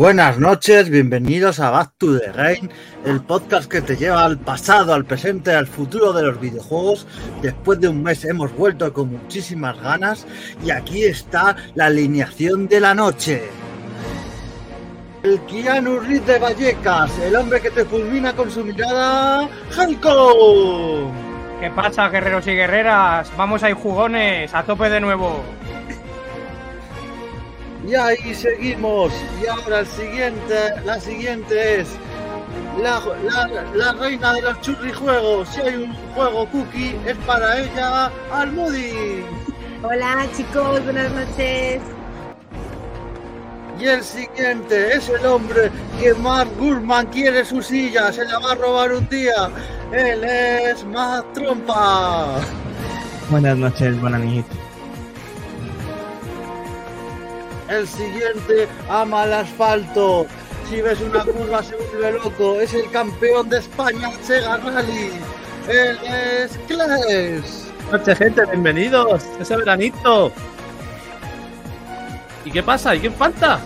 Buenas noches, bienvenidos a Back to the Game, el podcast que te lleva al pasado, al presente, al futuro de los videojuegos. Después de un mes hemos vuelto con muchísimas ganas y aquí está la alineación de la noche. El Keanu de Vallecas, el hombre que te fulmina con su mirada, Hanko. ¿Qué pasa, guerreros y guerreras? Vamos ahí, jugones, a tope de nuevo. Y ahí seguimos. Y ahora el siguiente, la siguiente es la, la, la reina de los churrijuegos. Si hay un juego cookie, es para ella, Almudi. Hola chicos, buenas noches. Y el siguiente es el hombre que Mark Gurman quiere su silla, se la va a robar un día. Él es Matt Trompa. Buenas noches, buenas noches. El siguiente ama el asfalto. Si ves una curva se vuelve loco. Es el campeón de España Sega Rally. Él es Kles. Noche gente, bienvenidos. Ese veranito. ¿Y qué pasa? ¿Y quién falta?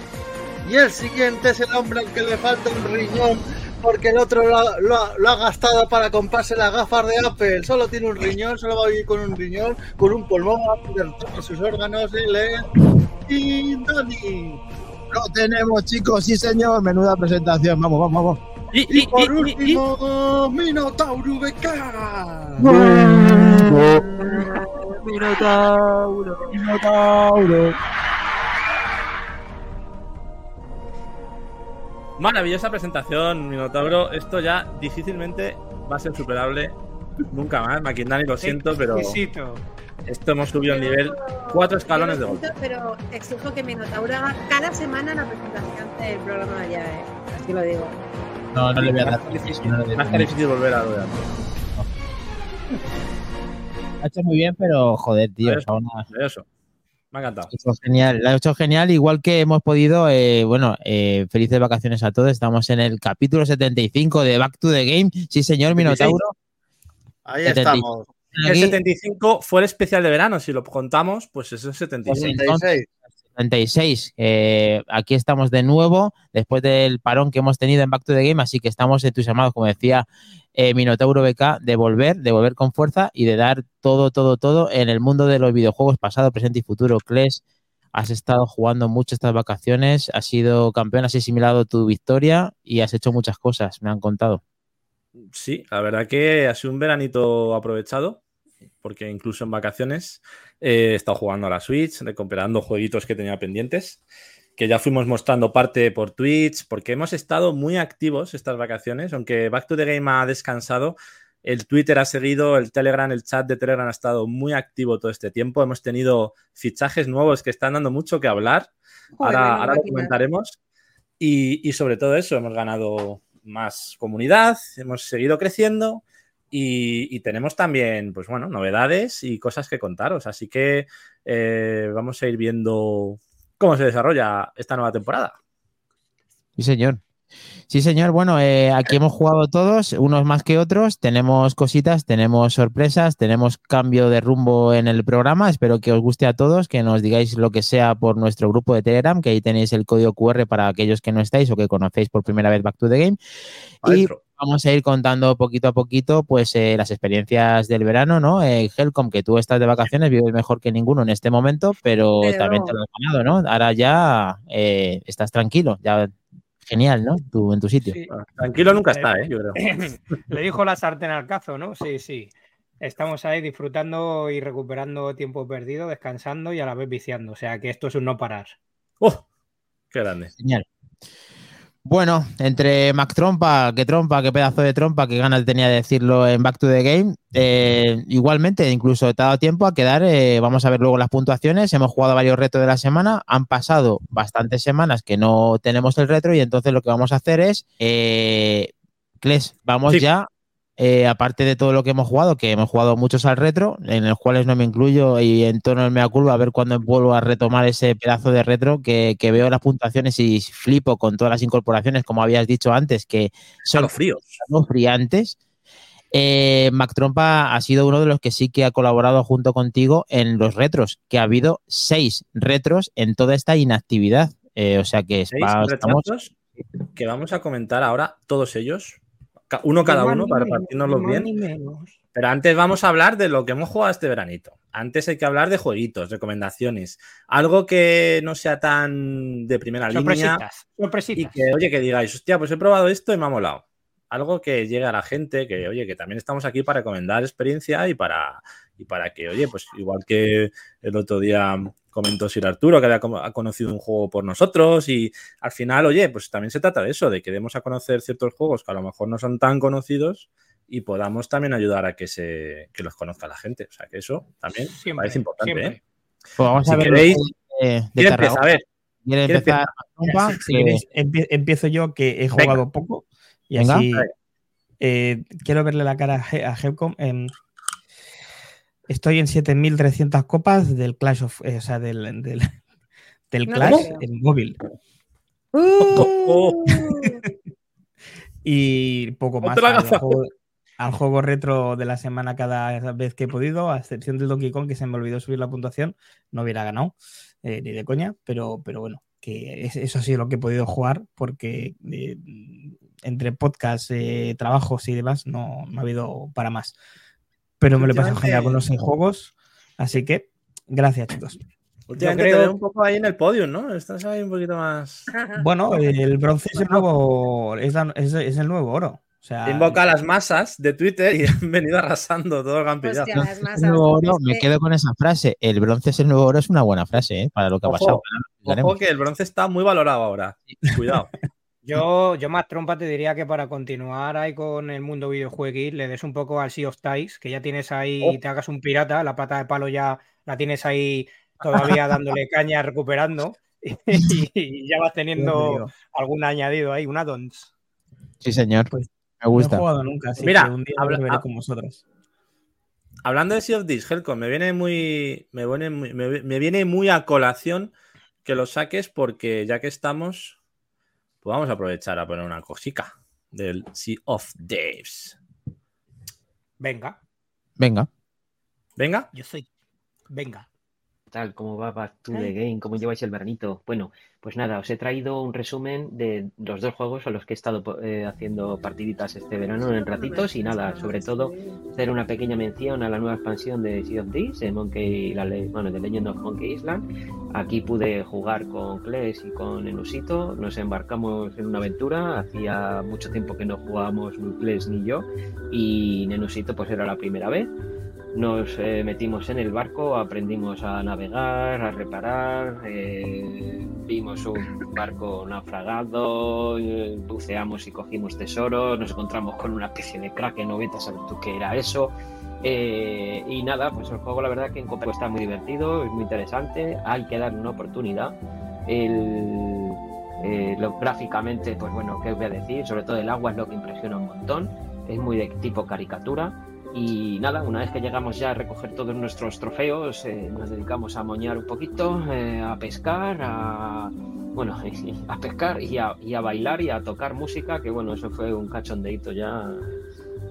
Y el siguiente es el hombre al que le falta un riñón porque el otro lo ha, lo ha- lo ha gastado para comprarse las gafas de Apple. Solo tiene un riñón, solo va a vivir con un riñón, con un pulmón, va a perder todos sus órganos. Él es y Dani. Lo tenemos, chicos, sí, señor. Menuda presentación. Vamos, vamos, vamos. Y, Y y, por y, y, y- último, Minotauro BK. Minotauro. Minotauro. Maravillosa presentación, Minotauro. Esto ya difícilmente va a ser superable. Nunca más, Maquindani, lo siento, pero Exquisito. esto hemos subido el nivel cuatro escalones de golpe. Pero exijo que Minotauro haga cada semana la presentación del programa de allá, eh. Así lo digo. No, no le voy a dar. Dar. estar difícil volver a lo de antes. Ha hecho muy bien, pero joder, tío. Son- Maravilloso. Me ha encantado. Ha hecho genial, la ha hecho genial, igual que hemos podido, eh, bueno, eh, felices vacaciones a todos, estamos en el capítulo 75 de Back to the Game, sí señor, Minotauro. Ahí 76. estamos. El Aquí, 75 fue el especial de verano. Si lo contamos, pues es 76. 66. 76. Eh, aquí estamos de nuevo después del parón que hemos tenido en Back to the Game, así que estamos entusiasmados, como decía eh, Minotauro BK, de volver, de volver con fuerza y de dar todo, todo, todo en el mundo de los videojuegos pasado, presente y futuro. Kles, has estado jugando mucho estas vacaciones, has sido campeón, has asimilado tu victoria y has hecho muchas cosas, me han contado. Sí, la verdad que ha sido un veranito aprovechado, porque incluso en vacaciones eh, he estado jugando a la Switch, recuperando jueguitos que tenía pendientes, que ya fuimos mostrando parte por Twitch, porque hemos estado muy activos estas vacaciones, aunque Back to the Game ha descansado. El Twitter ha seguido, el Telegram, el chat de Telegram ha estado muy activo todo este tiempo. Hemos tenido fichajes nuevos que están dando mucho que hablar. Joder, ahora lo comentaremos. Y, y sobre todo eso, hemos ganado más comunidad, hemos seguido creciendo y, y tenemos también, pues bueno, novedades y cosas que contaros. Así que eh, vamos a ir viendo cómo se desarrolla esta nueva temporada. Sí, señor. Sí, señor. Bueno, eh, aquí hemos jugado todos, unos más que otros. Tenemos cositas, tenemos sorpresas, tenemos cambio de rumbo en el programa. Espero que os guste a todos, que nos digáis lo que sea por nuestro grupo de Telegram, que ahí tenéis el código QR para aquellos que no estáis o que conocéis por primera vez Back to the Game. Y Adentro. Vamos a ir contando poquito a poquito, pues, eh, las experiencias del verano, ¿no? Eh, Helcom, que tú estás de vacaciones, vives mejor que ninguno en este momento, pero Pero- también te lo has ganado, ¿no? Ahora ya eh, estás tranquilo, ya genial, ¿no? Tú en tu sitio. Sí. Tranquilo nunca está, ¿eh? Yo creo. Le dijo la sartén al cazo, ¿no? Sí, sí. Estamos ahí disfrutando y recuperando tiempo perdido, descansando y a la vez viciando. O sea que esto es un no parar. ¡Oh! ¡Qué grande! Genial. Bueno, entre Mac Trompa, qué trompa, qué pedazo de trompa, qué ganas tenía de decirlo en Back to the Game. Eh, igualmente, incluso te ha dado tiempo a quedar, eh, vamos a ver luego las puntuaciones. Hemos jugado varios retos de la semana, han pasado bastantes semanas que no tenemos el retro y entonces lo que vamos a hacer es, eh, Kles, vamos Sí. ya, eh, aparte de todo lo que hemos jugado, que hemos jugado muchos al retro, en los cuales no me incluyo y en torno al mea curva, a ver cuándo vuelvo a retomar ese pedazo de retro que, que veo las puntuaciones y flipo con todas las incorporaciones, como habías dicho antes, que son frío. friantes. Eh, Mac Trompa ha sido uno de los que sí que ha colaborado junto contigo en los retros, que ha habido seis retros en toda esta inactividad. Eh, o sea que Seis estamos. que vamos a comentar ahora, todos ellos, uno cada uno, para repartirnoslos bien. Pero antes vamos a hablar de lo que hemos jugado este veranito. Antes hay que hablar de jueguitos, recomendaciones. Algo que no sea tan de primera línea Sorpresitas, y sorpresitas. que, oye, que digáis, hostia, pues he probado esto y me ha molado. Algo que llegue a la gente, que, oye, que también estamos aquí para recomendar experiencia y para, y para que, oye, pues igual que el otro día comentó Sir Arturo, que había ha conocido un juego por nosotros y al final, oye, pues también se trata de eso, de que demos a conocer ciertos juegos que a lo mejor no son tan conocidos y podamos también ayudar a que se que los conozca la gente. O sea, que eso también Siempre, parece importante, siempre. ¿eh? Pues vamos Si a ver. queréis- de, de. A ver, ¿Quiere ¿quién empezar? Si queréis, empiezo yo, que he Venga. jugado poco. Y Venga. así eh, quiero verle la cara a He- a Hepcom. em, estoy en 7300 copas del Clash of. eh, o sea, del, del, del No Clash en móvil. Oh, Y poco más. Al juego, al juego retro de la semana cada vez que he podido, a excepción del Donkey Kong, que se me olvidó subir la puntuación, no hubiera ganado, eh, ni de coña, pero, pero bueno, que es- eso ha sido lo que he podido jugar, porque eh, entre podcasts, eh, trabajos y demás, no, no ha habido para más. Pero me lo he pasado genial con los seis juegos, así que gracias, chicos. últimamente creo- te veo un poco ahí en el podio, ¿no? Estás ahí un poquito más. Bueno, el bronce es el nuevo, es, la- es- es el nuevo oro. O sea, Invoca a las masas de Twitter y han venido arrasando todo el gampillado. Hostia, las El masas. nuevo oro, Es me que- quedo con esa frase. El bronce es el nuevo oro, es una buena frase, ¿eh? Para lo que ha pasado. Ojo que el bronce está muy valorado ahora. Cuidado. Yo, yo más trompa te diría que para continuar ahí con el mundo videojueguil le des un poco al Sea of Ties, que ya tienes ahí, Oh. te hagas un pirata, la pata de palo ya la tienes ahí todavía dándole caña, recuperando, y, y ya vas teniendo algún añadido ahí, un add-ons. Sí, señor. Pues, me no he gusta. jugado nunca, así Mira, que un día habla- veré con vosotros. Hablando de Sea of Thieves, Helcom, me viene muy. Me viene muy, me, me viene muy a colación que lo saques porque ya que estamos, pues vamos a aprovechar a poner una cosica del Sea of Thieves. Venga, Venga. Venga. yo soy. Venga. tal? ¿Cómo va Back to the. Game? ¿Cómo lleváis el veranito? Bueno, pues nada, os he traído un resumen de los dos juegos a los que he estado eh, haciendo partiditas este verano en ratitos y nada, sobre todo hacer una pequeña mención a la nueva expansión de Sea of Thieves, de Monkey, bueno, de Legend of Monkey Island. Aquí pude jugar con Kles y con Enusito, nos embarcamos en una aventura, hacía mucho tiempo que no jugábamos ni ni yo y Nenusito pues era la primera vez. Nos eh, metimos en el barco, aprendimos a navegar, a reparar, eh, vimos un barco naufragado, eh, buceamos y cogimos tesoros, nos encontramos con una especie de kraken, no vete a tú qué era eso. Y nada, pues el juego la verdad que en copa está muy divertido, es muy interesante, hay que darle una oportunidad. El, lo- gráficamente, pues bueno, ¿qué os voy a decir? Sobre todo el agua es lo que impresiona un montón, es muy de tipo caricatura. Y nada, una vez que llegamos ya a recoger todos nuestros trofeos, eh, nos dedicamos a moñar un poquito, eh, a pescar, a bueno, a pescar y a, y a bailar y a tocar música, que bueno, eso fue un cachondeito ya,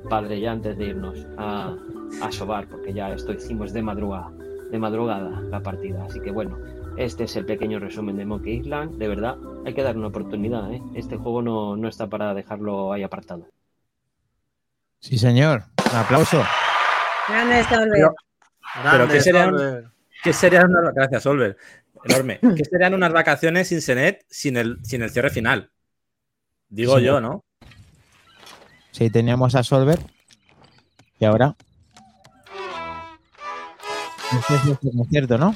padre, ya antes de irnos a, a sobar, porque ya esto hicimos de madrugada, de madrugada la partida. Así que bueno, este es el pequeño resumen de Monkey Island. De verdad, hay que dar una oportunidad, ¿eh? Este juego no, no está para dejarlo ahí apartado. Sí, señor. Un aplauso. Grande Solver. Pero- ¿qué serían- Solver. ¿Qué serían unas Gracias, Olver. Enorme. ¿Qué serían unas vacaciones sin Senet sin el, sin el cierre final? Digo Sí. yo, ¿no? Sí, teníamos a Solver. Y ahora. Este es nuestro concierto, ¿no?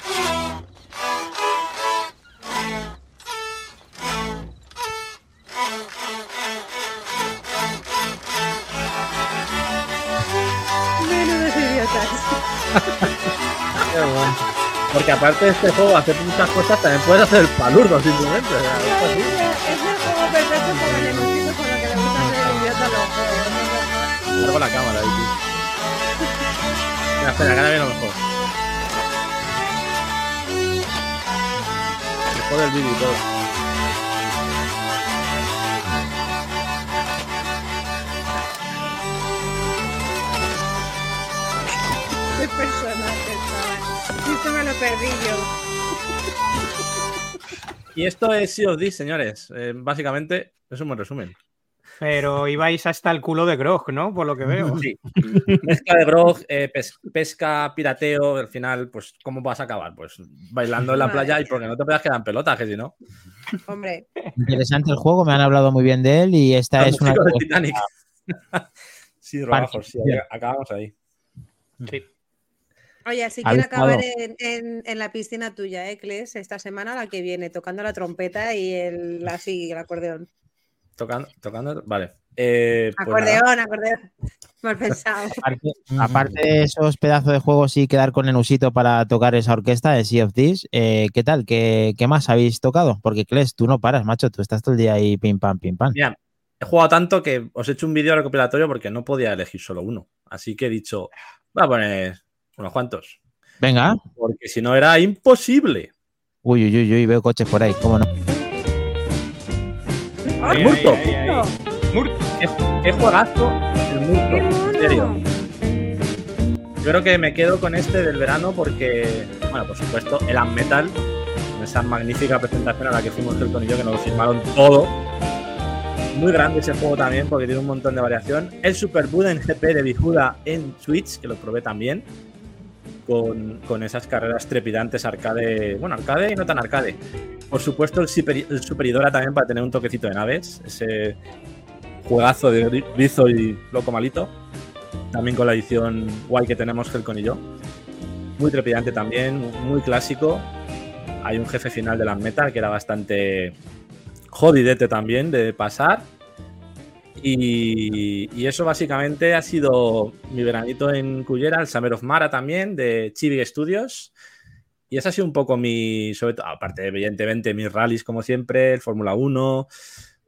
Porque aparte de este juego, hacer muchas cosas, también puedes hacer el palurdo simplemente. o sea, es así. Es el juego perfecto para el enemigo con lo que le gusta hacer el idiota los juegos. Largo la cámara ahí, tío. Mira, espera, que ahora viene lo mejor. Mejor el vídeo y todo. Personaje. Esto me lo perdí yo. Y esto es Sea of Thieves, señores. Eh, básicamente es un buen resumen. Pero ibais hasta el culo de Grog, ¿no? Por lo que veo. Sí. Mezcla de grog, eh, pes- pesca, pirateo. Al final, pues, ¿cómo vas a acabar? Pues bailando en la playa y porque no te puedas quedar en pelotas, que si no. Hombre, Interesante el juego, me han hablado muy bien de él y esta Los es una. de Titanic. sí, sí, acabamos ahí. Sí. Oye, así ¿Habéis quiero acabar en, en- en la piscina tuya, ¿eh, Cles? Esta semana la que viene, tocando la trompeta y el, así, el acordeón. Tocando, tocando. Vale. Eh, pues. Acordeón, acordeón. Mal pensado. Aparte, aparte de esos pedazos de juegos y quedar con el usito para tocar esa orquesta de Sea of Thieves, eh, ¿qué tal? ¿Qué, qué más habéis tocado? Porque, Kles, tú no paras, macho, tú estás todo el día ahí pim pam, pim pam. Mira, he jugado tanto que os he hecho un vídeo recopilatorio porque no podía elegir solo uno. Así que he dicho, voy a poner unos cuantos. Venga. Porque si no era imposible. Uy, uy, uy, uy, veo coches por ahí, ¿cómo no? El Murto. Ahí, ahí, ahí. ¿Qué, qué juegazo el Murto. En serio. Yo creo que me quedo con este del verano porque, bueno, por supuesto, el Metal, esa magnífica presentación a la que fuimos Kelton y yo, que nos lo firmaron todo. Muy grande ese juego también porque tiene un montón de variación. El Super Buden GP de Bijuda en Switch, que lo probé también. Con, con esas carreras trepidantes arcade, bueno, arcade y no tan arcade. Por supuesto, el, Super, el Superidora también para tener un toquecito de naves. Ese juegazo de Ri- Rizzo y Loco Malito. También con la edición guay que tenemos Helcon y yo. Muy trepidante también, muy clásico. Hay un jefe final de la meta que era bastante jodidete también de pasar. Y, eso básicamente ha sido mi veranito en Cullera, el Summer of Mara también, de Chibi Studios. Y ese ha sido un poco mi, sobre todo, aparte evidentemente mis rallies como siempre, el Fórmula 1,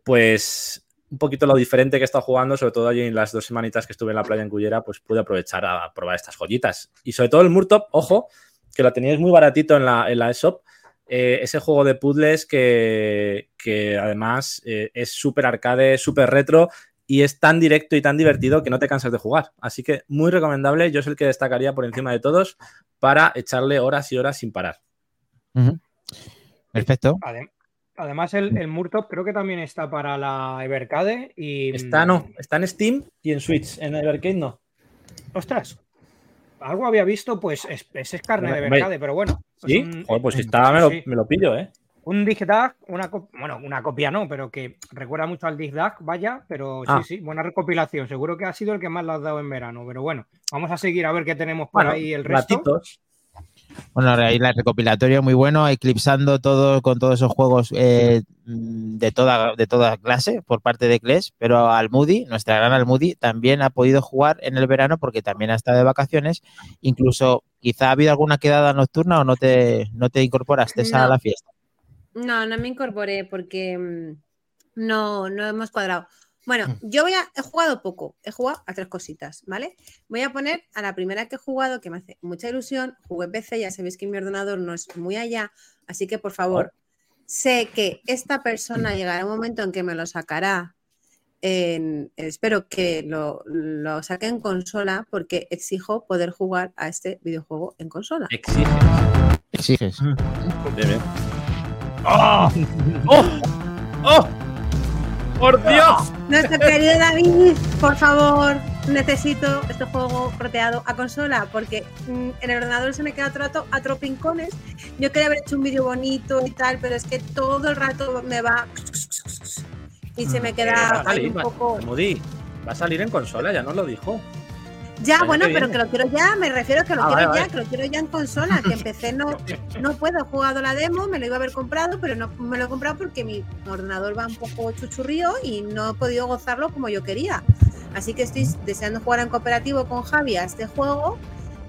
pues un poquito lo diferente que he estado jugando, sobre todo allí en las dos semanitas que estuve en la playa en Cullera, pues pude aprovechar a probar estas joyitas. Y sobre todo el Murtop, ojo, que lo teníais muy baratito en la, en la eShop, eh, ese juego de puzzles que, que además eh, es súper arcade, súper retro y es tan directo y tan divertido que no te cansas de jugar. Así que muy recomendable, yo es el que destacaría por encima de todos para echarle horas y horas sin parar. Perfecto. Adem- Además, el, el Murtop creo que también está para la Evercade y. Está, no, está en Steam y en Switch, en Evercade no. Ostras. Algo había visto, pues es, es, es carne de Hombre, Evercade, pero bueno. Sí, un- Joder, pues si está, me lo, sí. me lo pillo, ¿eh? Un Digdag, una co- bueno, una copia no, pero que recuerda mucho al Digdag, vaya, pero Ah. sí, sí, buena recopilación. Seguro que ha sido el que más le has dado en verano, pero bueno, vamos a seguir a ver qué tenemos por Bueno, ahí el resto. ratitos. Bueno, ahí el recopilatorio muy bueno, eclipsando todo con todos esos juegos eh, de, toda, de toda clase por parte de Kles, pero Almudi, nuestra gran Almudi, también ha podido jugar en el verano porque también ha estado de vacaciones. Incluso quizá ha habido alguna quedada nocturna o no te, no te incorporaste a la fiesta. No, no me incorporé porque mm, no, no hemos cuadrado. Bueno, Mm. yo voy a, he jugado poco, he jugado a tres cositas, ¿vale? Voy a poner a la primera que he jugado, que me hace mucha ilusión, jugué PC, ya sabéis que mi ordenador no es muy allá, así que por favor, sé que esta persona llegará un momento en que me lo sacará, en- espero que lo, lo saque en consola, porque exijo poder jugar a este videojuego en consola. Exige. Exiges. Bien, bien. ¡Oh! ¡Oh! ¡Oh! ¡Por Dios! Nuestro querido David, por favor, necesito este juego roteado a consola porque mm, en el ordenador se me queda todo rato a tropincones. Yo quería haber hecho un vídeo bonito y tal, pero es que todo el rato me va y se me Va queda a ahí salir, un va- poco. Moody, va a salir en consola, ya nos lo dijo. Ya, año bueno, pero viene. que lo quiero ya, me refiero a que lo Ah, quiero vale, ya, vale. que lo quiero ya en consola, que empecé no, no puedo, he jugado la demo, me lo iba a haber comprado, pero no me lo he comprado porque mi ordenador va un poco chuchurrío y no he podido gozarlo como yo quería. Así que estoy deseando jugar en cooperativo con Javi a este juego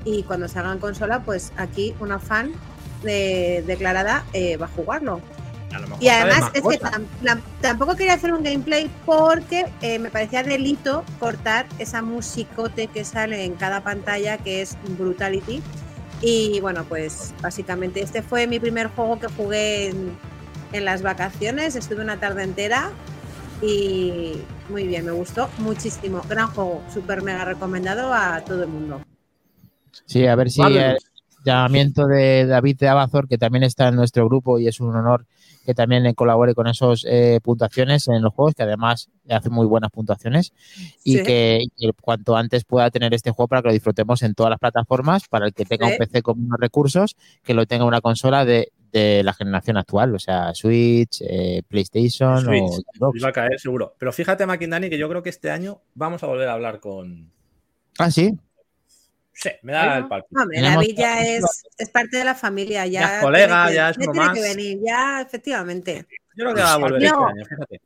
y cuando salga en consola, pues aquí una fan de- declarada eh, va a jugarlo. Y además más es que cosas. tam- la- tampoco quería hacer un gameplay porque eh, me parecía delito cortar esa musicote que sale en cada pantalla que es Brutality. Y bueno, pues básicamente este fue mi primer juego que jugué en, en las vacaciones. Estuve una tarde entera y muy bien, me gustó muchísimo. Gran juego, súper mega recomendado a todo el mundo. Sí, a ver si Vale. eh, llamamiento de David de Abazor, que también está en nuestro grupo y es un honor que también le colabore con esas puntuaciones en los juegos, que además hace muy buenas puntuaciones y Sí. que, que cuanto antes pueda tener este juego para que lo disfrutemos en todas las plataformas, para el que tenga Sí. un PC con unos recursos, que lo tenga una consola de, de la generación actual, o sea, Switch, eh, PlayStation Switch. o Xbox. Iba a caer seguro. Pero fíjate, Maquindani, que yo creo que este año vamos a volver a hablar con. Ah, sí. Sí, me da el palpito. David ya es, es parte de la familia, ya, Ya es colega, que- ya es uno tiene más. que venir, ya, efectivamente. Yo creo que va a volver este año, fíjate.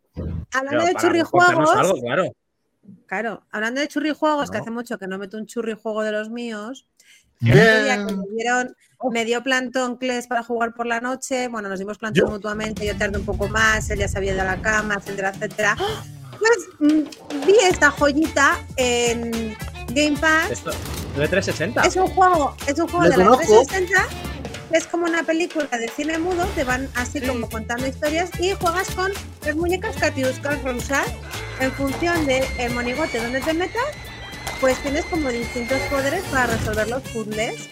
Hablando Pero de churrijuegos, algo, claro. claro, hablando de churrijuegos, que No. hace mucho que no meto un churrijuego de los míos, el otro día que me dieron, me dio plantón Cles para jugar por la noche, bueno, nos dimos plantón Yo. mutuamente, yo tardé un poco más, él ya se había ido a la cama, etcétera, etcétera. Pues mm, vi esta joyita en Game Pass Esto, de 360. Es un juego, es un juego de la conozco. 360. Es como una película de cine mudo, te van así como contando historias y juegas con las muñecas Katiuska rusas. En función del el monigote donde te metas, pues tienes como distintos poderes para resolver los puzzles.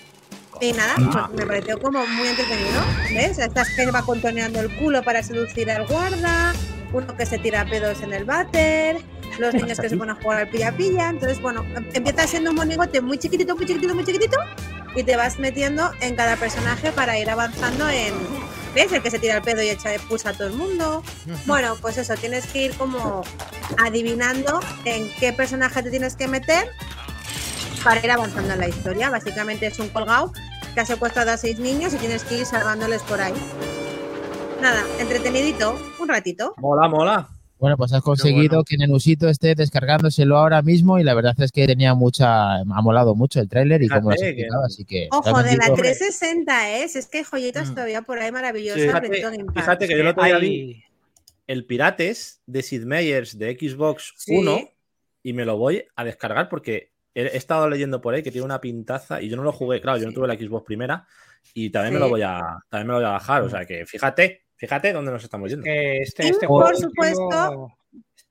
Y nada, Ah. pues me pareció como muy entretenido. ¿Ves? Estás que va contoneando el culo para seducir al guarda, uno que se tira pedos en el váter, los niños que se ponen a jugar al pilla-pilla. Entonces, bueno, em- empieza siendo un monigote muy chiquitito, muy chiquitito, muy chiquitito, y te vas metiendo en cada personaje para ir avanzando en. ¿Ves? El que se tira el pedo y echa de pus a todo el mundo. Bueno, pues eso, tienes que ir como adivinando en qué personaje te tienes que meter para ir avanzando en la historia. Básicamente es un colgado que ha secuestrado a seis niños y tienes que ir salvándoles por ahí. Nada, entretenidito, un ratito. Mola, mola. Bueno, pues has conseguido que Nenusito esté descargándoselo ahora mismo y la verdad es que tenía mucha, me ha molado mucho el tráiler y como lo has explicado, así que... Ojo, de la realmente- 360 es, es que hay joyitas Mm. todavía por ahí maravillosas. Sí. Fíjate, que yo día vi Hay- el Pirates de Sid Meier's de Xbox Sí. 1 y me lo voy a descargar porque he, estado leyendo por ahí que tiene una pintaza y yo no lo jugué, claro, yo no tuve la Xbox primera y también me lo voy a también me lo voy a bajar, o sea que fíjate, fíjate dónde nos estamos yendo. este, este por juego supuesto- último-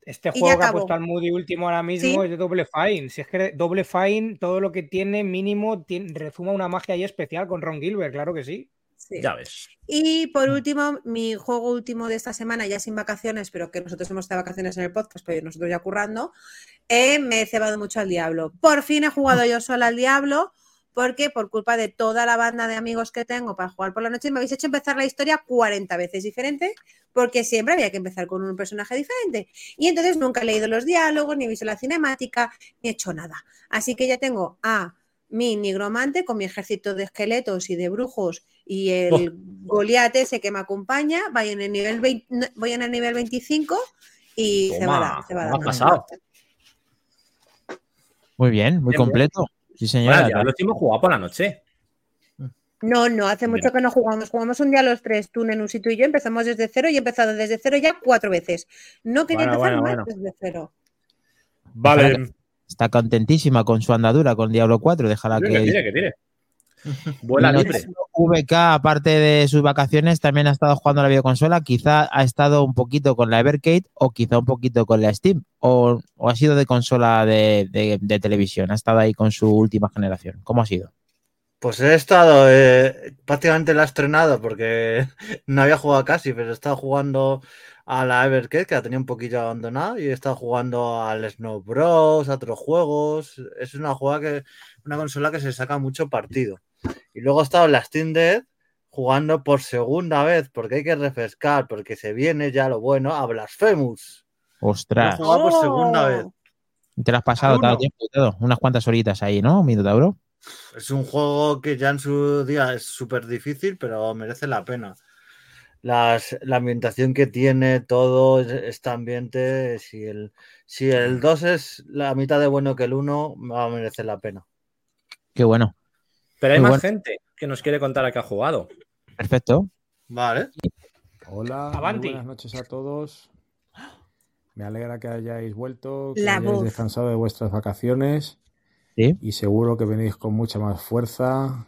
este ya juego que ha puesto al Moody último ahora mismo Sí. es de Double Fine. Si es que Double Fine, todo lo que tiene mínimo tiene, rezuma una magia ahí especial con Ron Gilbert, claro que sí. Sí. Ya ves. Y por último, mi juego último de esta semana, ya sin vacaciones, pero que nosotros hemos estado vacaciones en el podcast, pero nosotros ya currando, eh, me he cebado mucho al Diablo. Por fin he jugado yo sola al Diablo, porque por culpa de toda la banda de amigos que tengo para jugar por la noche, me habéis hecho empezar la historia 40 veces diferente, porque siempre había que empezar con un personaje diferente. Y entonces nunca he leído los diálogos, ni he visto la cinemática, ni he hecho nada. Así que ya tengo a mi nigromante con mi ejército de esqueletos y de brujos y el Goliat ese que me acompaña, voy en el nivel 20 no, voy en el nivel 25 y Toma, cebada, cebada. ¿cómo has pasado? Muy bien, muy completo. Sí, Bueno, señora. ya lo hicimos jugado por la noche. No, no, hace Mira. mucho que no jugamos. Jugamos un día los tres, tú, Nenusito y yo. Empezamos desde cero y he empezado desde cero ya cuatro veces. No quería Bueno, empezar bueno, más bueno. desde cero. Vale. Está contentísima con su andadura con Diablo 4. Déjala Que que. tire, que tire. Vuela libre. VK, aparte de sus vacaciones, también ha estado jugando a la videoconsola. Quizá ha estado un poquito con la Evercade o quizá un poquito con la Steam. O, o ha sido de consola de, de- de televisión. Ha estado ahí con su última generación. ¿Cómo ha sido? Pues he estado, eh, prácticamente la he estrenado porque no había jugado casi, pero he estado jugando a la Evercade, que la tenía un poquillo abandonada, y he estado jugando al Snow Bros, a otros juegos. Es una juega que, una consola que se saca mucho partido. Y luego he estado en la Steam Deck jugando por segunda vez, porque hay que refrescar, porque se viene ya lo bueno, a Blasphemous. Lo he Ostras, jugado por segunda ¡Oh! vez. te lo has pasado todo el tiempo todo. Unas cuantas horitas ahí, ¿no, Minotauro? Es un juego que ya en su día es súper difícil, pero merece la pena. Las- la ambientación que tiene, todo es- este ambiente, si el, si el 2 es la mitad de bueno que el 1, va a merecer la pena. Qué bueno. Pero hay Muy más bueno. gente que nos quiere contar a qué ha jugado. Perfecto. Vale. Hola, muy buenas noches a todos. Me alegra que hayáis vuelto, que La hayáis voz. descansado de vuestras vacaciones Sí. y seguro que venís con mucha más fuerza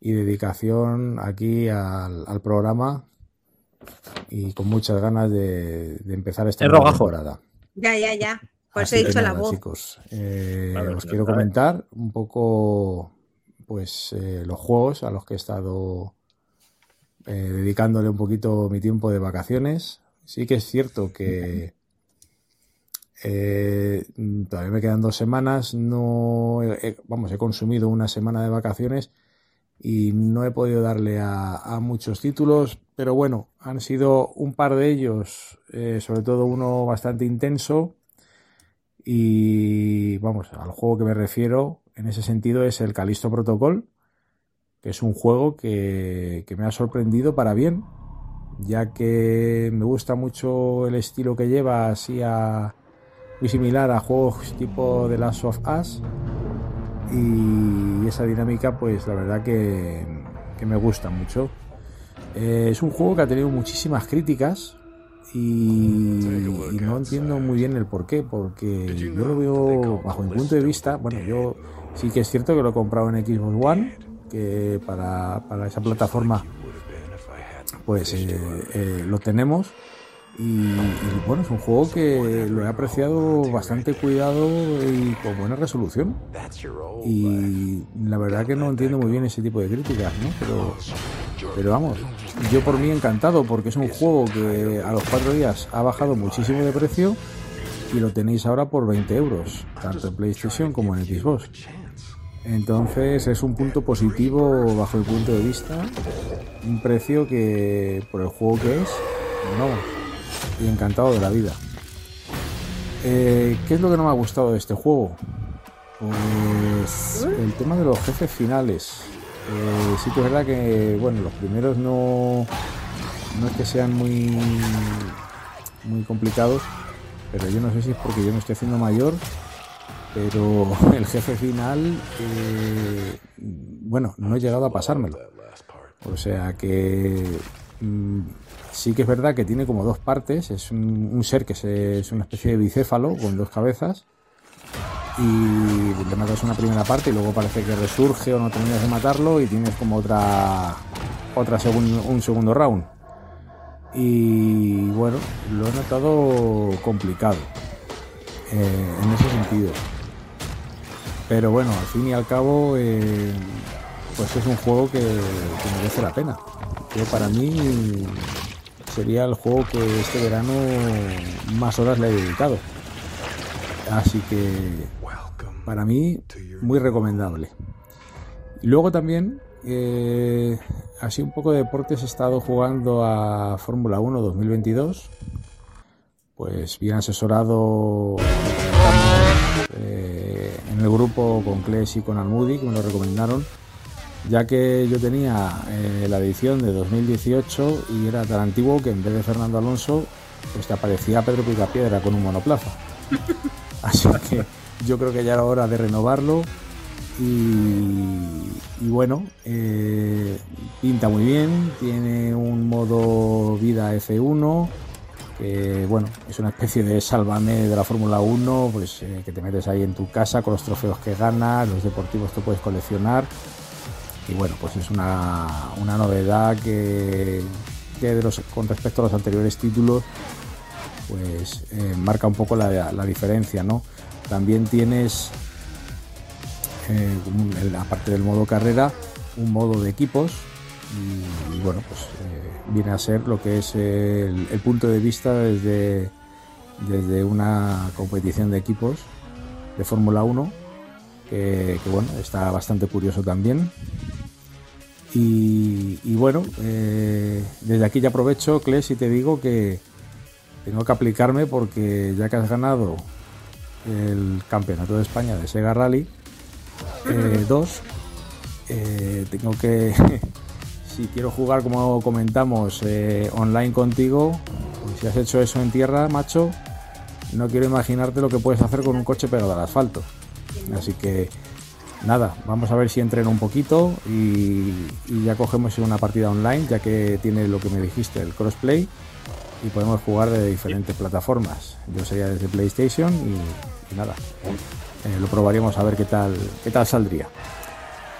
y dedicación aquí al, al programa y con muchas ganas de, de empezar esta Es nueva temporada. Ya, ya, ya. Por eso Así he dicho la voz. chicos, eh, os quiero comentar un poco pues eh, los juegos a los que he estado eh, dedicándole un poquito mi tiempo de vacaciones. Sí que es cierto que eh, todavía me quedan dos semanas. No, he- vamos, he consumido una semana de vacaciones y no he podido darle a, a muchos títulos, pero bueno, han sido un par de ellos, eh, sobre todo uno bastante intenso. Y vamos, al juego que me refiero en ese sentido es el Calisto Protocol, que es un juego que, que me ha sorprendido para bien, ya que me gusta mucho el estilo que lleva, así a, muy similar a juegos tipo The Last of Us. Y esa dinámica, pues la verdad que, que me gusta mucho. Eh, es un juego que ha tenido muchísimas críticas y, y no entiendo muy bien el por qué, porque yo lo veo bajo mi punto de vista, bueno, yo sí que es cierto que lo he comprado en Xbox One, que para, para esa plataforma pues eh, eh, lo tenemos. Y, y, bueno, es un juego que lo he apreciado bastante cuidado y con buena resolución. Y la verdad que no entiendo muy bien ese tipo de críticas, ¿no? Pero, pero vamos, yo por mí encantado porque es un juego que a los cuatro días ha bajado muchísimo de precio y lo tenéis ahora por 20 euros, tanto en PlayStation como en Xbox. Entonces es un punto positivo bajo el punto de vista, un precio que por el juego que es, no, y encantado de la vida. Eh, ¿Qué es lo que no me ha gustado de este juego? Pues el tema de los jefes finales. Eh, sí que es verdad que, bueno, los primeros no, no es que sean muy, muy complicados, pero yo no sé si es porque yo me estoy haciendo mayor, pero el jefe final, eh, bueno, no he llegado a pasármelo. O sea que mm, sí que es verdad que tiene como dos partes. Es un, ser que es una especie de bicéfalo con dos cabezas. Y le matas una primera parte y luego parece que resurge o no terminas de matarlo y tienes como otra, otra segun- un segundo round. Y bueno, lo he notado complicado eh, en ese sentido. Pero bueno, al fin y al cabo, eh, pues es un juego que, merece la pena. Yo para mí sería el juego que este verano más horas le he dedicado. Así que para mí muy recomendable. Luego también, eh, así un poco de deportes, he estado jugando a Fórmula 1 2022. Pues bien asesorado eh, en el grupo con Kles y con Almudi, que me lo recomendaron, ya que yo tenía eh, la edición de 2018 y era tan antiguo que en vez de Fernando Alonso, pues te aparecía Pedro Picapiedra con un monoplaza. Así que yo creo que ya era hora de renovarlo. Y, bueno, eh, pinta muy bien. Tiene un modo vida F1. Que bueno, es una especie de sálvame de la Fórmula 1. Pues eh, que te metes ahí en tu casa con los trofeos que ganas, los deportivos que puedes coleccionar. Y bueno, pues es una, una novedad que, que de los, con respecto a los anteriores títulos pues eh, marca un poco la, la diferencia, ¿no? También tienes, eh, un- el- aparte del modo carrera, un modo de equipos y, bueno, pues eh, viene a ser lo que es el, punto de vista desde, desde una competición de equipos de Fórmula 1, que, bueno, está bastante curioso también. Y, bueno, eh, desde aquí ya aprovecho, Kles, y te digo que, tengo que aplicarme porque ya que has ganado el campeonato de España de Sega Rally 2, tengo que, si quiero jugar como comentamos eh, online contigo, pues si has hecho eso en tierra, macho, no quiero imaginarte lo que puedes hacer con un coche pegado al asfalto. Así que nada, vamos a ver si entreno un poquito y, y ya cogemos una partida online, ya que tiene lo que me dijiste, el crossplay y podemos jugar de diferentes plataformas. Yo sería desde PlayStation y, y nada, eh, lo probaríamos a ver qué tal, qué tal saldría.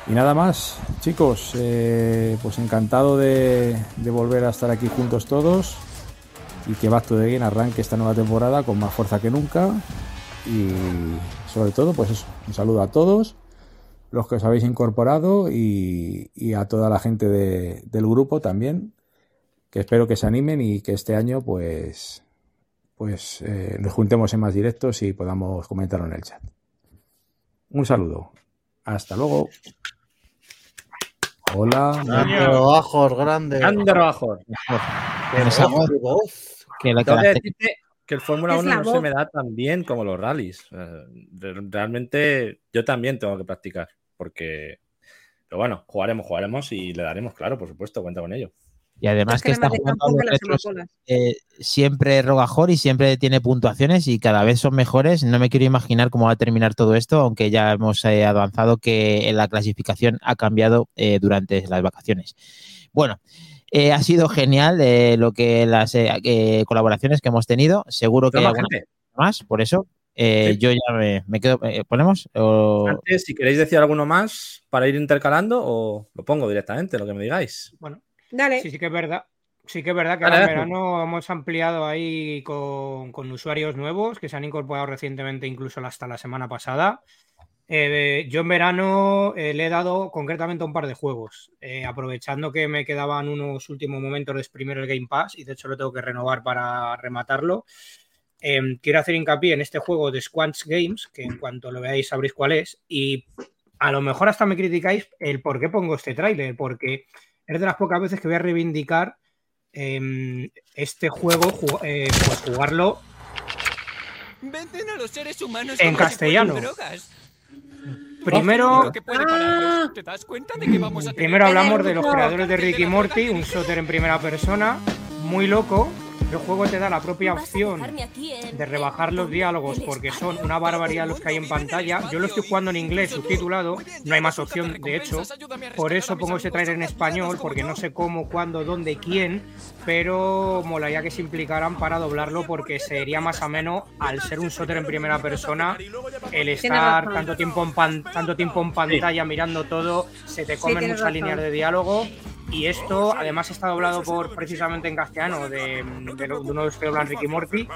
Y nada más, chicos, eh, pues encantado de, de volver a estar aquí juntos todos y que Back to the Game arranque esta nueva temporada con más fuerza que nunca y sobre todo, pues eso, un saludo a todos los que os habéis incorporado y, y a toda la gente de- del grupo también, que espero que se animen y que este año pues, pues eh, nos juntemos en más directos y podamos comentarlo en el chat. Un saludo. Hasta luego. Hola. Grande Bajos, grande. Voz. que la que el Fórmula Es 1 la no se me da tan bien como los rallies. Re- Realmente yo también tengo que practicar, porque... Pero bueno, jugaremos, jugaremos y le daremos, claro, por supuesto, cuenta con ello. Y además que está jugando a los retros, eh, siempre Rogajor y siempre tiene puntuaciones y cada vez son mejores. No me quiero imaginar cómo va a terminar todo esto, aunque ya hemos eh, avanzado que la clasificación ha cambiado eh, durante las vacaciones. Bueno, eh, ha sido genial eh, lo que las eh, eh, colaboraciones que hemos tenido. Seguro que hay Toma, alguna gente. más, por eso eh, Sí. yo ya me, me quedo. eh, ¿Ponemos? O- Antes, si queréis decir alguno más para ir intercalando, o lo pongo directamente, lo que me digáis. Bueno, Dale. sí, sí que es verdad. Sí que es verdad que ahora en verano hemos ampliado ahí con, con usuarios nuevos que se han incorporado recientemente, incluso hasta la semana pasada. Eh, yo en verano eh, le he dado concretamente a un par de juegos, eh, aprovechando que me quedaban unos últimos momentos de exprimir el Game Pass y de hecho lo tengo que renovar para rematarlo. Eh, quiero hacer hincapié en este juego de Squanch Games, que en cuanto lo veáis sabréis cuál es, y a lo mejor hasta me criticáis el por qué pongo este tráiler, porque es de las pocas veces que voy a reivindicar eh, este juego, ju- eh, pues jugarlo Venden a los seres humanos En si castellano. primero. Lo único que puede pararlos. ¿Te das cuenta de que vamos a tener Primero hablamos de los creadores de Ricky Morty, un shooter en primera persona, muy loco. El juego te da la propia opción de rebajar los diálogos porque son una barbaridad los que hay en pantalla. Yo lo estoy jugando en inglés, subtitulado, no hay más opción, de hecho. Por eso pongo ese trailer en español, porque no sé cómo, cuándo, dónde, quién, pero molaría que se implicaran para doblarlo porque sería más ameno al ser un shooter en primera persona, el estar tanto tiempo en, pan- tanto tiempo en pantalla mirando todo, se te comen tienes muchas razón. líneas de diálogo. Y esto además está doblado por precisamente en castellano de, de lo- de uno de los que doblan Ricky Morty.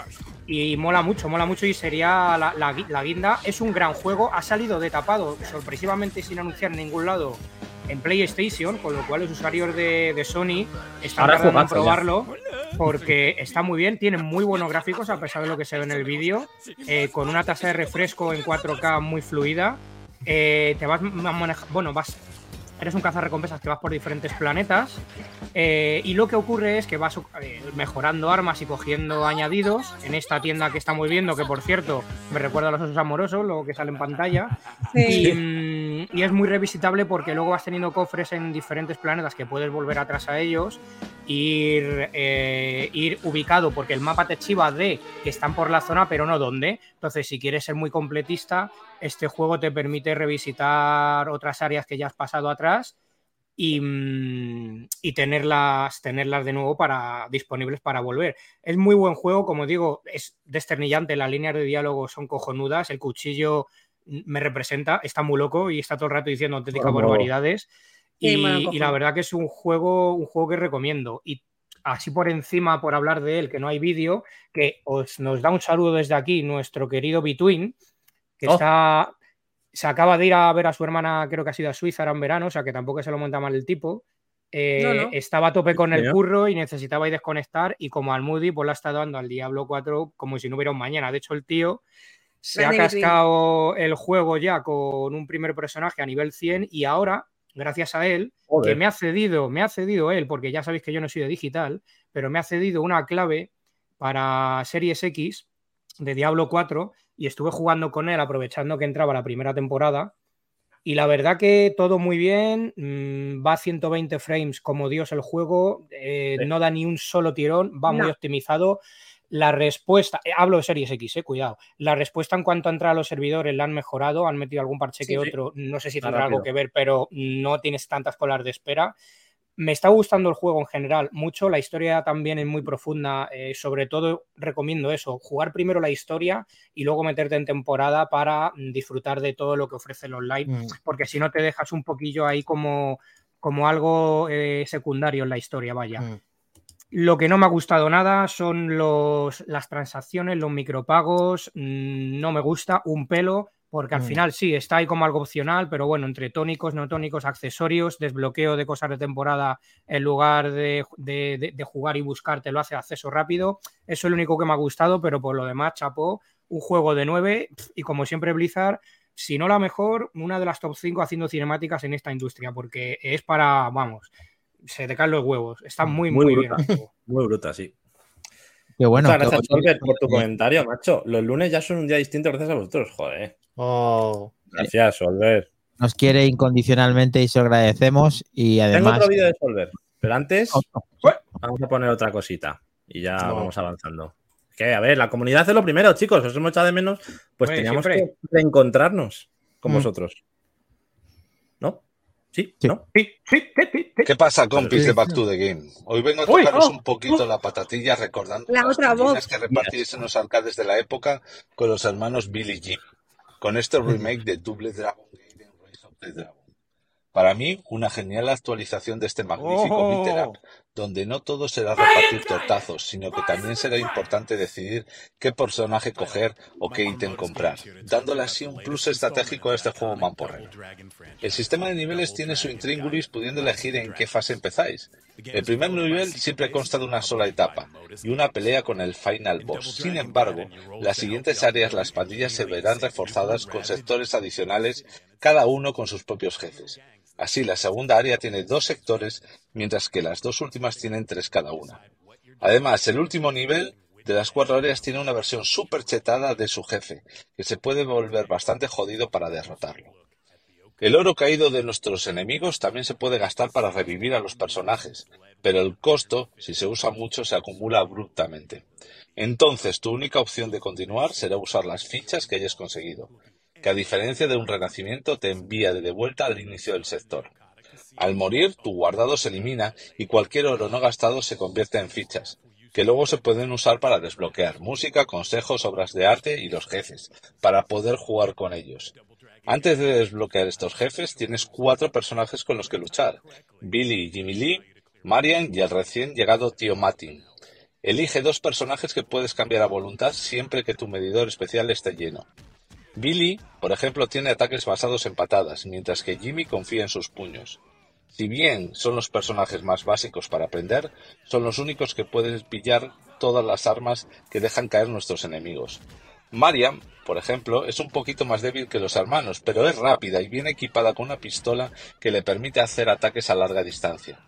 Y mola mucho, mola mucho y sería la, la gui- la guinda. Es un gran juego, ha salido de tapado, sorpresivamente sin anunciar en ningún lado en PlayStation, con lo cual los usuarios de, de Sony están Ahora tardando en jugazo ya. probarlo porque está muy bien, tiene muy buenos gráficos a pesar de lo que se ve en el vídeo, eh, con una tasa de refresco en 4K muy fluida. Eh, te vas manejando, bueno, vas eres un cazarrecompensas que vas por diferentes planetas eh, y lo que ocurre es que vas eh, mejorando armas y cogiendo añadidos en esta tienda que estamos viendo, que por cierto me recuerda a los osos amorosos, lo que sale en pantalla. Sí. Y, mm, y es muy revisitable porque luego vas teniendo cofres en diferentes planetas que puedes volver atrás a ellos, ir, eh, ir ubicado, porque el mapa te chiva de que están por la zona, pero no dónde. Entonces, si quieres ser muy completista, este juego te permite revisitar otras áreas que ya has pasado atrás y, mm, y tenerlas, tenerlas de nuevo para, disponibles para volver. Es muy buen juego, como digo, es desternillante, las líneas de diálogo son cojonudas, el cuchillo me representa, está muy loco y está todo el rato diciendo auténticas barbaridades. Y, y la verdad que es un juego, un juego que recomiendo. Y así por encima, por hablar de él, que no hay vídeo, que os, nos da un saludo desde aquí nuestro querido Between, que Oh. está, se acaba de ir a ver a su hermana, creo que ha sido a Suiza ahora en verano, o sea que tampoco se lo monta mal el tipo. Eh, No, no. Estaba a tope con el curro y necesitaba ir desconectar y como al Moody pues le ha estado dando al Diablo 4 como si no hubiera un mañana. De hecho el tío se Grande ha cascado el juego ya con un primer personaje a nivel 100 y ahora, gracias a él, que me ha cedido, me ha cedido él, porque ya sabéis que yo no soy de digital, pero me ha cedido una clave para Series X de Diablo 4 y estuve jugando con él aprovechando que entraba la primera temporada. Y la verdad que todo muy bien, mm, va a 120 frames como Dios el juego, eh, Sí. no da ni un solo tirón, va muy optimizado. La respuesta, eh, hablo de Series X, eh, cuidado. La respuesta en cuanto a entrar a los servidores la han mejorado, han metido algún parche Sí, que sí. otro, no sé si tendrá algo que ver, pero no tienes tantas colas de espera. Me está gustando el juego en general mucho, la historia también es muy profunda, eh, sobre todo recomiendo eso, jugar primero la historia y luego meterte en temporada para mm, disfrutar de todo lo que ofrece el online, Mm. porque si no te dejas un poquillo ahí como, como algo eh, secundario en la historia, vaya. Mm. Lo que no me ha gustado nada son los, las transacciones, los micropagos. No me gusta un pelo porque al Mm. final sí, está ahí como algo opcional, pero bueno, entre tónicos, no tónicos, accesorios, desbloqueo de cosas de temporada en lugar de, de- de- de jugar y buscar, te lo hace acceso rápido. Eso es lo único que me ha gustado, pero por lo demás, chapó, un juego de 9 y como siempre Blizzard, si no la mejor, una de las top 5 haciendo cinemáticas en esta industria, porque es para, vamos, se te caen los huevos. Está muy, Muy muy, bien. bruta. Muy bruta, sí. Qué bueno. Muchas qué gracias, bueno. Solver, por tu comentario, macho. Los lunes ya son un día distinto gracias a vosotros, joder. Oh, Gracias, Solver. Nos quiere incondicionalmente y se lo agradecemos. Y Tengo además. otro vídeo de Solver, pero antes Otro. vamos a poner otra cosita y ya No. vamos avanzando. Que, a ver, la comunidad es lo primero, chicos. Os hemos echado de menos, pues teníamos siempre. que reencontrarnos con Mm. vosotros. ¿No? ¿Sí? Sí. ¿No? Sí, sí, sí, sí, sí. ¿Qué pasa, compis Sí. de Back to the Game? Hoy vengo a Uy, tocaros oh, un poquito la patatilla recordando La las otra voz. que repartíais en los arcades de la época con los hermanos Billy Jim, con este remake de Double Dragon Gaiden Rise of the Dragon. Para mí, una genial actualización de este magnífico Oh. donde no todo será repartir tortazos, sino que también será importante decidir qué personaje coger o qué ítem comprar, dándole así un plus estratégico a este juego mamporrero. El sistema de niveles tiene su intríngulis pudiendo elegir en qué fase empezáis. El primer nivel siempre consta de una sola etapa y una pelea con el final boss. Sin embargo, las siguientes áreas las pandillas se verán reforzadas con sectores adicionales, cada uno con sus propios jefes. Así, la segunda área tiene dos sectores, mientras que las dos últimas tienen tres cada una. Además, el último nivel de las cuatro áreas tiene una versión super chetada de su jefe, que se puede volver bastante jodido para derrotarlo. El oro caído de nuestros enemigos también se puede gastar para revivir a los personajes, pero el costo, si se usa mucho, se acumula abruptamente. Entonces, tu única opción de continuar será usar las fichas que hayas conseguido, que a diferencia de un renacimiento te envía de vuelta al inicio del sector. Al morir, tu guardado se elimina y cualquier oro no gastado se convierte en fichas, que luego se pueden usar para desbloquear música, consejos, obras de arte y los jefes, para poder jugar con ellos. Antes de desbloquear estos jefes, tienes cuatro personajes con los que luchar: Billy y Jimmy Lee, Marian y el recién llegado tío Martin. Elige dos personajes que puedes cambiar a voluntad siempre que tu medidor especial esté lleno. Billy, por ejemplo, tiene ataques basados en patadas, mientras que Jimmy confía en sus puños. Si bien son los personajes más básicos para aprender, son los únicos que puedes pillar todas las armas que dejan caer nuestros enemigos. Mariam, por ejemplo, es un poquito más débil que los hermanos, pero es rápida y viene equipada con una pistola que le permite hacer ataques a larga distancia.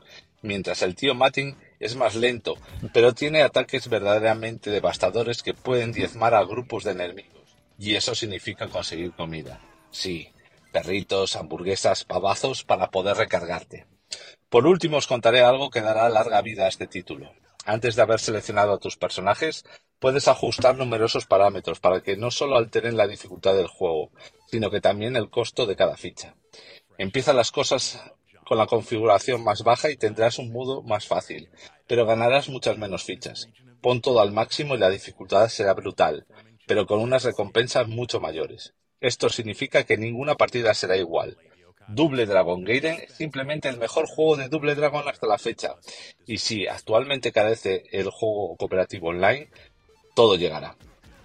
Mientras el tío Martin es más lento, pero tiene ataques verdaderamente devastadores que pueden diezmar a grupos de enemigos. Y eso significa conseguir comida. Sí, perritos, hamburguesas, pavazos para poder recargarte. Por último os contaré algo que dará larga vida a este título. Antes de haber seleccionado a tus personajes, puedes ajustar numerosos parámetros para que no solo alteren la dificultad del juego, sino que también el costo de cada ficha. Empieza las cosas con la configuración más baja y tendrás un modo más fácil, pero ganarás muchas menos fichas. Pon todo al máximo y la dificultad será brutal, pero con unas recompensas mucho mayores. Esto significa que ninguna partida será igual. Double Dragon Gaiden es simplemente el mejor juego de Double Dragon hasta la fecha. Y si actualmente carece el juego cooperativo online, todo llegará.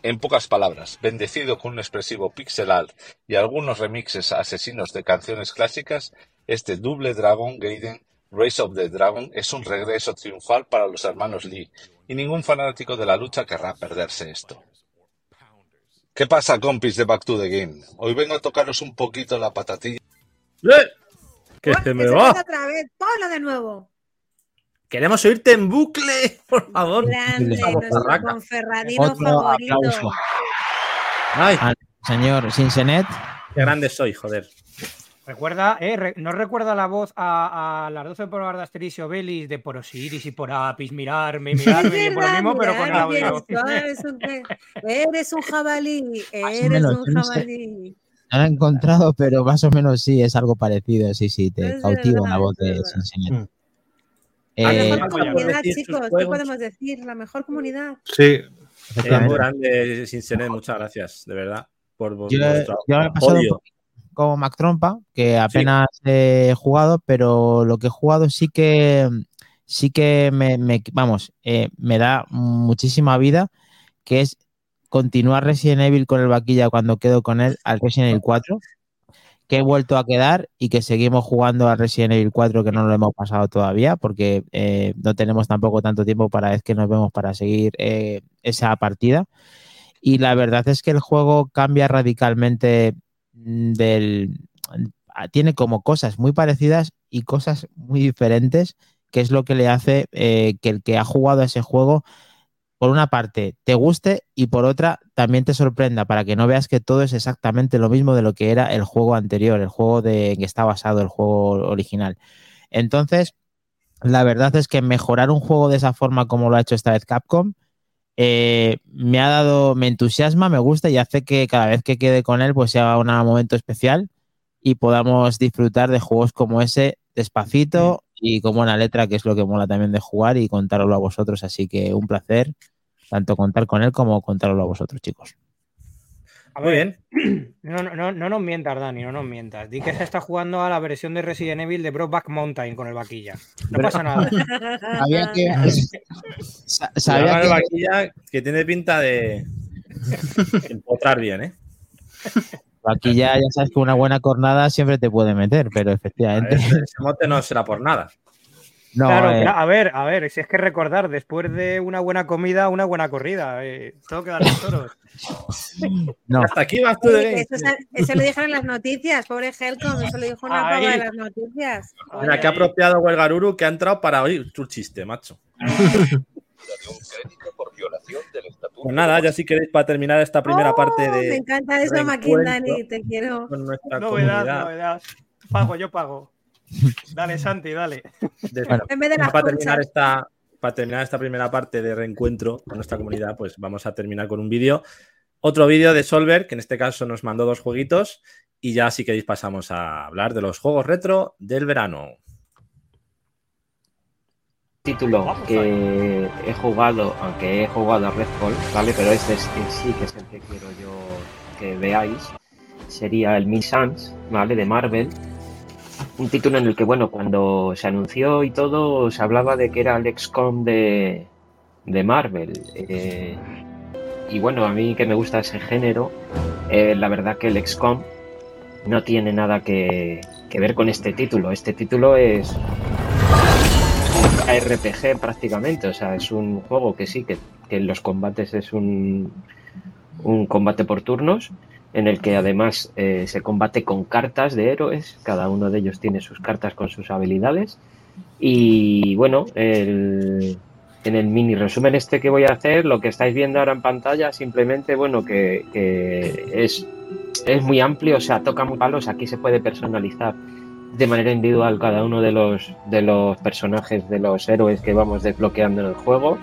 En pocas palabras, bendecido con un expresivo pixel art y algunos remixes asesinos de canciones clásicas, este Double Dragon Gaiden Race of the Dragon es un regreso triunfal para los hermanos Lee, y ningún fanático de la lucha querrá perderse esto. ¿Qué pasa, compis de Back to the Game? Hoy vengo a tocaros un poquito la patatilla. ¡Eh! ¡Que se me va! otra vez. Ponlo de nuevo. Queremos oírte en bucle, por favor. Grande, nuestro conferradino favorito. aplauso. Ay, Al señor Sinsenet. qué grande soy, joder. Recuerda, eh, re- ¿no recuerda la voz a, a las 12 pruebas de Asterisio Belis de por Osiris y por Apis, mirarme, mirarme, y por lo mismo, pero con audio? eres un- Eres un jabalí, eres un jabalí. No he encontrado, pero más o menos sí, es algo parecido. Sí, sí, te Es cautiva verdad, la voz es de verdad. Sinsenet. Mm. La Eh, mejor comunidad, chicos, ¿qué podemos decir? La mejor comunidad. Sí, Eh, muy grande, Sinsenet, muchas gracias, de verdad, por Yo, vuestro yo me he pasado un apoyo. poquito como Mac Trompa, que apenas he jugado, pero lo que he jugado sí que sí que me, me- vamos, eh, me da muchísima vida, que es continuar Resident Evil con el vaquilla cuando quedo con él al Resident Evil 4, que he vuelto a quedar y que seguimos jugando al Resident Evil 4 que no lo hemos pasado todavía porque eh, no tenemos tampoco tanto tiempo para vez que nos vemos para seguir eh, esa partida. Y la verdad es que el juego cambia radicalmente del... Tiene como cosas muy parecidas y cosas muy diferentes, que es lo que le hace eh, que el que ha jugado a ese juego por una parte te guste y por otra también te sorprenda para que no veas que todo es exactamente lo mismo de lo que era el juego anterior, el juego de en que está basado el juego original. Entonces, la verdad es que mejorar un juego de esa forma como lo ha hecho esta vez Capcom eh, me ha dado, me entusiasma, me gusta y hace que cada vez que quede con él pues sea un momento especial y podamos disfrutar de juegos como ese despacito y con buena letra, que es lo que mola también de jugar y contarlo a vosotros. Así que un placer tanto contar con él como contarlo a vosotros, chicos. Muy bien. No, no, no, nos mientas, Dani, no nos mientas. Di que se está jugando a la versión de Resident Evil de Brokeback Mountain con el vaquilla. No pasa nada. Sabía que. Sabía que... el vaquilla que tiene pinta de. empotrar bien, ¿eh? Vaquilla, ya sabes que una buena cornada siempre te puede meter, pero efectivamente. ese mote no será por nada. No, claro, eh. a ver, a ver, si es que recordar, después de una buena comida, una buena corrida. Eh, tengo que dar los toros. No. Hasta aquí vas tú de eso, eso, lo dijeron en las noticias, pobre Helcom, eso lo dijo una pava de las noticias. Mira, que ha apropiado Huelgaruru que ha entrado para oír tu chiste, macho. Pues nada, ya si queréis para terminar esta primera parte de. Me encanta eso, Maquin, Dani, te quiero. Con nuestra novedad, novedad. Pago, yo pago. Dale, Santi, dale. en vez de las para terminar esta para terminar esta primera parte de reencuentro con nuestra comunidad, pues vamos a terminar con un vídeo. Otro vídeo de Solver, que en este caso nos mandó dos jueguitos. Y ya si queréis pasamos a hablar de los juegos retro del verano. Título que he jugado, aunque he jugado a Redfall, ¿vale? Pero este es, sí que es el que quiero yo que veáis. Sería el Miss Sans, ¿vale? De Marvel un título en el que, bueno, cuando se anunció y todo, se hablaba de que era el XCOM de, de Marvel. Eh, y bueno, a mí que me gusta ese género, eh, la verdad que el XCOM no tiene nada que, ver con este título. Este título es RPG prácticamente, o sea, es un juego que sí, que, que en los combates es un, un combate por turnos en el que además eh, se combate con cartas de héroes, cada uno de ellos tiene sus cartas con sus habilidades. Y bueno, en el mini resumen este que voy a hacer, lo que estáis viendo ahora en pantalla, simplemente, bueno, que, es, es muy amplio, o sea, toca muy palos, aquí se puede personalizar de manera individual cada uno de los, de los personajes, de los héroes que vamos desbloqueando en el juego.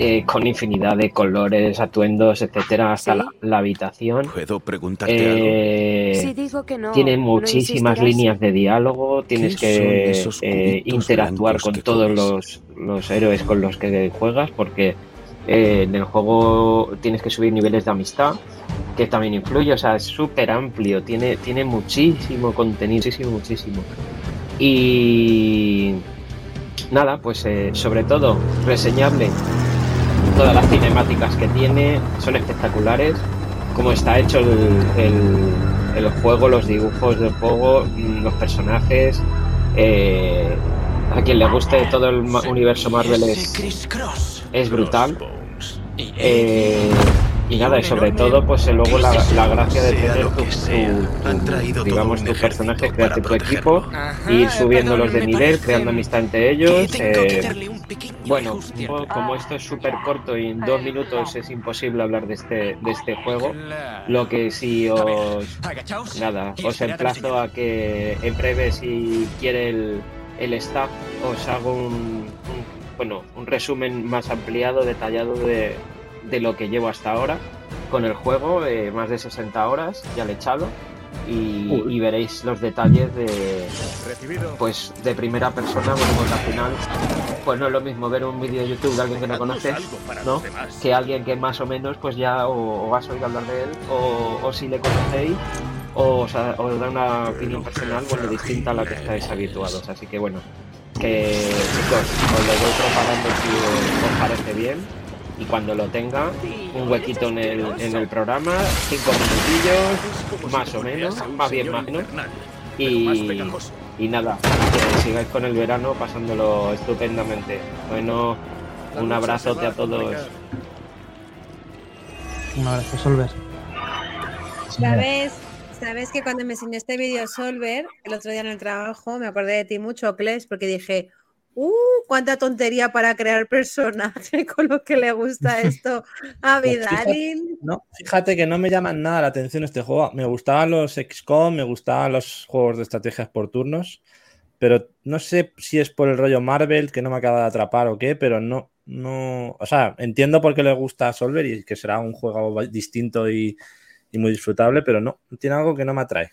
Eh, con infinidad de colores, atuendos, etcétera, hasta la, habitación. ¿Puedo preguntarte eh, algo? digo que no, tiene muchísimas líneas de diálogo, tienes que eh, interactuar con todos los, los, héroes con los que juegas, porque en el juego tienes que subir niveles de amistad, que también influye, o sea, es súper amplio, tiene, tiene muchísimo contenido, muchísimo, muchísimo. Y nada, pues sobre todo reseñable todas las cinemáticas que tiene son espectaculares. Cómo está hecho el, juego, los dibujos del juego, mm, los personajes. Eh, a quien le guste todo el universo Marvel es, es brutal. Eh, y nada, y sobre todo, pues luego la, gracia de tener tu, digamos, tu personaje, crearte tu equipo, ir subiéndolos de nivel, creando amistad entre ellos. Eh, bueno, como esto es súper corto y en dos minutos es imposible hablar de este, de este juego, lo que sí os. Nada, os emplazo a que en breve, si quiere el, el staff, os hago un bueno, un resumen más ampliado, detallado de de lo que llevo hasta ahora. Con el juego, eh, más de 60 horas ya le he echado. Y, veréis los detalles de pues de primera persona bueno pues al final pues no es lo mismo ver un vídeo de YouTube de alguien que no conoces ¿no? que alguien que más o menos pues ya o, has oído hablar de él o, si le conocéis o, os da una opinión personal bueno distinta a la que estáis habituados. Así que bueno que chicos os lo voy propagando si os parece bien Y cuando lo tenga, un huequito en el, en el programa, cinco minutillos, más o menos, más bien más, ¿no? Y, y nada, que sigáis con el verano pasándolo estupendamente. Bueno, un abrazote a todos. Un abrazo, Solver. ¿Sabes? ¿Sabes que cuando me enseñó este vídeo Solver, el otro día en el trabajo, me acordé de ti mucho, Kles, porque dije, ¡uh! ¡Cuánta tontería para crear personaje con lo que le gusta esto a Pues fíjate, Vidalin! no, fíjate que no me llaman nada la atención este juego. Me gustaban los XCOM, me gustaban los juegos de estrategias por turnos, pero no sé si es por el rollo Marvel que no me acaba de atrapar o qué, pero no, no, o sea, entiendo por qué le gusta a Solver y que será un juego distinto y, y muy disfrutable, pero no, tiene algo que no me atrae.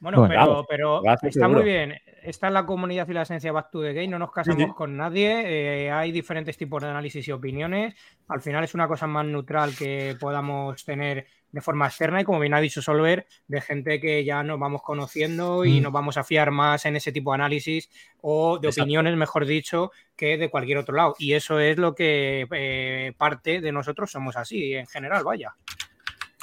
Bueno, Bueno, pero, vamos, pero está muy bien. Está en la comunidad y la esencia Back to the Game. No nos casamos sí. con nadie. eh, hay diferentes tipos de análisis y opiniones. Al final es una cosa más neutral que podamos tener de forma externa y, como bien ha dicho Solver, de gente que ya nos vamos conociendo y Mm. nos vamos a fiar más en ese tipo de análisis o de Exacto. opiniones, mejor dicho, que de cualquier otro lado. Y eso es lo que eh, parte de nosotros somos así, en general, vaya.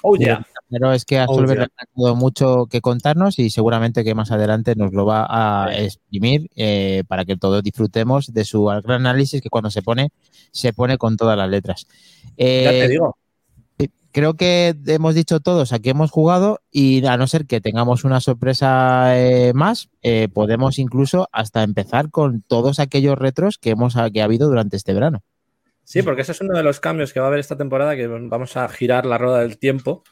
Oh, yeah. Pero es que a Oh, yeah. ha dado mucho que contarnos y seguramente que más adelante nos lo va a exprimir eh, para que todos disfrutemos de su gran análisis que cuando se pone, se pone con todas las letras. Ya te Eh, digo. Creo que hemos dicho todos a qué hemos jugado y a no ser que tengamos una sorpresa eh, más, podemos incluso hasta empezar con todos aquellos retros que hemos que ha habido durante este verano. Sí, porque ese es uno de los cambios que va a haber esta temporada, que vamos a girar la rueda del tiempo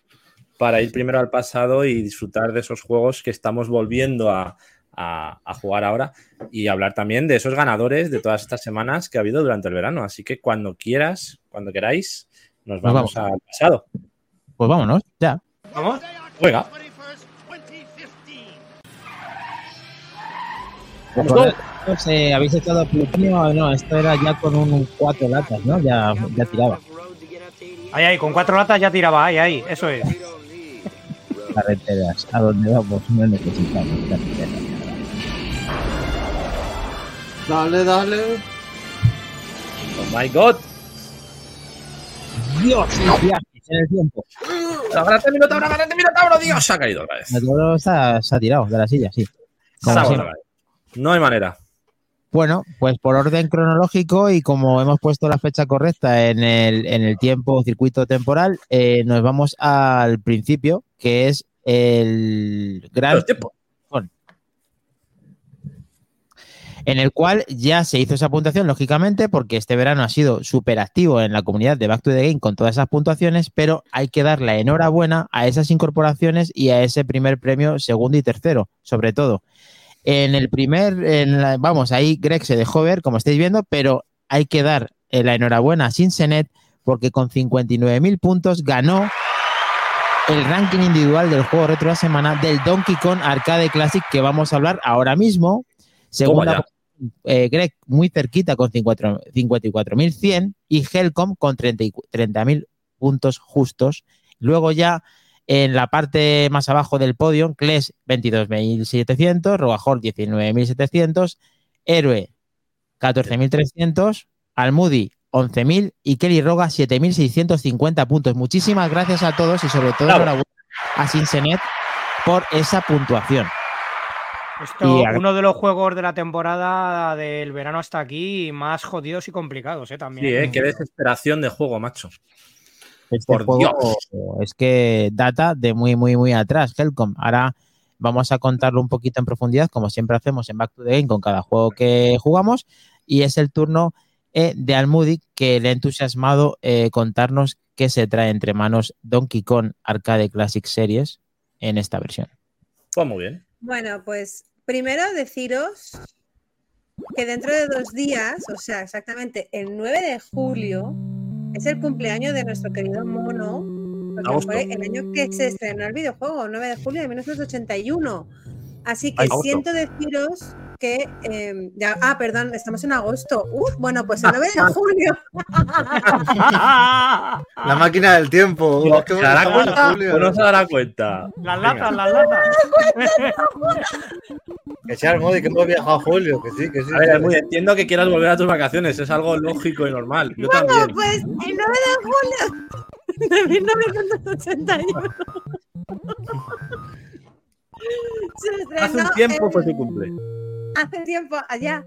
para ir primero al pasado y disfrutar de esos juegos que estamos volviendo a, a- a jugar ahora y hablar también de esos ganadores de todas estas semanas que ha habido durante el verano. Así que cuando quieras, cuando queráis, nos Nos vamos, vamos. al pasado. Pues vámonos, ya. ¿Vamos? Juega. Eh, habéis echado a plutonio, no, esto era ya con un cuatro latas, ¿no? Ya, ya tiraba. Ahí, ahí, con cuatro latas ya tiraba, ahí, ahí, eso es. Carreteras, a donde vamos, no necesitamos carreteras. Dale, dale. Oh my god. Dios, viajes en el tiempo. ¡Agárrate, Minotauro, agárrate, Minotauro! ¡Dios! Se ha caído otra vez. Se ha, se ha tirado de la silla, sí. Como No hay manera. Bueno, pues por orden cronológico y como hemos puesto la fecha correcta en el, en el tiempo circuito temporal, eh, nos vamos al principio, que es el gran Bueno. en el cual ya se hizo esa puntuación, lógicamente, porque este verano ha sido súper activo en la comunidad de Back to the Game con todas esas puntuaciones, pero hay que dar la enhorabuena a esas incorporaciones y a ese primer premio segundo y tercero, sobre todo. En el primer, en la- vamos, ahí Greg se dejó ver, como estáis viendo, pero hay que dar eh, la enhorabuena a Sinsenet porque con 59.000 puntos ganó el ranking individual del juego retro de la semana del Donkey Kong Arcade Classic que vamos a hablar ahora mismo. Segunda, eh, Greg muy cerquita con 54 54.100 y Helcom con 30 y- 30.000 puntos justos. Luego ya en la parte más abajo del podio, Kles 22.700, Robajor 19.700, Héroe 14.300, Almudi 11.000 y Kelly Roga 7.650 puntos. Muchísimas gracias a todos y sobre todo a Sinsenet por esa puntuación. Esto, uno de los juegos de la temporada del verano hasta aquí más jodidos y complicados, ¿eh? También. Sí, eh, qué desesperación de juego, macho. Este Por juego Dios. es que data de muy, muy, muy atrás, Helcom. Ahora vamos a contarlo un poquito en profundidad, como siempre hacemos en Back to the Game con cada juego que jugamos. Y es el turno eh, de Almudi que le ha entusiasmado eh, contarnos qué se trae entre manos Donkey Kong Arcade Classic Series en esta versión. Pues muy bien. Bueno, pues primero deciros que dentro de dos días, o sea, exactamente el 9 de julio, es el cumpleaños de nuestro querido mono, porque fue el año que se estrenó el videojuego, 9 de julio de 1981. Así que Ay, siento deciros que eh, ya, ah, perdón, estamos en agosto. Uf, bueno, pues el 9 de julio. La máquina del tiempo. ¿Se dará cuenta Julio. o no se dará cuenta? Las latas, las latas. Que sea el modo y que hemos viajado a Julio, que sí, que sí. A ver, muy entiendo que quieras volver a tus vacaciones, es algo lógico y normal. Yo bueno, también. pues el 9 de julio de 1981 se estrenó Hace un tiempo fue tu cumple. hace tiempo allá.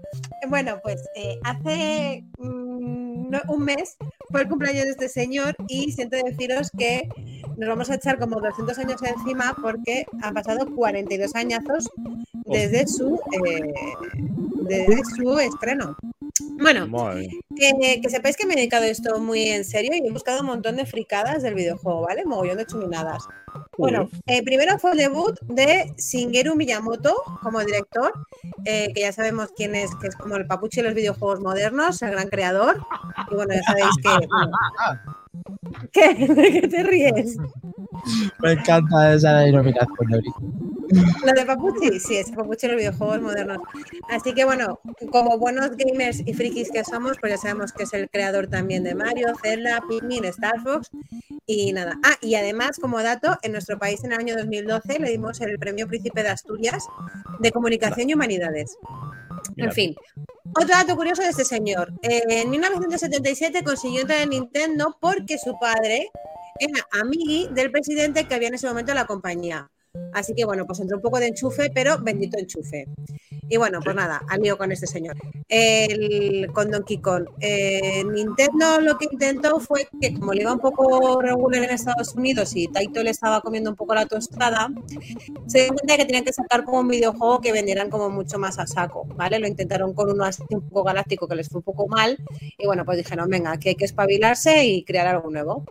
Bueno, pues eh, hace mm, no- un mes fue el cumpleaños de este señor y siento deciros que nos vamos a echar como 200 años encima porque han pasado 42 añazos desde su, eh, desde su estreno. Bueno, que, que sepáis que me he dedicado a esto muy en serio y he buscado un montón de fricadas del videojuego, ¿vale? Mogollón de chuminadas. Bueno, eh, primero fue el debut de Shigeru Miyamoto como director, eh, que ya sabemos quién es, que es como el papuchi de los videojuegos modernos, el gran creador. Y bueno, ya sabéis que... bueno, ¿Qué? ¿De qué te ríes? Me encanta esa denominación. Lo de Papuchi, sí, es Papuchi en los videojuegos modernos. Así que bueno, como buenos gamers y frikis que somos, pues ya sabemos que es el creador también de Mario, Zelda, Pikmin, Star Fox y nada. Ah, y además, como dato, en nuestro país en el año 2012 le dimos el premio Príncipe de Asturias de Comunicación y Humanidades. En fin, otro dato curioso de este señor. En 1977 consiguió entrar en Nintendo porque su padre era amigui del presidente que había en ese momento en la compañía. Así que bueno, pues entró un poco de enchufe, pero bendito enchufe. Y bueno, pues nada, al lío con este señor. El, con Donkey Kong. Eh, Nintendo lo que intentó fue que como le iba un poco regular en Estados Unidos y Taito le estaba comiendo un poco la tostada, se dio cuenta que tenían que sacar como un videojuego que vendieran como mucho más a saco, ¿vale? Lo intentaron con uno así un poco galáctico que les fue un poco mal y bueno, pues dijeron, venga, que hay que espabilarse y crear algo nuevo.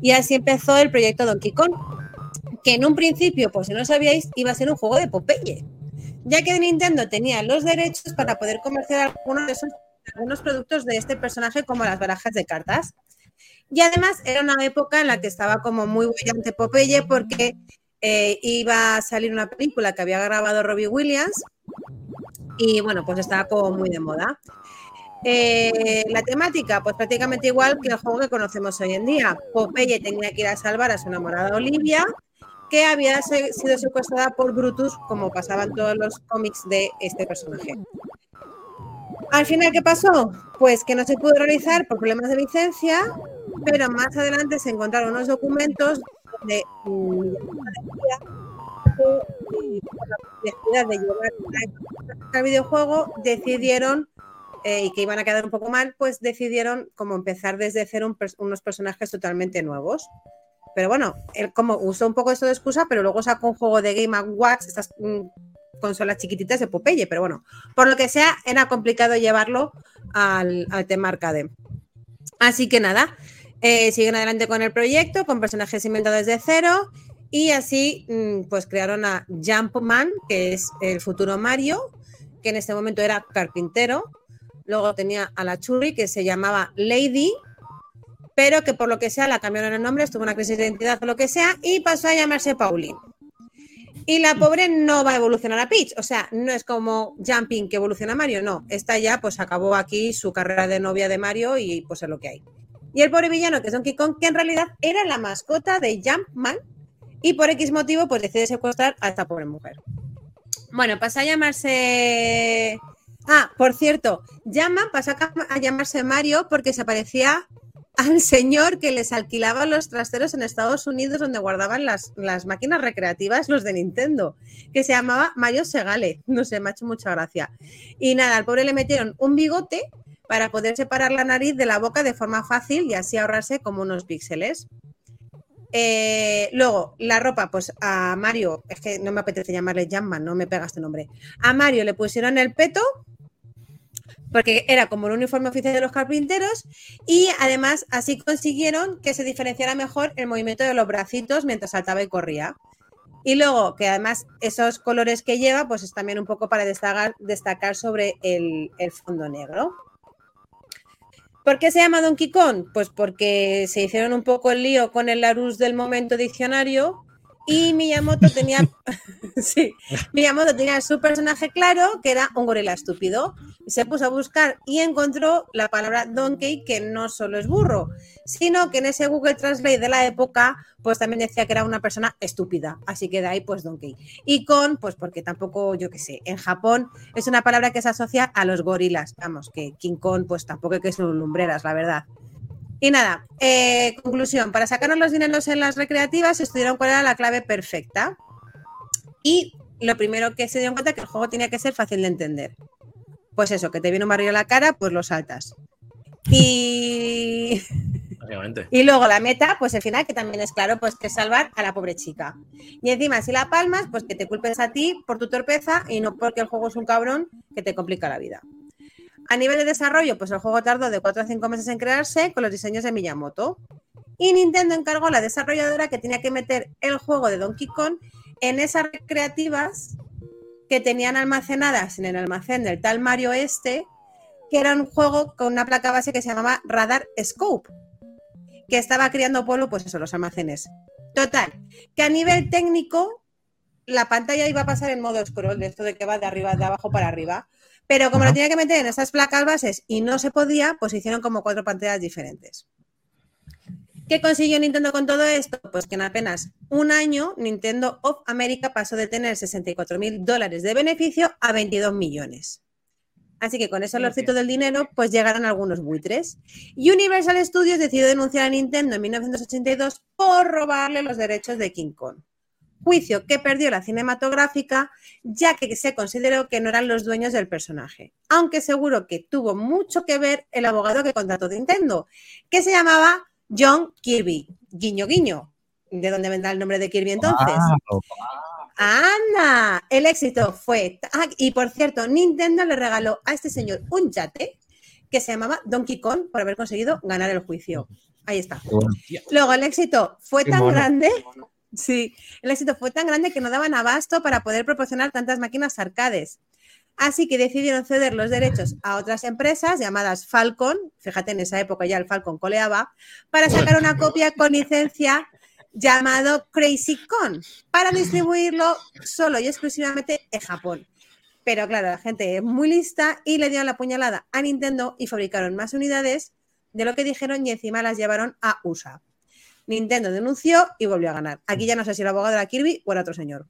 Y así empezó el proyecto Donkey Kong, que en un principio, pues si no sabíais, iba a ser un juego de Popeye, ya que Nintendo tenía los derechos para poder comerciar algunos de esos algunos productos de este personaje como las barajas de cartas. Y además era una época en la que estaba como muy brillante Popeye porque eh, iba a salir una película que había grabado Robbie Williams y bueno, pues estaba como muy de moda. Eh, la temática, pues prácticamente igual que el juego que conocemos hoy en día. Popeye tenía que ir a salvar a su enamorada Olivia, que había sido secuestrada por Brutus, como pasaban todos los cómics de este personaje. Al final, ¿qué pasó? Pues que no se pudo realizar por problemas de licencia, pero más adelante se encontraron unos documentos de la de llevar al videojuego decidieron eh, y que iban a quedar un poco mal, pues decidieron como empezar desde cero unos personajes totalmente nuevos. Pero bueno, él como usó un poco esto de excusa, pero luego sacó un juego de Game Watch, estas mm, consolas chiquititas de Popeye, pero bueno, por lo que sea, era complicado llevarlo al, al tema arcade. Así que nada, eh, siguen adelante con el proyecto, con personajes inventados de cero, y así mm, pues crearon a Jumpman, que es el futuro Mario, que en este momento era carpintero. Luego tenía a la Churri, que se llamaba Lady, pero que por lo que sea la cambiaron el nombre, estuvo una crisis de identidad o lo que sea, y pasó a llamarse Pauline. Y la pobre no va a evolucionar a Peach, o sea, no es como Jumping que evoluciona a Mario, no. Esta ya pues acabó aquí su carrera de novia de Mario y pues es lo que hay. Y el pobre villano, que es Donkey Kong, que en realidad era la mascota de Jumpman, y por X motivo pues decide secuestrar a esta pobre mujer. Bueno, pasa a llamarse... Ah, por cierto, llama, pasó a llamarse Mario porque se parecía al señor que les alquilaba los trasteros en Estados Unidos donde guardaban las, las máquinas recreativas, los de Nintendo, que se llamaba Mario Segale. No sé, me ha hecho mucha gracia. Y nada, al pobre le metieron un bigote para poder separar la nariz de la boca de forma fácil y así ahorrarse como unos píxeles. Eh, luego, la ropa, pues a Mario, es que no me apetece llamarle Jamman, no me pega este nombre. A Mario le pusieron el peto, porque era como el uniforme oficial de los carpinteros, y además así consiguieron que se diferenciara mejor el movimiento de los bracitos mientras saltaba y corría. Y luego, que además esos colores que lleva, pues es también un poco para destacar, destacar sobre el, fondo negro. ¿Por qué se llama Donkey Kong? Pues porque se hicieron un poco el lío con el Larus del momento diccionario Y Miyamoto tenía, sí, Miyamoto tenía su personaje claro, que era un gorila estúpido. Se puso a buscar y encontró la palabra donkey, que no solo es burro, sino que en ese Google Translate de la época, pues también decía que era una persona estúpida. Así que de ahí, pues donkey. Y con, pues porque tampoco, yo qué sé, en Japón es una palabra que se asocia a los gorilas. Vamos, que King Kong, pues tampoco hay que ser lumbreras, la verdad. Y nada, eh, conclusión, para sacarnos los dineros en las recreativas estudiaron cuál era la clave perfecta. Y lo primero que se dieron cuenta es que el juego tenía que ser fácil de entender. Pues eso, que te viene un barrio a la cara, pues lo saltas. Y... Y luego la meta, pues el final, que también es claro, pues que es salvar a la pobre chica. Y encima, si la palmas, pues que te culpes a ti por tu torpeza y no porque el juego es un cabrón que te complica la vida. A nivel de desarrollo, pues el juego tardó de 4 a 5 meses en crearse con los diseños de Miyamoto. Y Nintendo encargó a la desarrolladora que tenía que meter el juego de Donkey Kong en esas recreativas que tenían almacenadas en el almacén del tal Mario Este, que era un juego con una placa base que se llamaba Radar Scope, que estaba creando polvo, pues eso, los almacenes. Total, que a nivel técnico la pantalla iba a pasar en modo scroll, de esto de que va de arriba, de abajo para arriba. Pero como lo tenía que meter en esas placas bases y no se podía, pues hicieron como cuatro pantallas diferentes. ¿Qué consiguió Nintendo con todo esto? Pues que en apenas un año Nintendo of America pasó de tener 64 mil dólares de beneficio a 22 millones. Así que con ese olorcito del dinero, pues llegaron algunos buitres. Universal Studios decidió denunciar a Nintendo en 1982 por robarle los derechos de King Kong juicio que perdió la cinematográfica, ya que se consideró que no eran los dueños del personaje. Aunque seguro que tuvo mucho que ver el abogado que contrató Nintendo, que se llamaba John Kirby. Guiño, guiño. ¿De dónde vendrá el nombre de Kirby entonces? ¡Anda! El éxito fue. Ah, y por cierto, Nintendo le regaló a este señor un yate que se llamaba Donkey Kong por haber conseguido ganar el juicio. Ahí está. Luego el éxito fue tan grande Sí, el éxito fue tan grande que no daban abasto para poder proporcionar tantas máquinas arcades. Así que decidieron ceder los derechos a otras empresas llamadas Falcon, fíjate en esa época ya el Falcon coleaba, para sacar una copia con licencia llamado Crazy Con, para distribuirlo solo y exclusivamente en Japón. Pero claro, la gente es muy lista y le dieron la puñalada a Nintendo y fabricaron más unidades de lo que dijeron y encima las llevaron a USA. Nintendo denunció y volvió a ganar. Aquí ya no sé si el abogado era Kirby o era otro señor.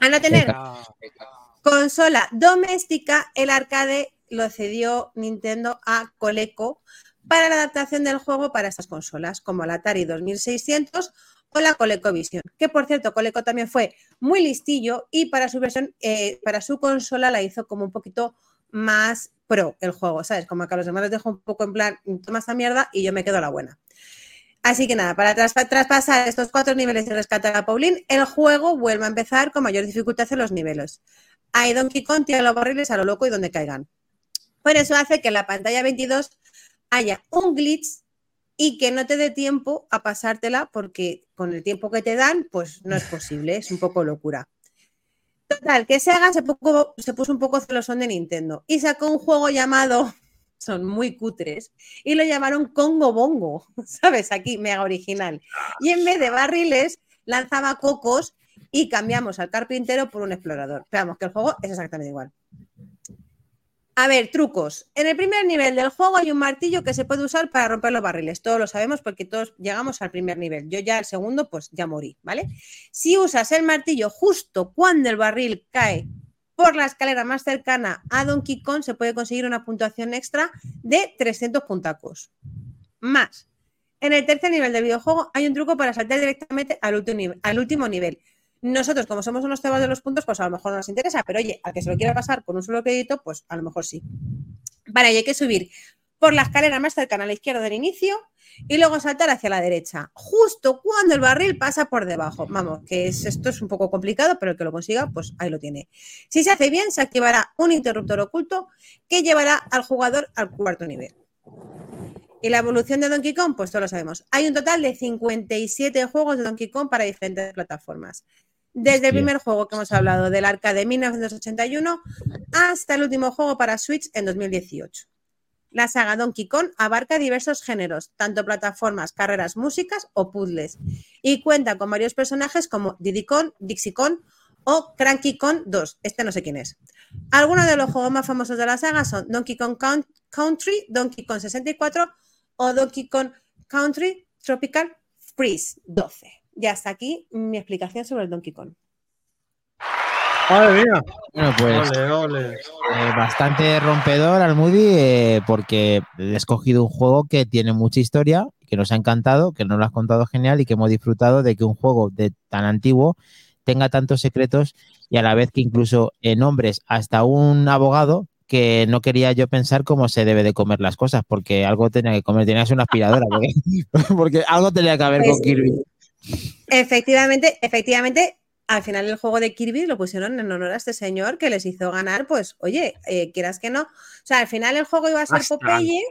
Al no tener consola doméstica, el arcade lo cedió Nintendo a Coleco para la adaptación del juego para estas consolas, como la Atari 2600 o la ColecoVision, que por cierto, Coleco también fue muy listillo y para su versión, eh, para su consola la hizo como un poquito más pro el juego, ¿sabes? Como que a los demás les dejo un poco en plan, toma esta mierda y yo me quedo a la buena. Así que nada, para traspasar estos cuatro niveles y rescatar a Pauline, el juego vuelve a empezar con mayor dificultad en los niveles. Hay Donkey Kong tira los barriles a lo loco y donde caigan. Por eso hace que en la pantalla 22 haya un glitch y que no te dé tiempo a pasártela porque con el tiempo que te dan, pues no es posible, es un poco locura. Total, que se, se puso un poco celosón de Nintendo y sacó un juego llamado son muy cutres, y lo llamaron Congo Bongo, ¿sabes? Aquí, mega original. Y en vez de barriles, lanzaba cocos y cambiamos al carpintero por un explorador. Veamos que el juego es exactamente igual. A ver, trucos. En el primer nivel del juego hay un martillo que se puede usar para romper los barriles. Todos lo sabemos porque todos llegamos al primer nivel. Yo ya al segundo, pues ya morí, ¿vale? Si usas el martillo justo cuando el barril cae por la escalera más cercana a Donkey Kong se puede conseguir una puntuación extra de 300 puntacos. Más. En el tercer nivel del videojuego hay un truco para saltar directamente al último nivel. Nosotros, como somos unos temas de los puntos, pues a lo mejor no nos interesa, pero oye, al que se lo quiera pasar con un solo crédito, pues a lo mejor sí. Vale, y hay que subir por la escalera más cercana a la izquierda del inicio y luego saltar hacia la derecha, justo cuando el barril pasa por debajo. Vamos, que esto es un poco complicado, pero el que lo consiga, pues ahí lo tiene. Si se hace bien, se activará un interruptor oculto que llevará al jugador al cuarto nivel. Y la evolución de Donkey Kong, pues todos lo sabemos. Hay un total de 57 juegos de Donkey Kong para diferentes plataformas. Desde el primer juego que hemos hablado, del arca de 1981, hasta el último juego para Switch en 2018. La saga Donkey Kong abarca diversos géneros, tanto plataformas, carreras, músicas o puzzles, y cuenta con varios personajes como Diddy Kong, Dixie Kong o Cranky Kong 2. Este no sé quién es. Algunos de los juegos más famosos de la saga son Donkey Kong Country, Donkey Kong 64 o Donkey Kong Country Tropical Freeze 12. Y hasta aquí mi explicación sobre el Donkey Kong. ¡Madre mía! Bueno, pues Ole, ole. eh, bastante rompedor al Moody eh, porque he escogido un juego que tiene mucha historia, que nos ha encantado, que nos lo has contado genial y que hemos disfrutado de que un juego de tan antiguo tenga tantos secretos y a la vez que incluso en nombres hasta un abogado que no quería yo pensar cómo se debe de comer las cosas, porque algo tenía que comer, tenía que ser una aspiradora, porque, porque algo tenía que haber con Pues, Kirby. Efectivamente, efectivamente, al final el juego de Kirby lo pusieron en honor a este señor que les hizo ganar, pues, oye, eh, quieras que no. O sea, al final el juego iba a ser Hasta. Popeye.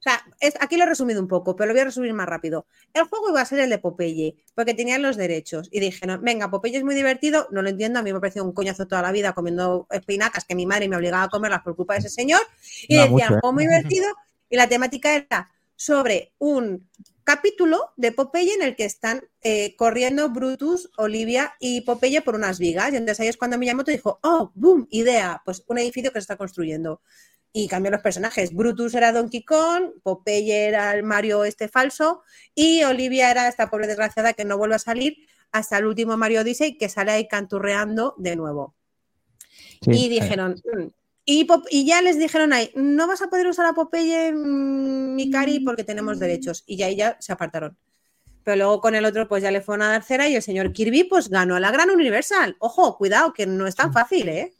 O sea, es- aquí lo he resumido un poco, pero lo voy a resumir más rápido. El juego iba a ser el de Popeye, porque tenían los derechos. Y dijeron, venga, Popeye es muy divertido, no lo entiendo, a mí me pareció un coñazo toda la vida comiendo espinacas que mi madre me obligaba a comerlas por culpa de ese señor. Y No, decían, ¿eh? juego muy divertido. Y la temática era sobre un capítulo de Popeye en el que están eh, corriendo Brutus, Olivia y Popeye por unas vigas. Y entonces ahí es cuando Miyamoto dijo, oh, boom, idea, pues un edificio que se está construyendo. Y cambió los personajes. Brutus era Donkey Kong, Popeye era el Mario este falso y Olivia era esta pobre desgraciada que no vuelve a salir hasta el último Mario Odyssey que sale ahí canturreando de nuevo. Sí, y eh, dijeron, "Mm". Y, Pop- y ya les dijeron ahí, no vas a poder usar a Popeye, mm, Mikari, porque tenemos derechos. Y ya ahí ya se apartaron. Pero luego con el otro, pues ya le fue una tercera y el señor Kirby, pues ganó a la gran Universal. Ojo, cuidado, que no es tan fácil, ¿eh?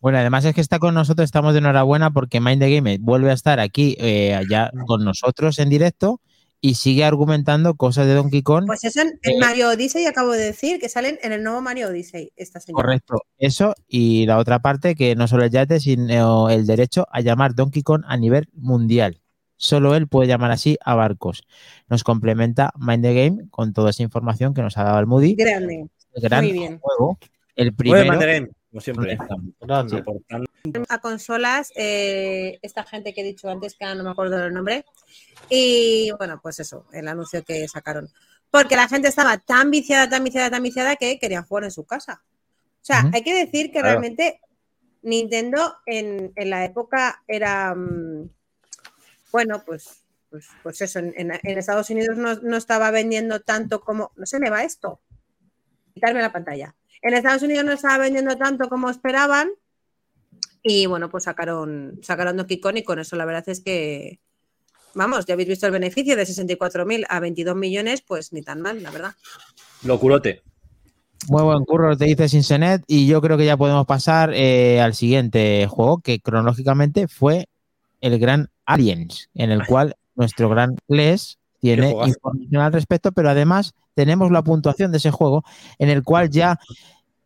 Bueno, además es que está con nosotros, estamos de enhorabuena porque Mind the Game vuelve a estar aquí eh, allá con nosotros en directo y sigue argumentando cosas de Donkey Kong. Pues eso en, en Mario Odyssey acabo de decir que salen en el nuevo Mario Odyssey, esta señora. Correcto, eso y la otra parte que no solo el yate, sino el derecho a llamar Donkey Kong a nivel mundial. Solo él puede llamar así a barcos. Nos complementa Mind the Game con toda esa información que nos ha dado el Moody. Grande. El gran Muy bien. juego, el primero. bien, Mind the Game, como siempre. Grande. A consolas, eh, esta gente que he dicho antes, que no me acuerdo del nombre. Y bueno, pues eso, el anuncio que sacaron. Porque la gente estaba tan viciada, tan viciada, tan viciada que querían jugar en su casa. O sea, hay que decir que Claro. realmente Nintendo en, en la época era, mm, bueno, pues, pues, pues eso, en, en- en Estados Unidos no, no estaba vendiendo tanto como, no se me va esto, quitarme la pantalla. En Estados Unidos no estaba vendiendo tanto como esperaban y bueno, pues sacaron, sacaron Donkey Kong y con eso la verdad es que, vamos, ya habéis visto el beneficio de 64.000 a 22 millones, pues ni tan mal, la verdad. Locurote. Muy buen curro, te dice Sinsenet. Y yo creo que ya podemos pasar eh, al siguiente juego, que cronológicamente fue el Gran Aliens, en el cual nuestro gran Les tiene información al respecto, pero además tenemos la puntuación de ese juego, en el cual ya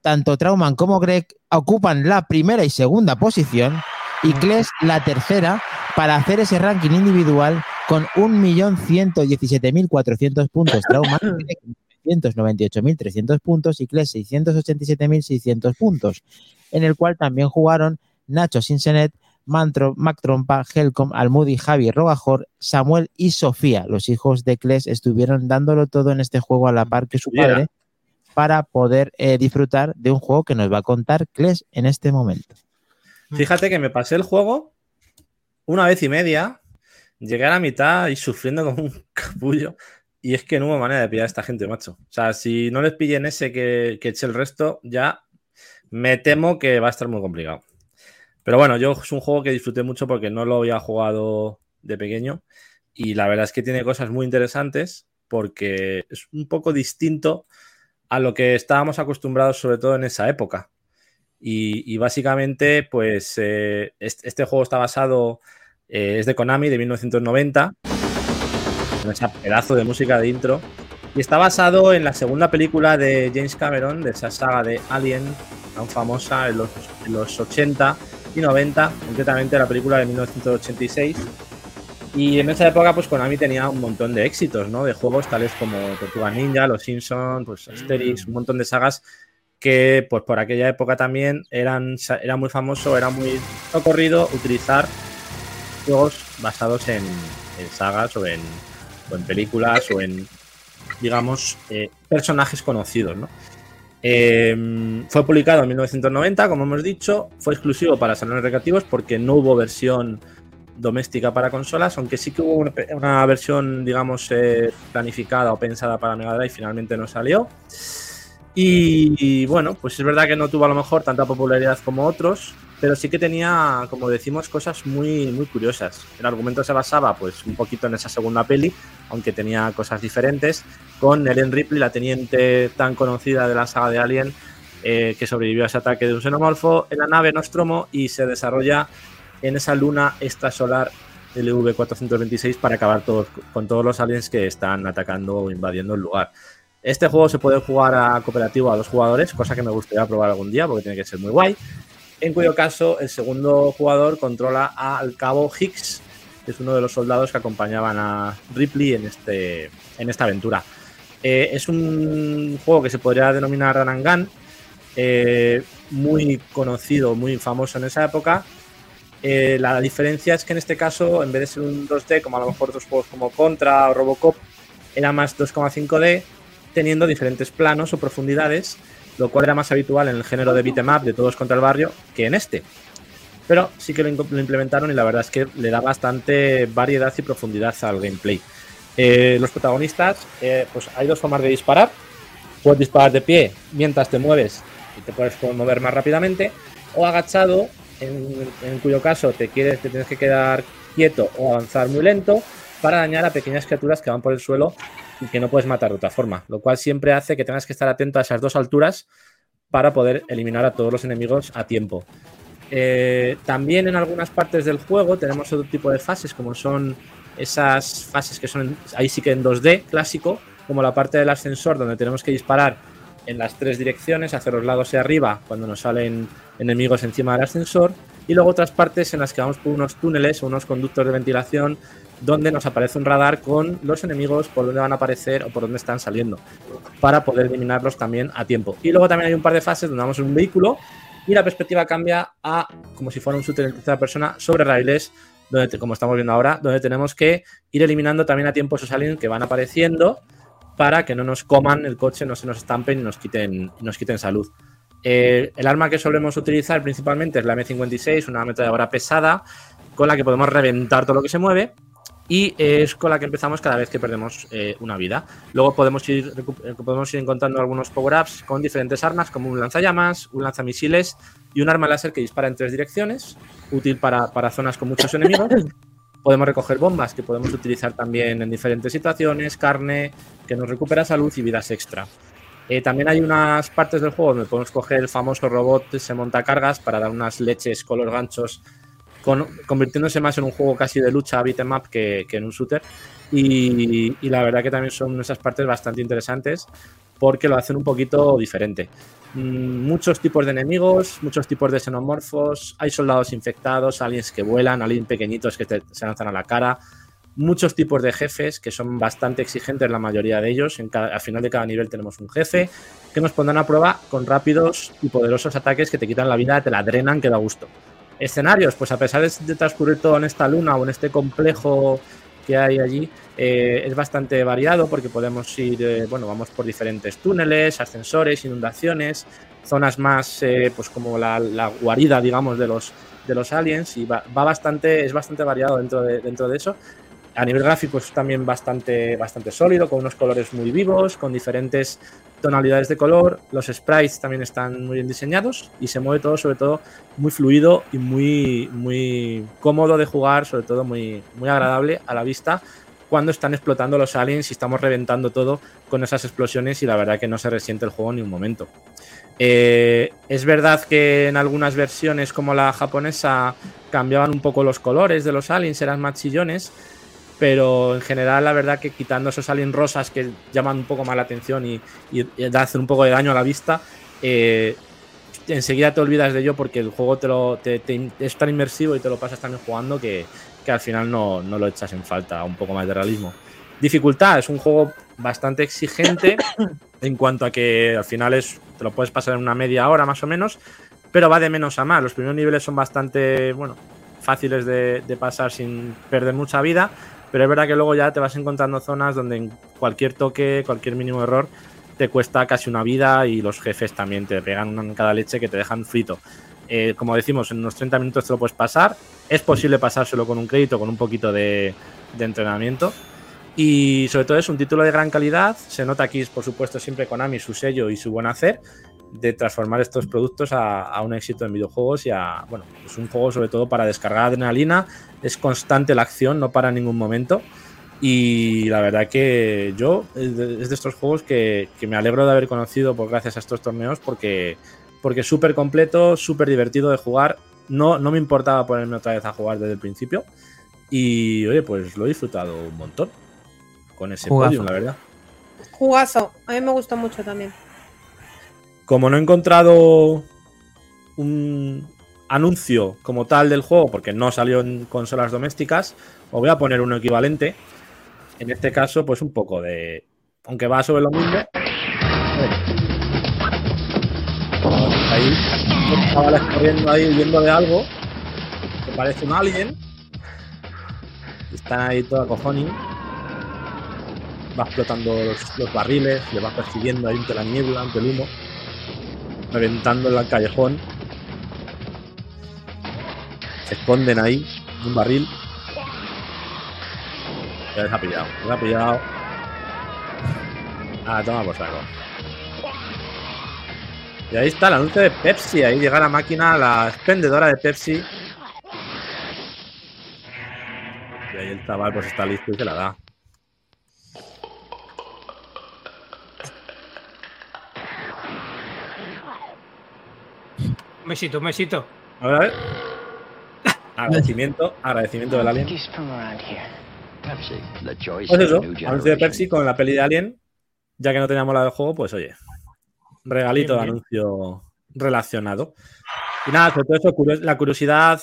tanto Trauman como Greg ocupan la primera y segunda posición y Kles la tercera para hacer ese ranking individual con 1.117.400 puntos. Trauman tiene 598.300 puntos y Kles 687.600 puntos, en el cual también jugaron Nacho Sinsenet, Mantro, Mac Trompa, Helcom, Almudi, Javi, Rogajor, Samuel y Sofía. Los hijos de Kles estuvieron dándolo todo en este juego a la par que su padre para poder eh, disfrutar de un juego que nos va a contar Kles en este momento. Fíjate que me pasé el juego una vez y media, llegué a la mitad y sufriendo como un capullo. Y es que no hubo manera de pillar a esta gente, macho. O sea, si no les pillen ese que, que eche el resto, ya me temo que va a estar muy complicado. Pero bueno, yo es un juego que disfruté mucho porque no lo había jugado de pequeño. Y la verdad es que tiene cosas muy interesantes porque es un poco distinto a lo que estábamos acostumbrados, sobre todo en esa época. Y, y básicamente, pues eh, este, este juego está basado, eh, es de Konami de 1990, con ese pedazo de música de intro. Y está basado en la segunda película de James Cameron, de esa saga de Alien, tan famosa en los, en los 80 y 90, concretamente la película de 1986. Y en esa época, pues Konami tenía un montón de éxitos, ¿no? De juegos tales como Tortuga Ninja, Los Simpsons, pues Asterix, un montón de sagas que, pues por aquella época también eran, era muy famoso, era muy socorrido utilizar juegos basados en, sagas o en, o en películas o en, digamos, eh, personajes conocidos, ¿no? Eh, fue publicado en 1990, como hemos dicho, fue exclusivo para salones recreativos porque no hubo versión doméstica para consolas, aunque sí que hubo una, una versión, digamos, eh, planificada o pensada para Mega Drive, finalmente no salió. Y, bueno, pues es verdad que no tuvo a lo mejor tanta popularidad como otros, pero sí que tenía, como decimos, cosas muy, muy curiosas. El argumento se basaba pues un poquito en esa segunda peli, aunque tenía cosas diferentes, con Ellen Ripley, la teniente tan conocida de la saga de Alien, eh, que sobrevivió a ese ataque de un xenomorfo en la nave Nostromo y se desarrolla en esa luna extrasolar LV-426 para acabar todos, con todos los aliens que están atacando o invadiendo el lugar. Este juego se puede jugar a cooperativo a dos jugadores, cosa que me gustaría probar algún día porque tiene que ser muy guay. En cuyo caso, el segundo jugador controla al cabo Hicks, que es uno de los soldados que acompañaban a Ripley en, este, en esta aventura. Eh, es un juego que se podría denominar Gun, eh, muy conocido, muy famoso en esa época. Eh, la diferencia es que en este caso, en vez de ser un 2D, como a lo mejor otros juegos como Contra o Robocop, era más 2,5D teniendo diferentes planos o profundidades, lo cual era más habitual en el género de beat'em up de todos contra el barrio que en este. Pero sí que lo, lo implementaron y la verdad es que le da bastante variedad y profundidad al gameplay. Eh, los protagonistas, eh, pues hay dos formas de disparar. Puedes disparar de pie mientras te mueves y te puedes mover más rápidamente, o agachado, en, en cuyo caso te, quieres, te tienes que quedar quieto o avanzar muy lento para dañar a pequeñas criaturas que van por el suelo y que no puedes matar de otra forma, lo cual siempre hace que tengas que estar atento a esas dos alturas para poder eliminar a todos los enemigos a tiempo. Eh, también en algunas partes del juego tenemos otro tipo de fases, como son esas fases que son ahí sí que en 2D clásico, como la parte del ascensor donde tenemos que disparar en las tres direcciones, hacia los lados y arriba, cuando nos salen enemigos encima del ascensor, y luego otras partes en las que vamos por unos túneles o unos conductos de ventilación donde nos aparece un radar con los enemigos por donde van a aparecer o por donde están saliendo, para poder eliminarlos también a tiempo. Y luego también hay un par de fases donde vamos en un vehículo y la perspectiva cambia a como si fuera un shooter en tercera persona sobre raíles, donde, como estamos viendo ahora, donde tenemos que ir eliminando también a tiempo esos aliens que van apareciendo para que no nos coman el coche, no se nos estampen y nos quiten, nos quiten salud. Eh, el arma que solemos utilizar principalmente es la M56, una ametralladora pesada con la que podemos reventar todo lo que se mueve y es con la que empezamos cada vez que perdemos eh, una vida. Luego podemos ir, podemos ir encontrando algunos power-ups con diferentes armas, como un lanzallamas, un lanzamisiles y un arma láser que dispara en tres direcciones, útil para, para zonas con muchos enemigos. podemos recoger bombas que podemos utilizar también en diferentes situaciones, carne que nos recupera salud y vidas extra. Eh, también hay unas partes del juego donde podemos coger el famoso robot se monta cargas para dar unas leches color ganchos con, convirtiéndose más en un juego casi de lucha beat'em up que, que en un shooter. Y, y, la verdad que también son esas partes bastante interesantes porque lo hacen un poquito diferente. Mm, muchos tipos de enemigos, muchos tipos de xenomorfos, hay soldados infectados, aliens que vuelan, aliens pequeñitos que te, se lanzan a la cara, muchos tipos de jefes que son bastante exigentes la mayoría de ellos. Al final de cada nivel tenemos un jefe que nos pondrán a prueba con rápidos y poderosos ataques que te quitan la vida, te la drenan, que da gusto escenarios, pues a pesar de transcurrir todo en esta luna o en este complejo que hay allí, eh, es bastante variado porque podemos ir, eh, bueno, vamos por diferentes túneles, ascensores, inundaciones, zonas más, eh, pues como la, guarida, digamos, de los, de los aliens y va, va, bastante, es bastante variado dentro de, dentro de eso. A nivel gráfico es también bastante, bastante sólido, con unos colores muy vivos, con diferentes tonalidades de color. Los sprites también están muy bien diseñados y se mueve todo, sobre todo, muy fluido y muy, muy cómodo de jugar, sobre todo muy, muy agradable a la vista cuando están explotando los aliens y estamos reventando todo con esas explosiones y la verdad que no se resiente el juego ni un momento. Eh, es verdad que en algunas versiones como la japonesa cambiaban un poco los colores de los aliens, eran más chillones, pero en general la verdad que quitando esos aliens rosas que llaman un poco más la atención y, y, y hacen un poco de daño a la vista, eh, enseguida te olvidas de ello porque el juego te lo, te, te, es tan inmersivo y te lo pasas también jugando que, que al final no, no, lo echas en falta, un poco más de realismo. Dificultad, es un juego bastante exigente en cuanto a que al final es, te lo puedes pasar en una media hora más o menos, pero va de menos a más. Los primeros niveles son bastante, bueno, fáciles de, de pasar sin perder mucha vida, pero es verdad que luego ya te vas encontrando zonas donde en cualquier toque, cualquier mínimo error, te cuesta casi una vida y los jefes también te pegan cada leche que te dejan frito. Eh, como decimos, en unos 30 minutos te lo puedes pasar. Es posible pasárselo con un crédito, con un poquito de, de entrenamiento. Y sobre todo es un título de gran calidad. Se nota aquí, por supuesto, siempre Konami, su sello y su buen hacer de transformar estos productos a, a un éxito en videojuegos y a, bueno, es un juego sobre todo para descargar adrenalina, es constante la acción, no para en ningún momento. Y la verdad que yo es de, es de estos juegos que, que, me alegro de haber conocido por gracias a estos torneos porque, porque es súper completo, súper divertido de jugar. No, no me importaba ponerme otra vez a jugar desde el principio. Y oye, pues lo he disfrutado un montón con ese Jugazo. podium, la verdad. Jugazo. A mí me gustó mucho también. Como no he encontrado un anuncio como tal del juego, porque no salió en consolas domésticas, os voy a poner uno equivalente. En este caso, pues un poco de. Aunque va sobre lo mismo. Ahí, chavales corriendo ahí huyendo de algo. Que parece un alien. Están ahí toda cojones. Va explotando los, los barriles, le va persiguiendo ahí ante la niebla, ante el humo reventando en el callejón. Se esconden ahí, en un barril. Ya les ha pillado, les ha pillado. Ah, toma por saco. Y ahí está el anuncio de Pepsi. Ahí llega la máquina, la expendedora de Pepsi. Y ahí el chaval pues está listo y se la da. Un besito, un besito. A ver, a ver. Agradecimiento, agradecimiento del alien. Pues eso, anuncio de Pepsi con la peli de Alien. Ya que no teníamos la del juego, pues oye, regalito de Bien, anuncio relacionado. Y nada, sobre todo eso, curios- la curiosidad.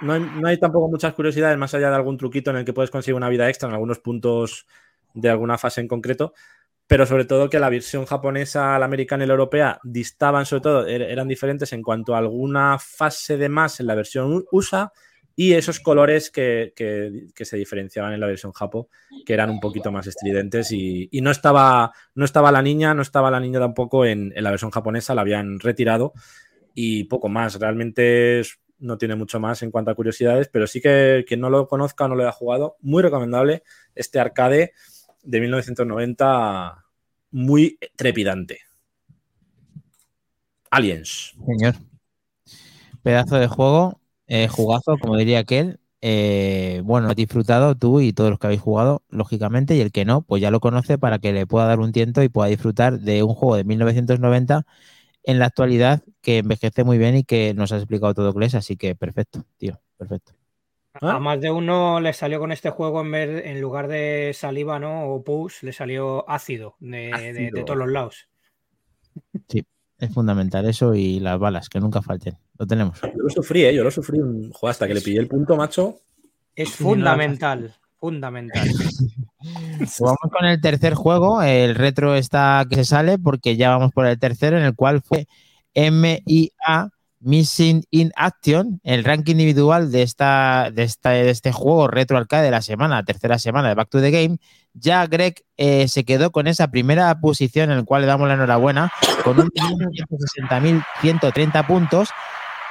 No hay, no hay tampoco muchas curiosidades más allá de algún truquito en el que puedes conseguir una vida extra en algunos puntos de alguna fase en concreto. Pero sobre todo que la versión japonesa, la americana y la europea distaban, sobre todo, er- eran diferentes en cuanto a alguna fase de más en la versión USA y esos colores que, que- que se diferenciaban en la versión japo, que eran un poquito más estridentes y, y no, estaba, no estaba la niña, no estaba la niña tampoco en, en la versión japonesa, la habían retirado y poco más. Realmente es- no tiene mucho más en cuanto a curiosidades, pero sí que quien no lo conozca no lo haya jugado, muy recomendable este arcade de 1990, muy trepidante. Aliens. Señor. Pedazo de juego, eh, jugazo, como diría aquel. Eh, bueno, has disfrutado tú y todos los que habéis jugado, lógicamente, y el que no, pues ya lo conoce para que le pueda dar un tiento y pueda disfrutar de un juego de 1990 en la actualidad que envejece muy bien y que nos has explicado todo, Cles, así que perfecto, tío, perfecto. A más de uno le salió con este juego en vez en lugar de saliva, ¿no? O pus, le salió ácido de, de- de Ácido. todos los lados. Sí, es fundamental eso y las balas, que nunca falten. Lo tenemos. Yo lo sufrí, ¿eh? Yo lo sufrí un juego hasta que le pillé el punto, macho. Es fundamental, fundamental. Vamos con el tercer juego. El retro está que se sale porque ya vamos por el tercero, en el cual fue MIA Missing in Action, el ranking individual de, esta, de, esta, de este juego retro arcade de la semana, tercera semana de Back to the Game. Ya Greg eh, se quedó con esa primera posición en la cual le damos la enhorabuena con 1.160.130 puntos.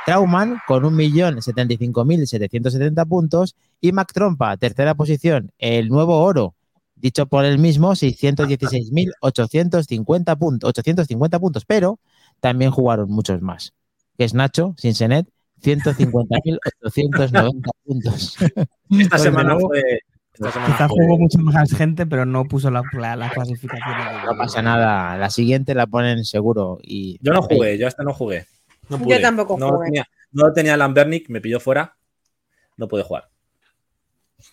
Trauman con 1.075.770 puntos y Mac Trompa, tercera posición, el nuevo oro, dicho por él mismo, 616.850 puntos, 850 puntos, pero también jugaron muchos más, que es Nacho, Sinsenet, 150.890 puntos. Esta Pues semana fue. Esta semana Quizá fue- jugó mucha más gente, pero no puso la, la, la clasificación. No pasa nada, la siguiente la ponen seguro y Yo no jugué, yo hasta no jugué. No Yo pude. tampoco no jugué. Tenía, no tenía Lambernick, me pilló fuera. No pude jugar.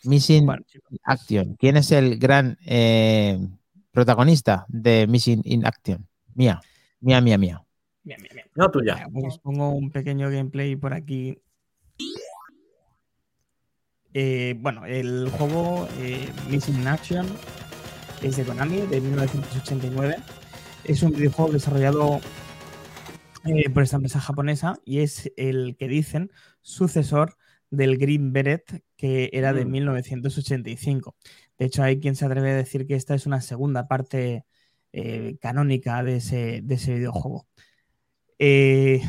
Missing Bueno, Action. ¿Quién es el gran eh, protagonista de Missing in Action? Mía, mía, mía, mía. Bien, bien, bien. No tuya. Venga, pues os pongo un pequeño gameplay por aquí. Eh, bueno, el juego eh, Missing in Action es de Konami, de 1989. Es un videojuego desarrollado eh, por esta empresa japonesa y es el que dicen sucesor del Green Beret que era de Mm. 1985. De hecho, hay quien se atreve a decir que esta es una segunda parte eh, canónica de ese, de ese videojuego. Eh,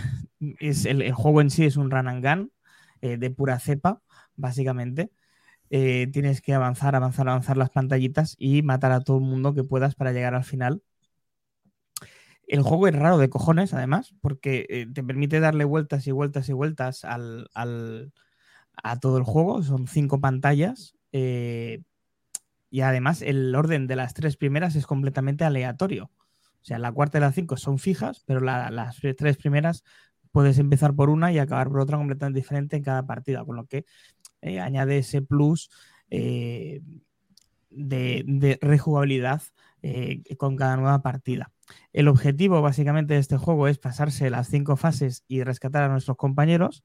es el, juego en sí es un run and gun eh, de pura cepa, básicamente. Eh, tienes que avanzar, avanzar, avanzar las pantallitas y matar a todo el mundo que puedas para llegar al final. El juego es raro de cojones, además, porque te permite darle vueltas y vueltas y vueltas al, al- a todo el juego. Son cinco pantallas. y además el orden de las tres primeras es completamente aleatorio. O sea, la cuarta y la cinco son fijas, pero la- las tres primeras puedes empezar por una y acabar por otra completamente diferente en cada partida, con lo que eh, añade ese plus eh, de, de rejugabilidad eh, con cada nueva partida. El objetivo básicamente de este juego es pasarse las cinco fases y rescatar a nuestros compañeros.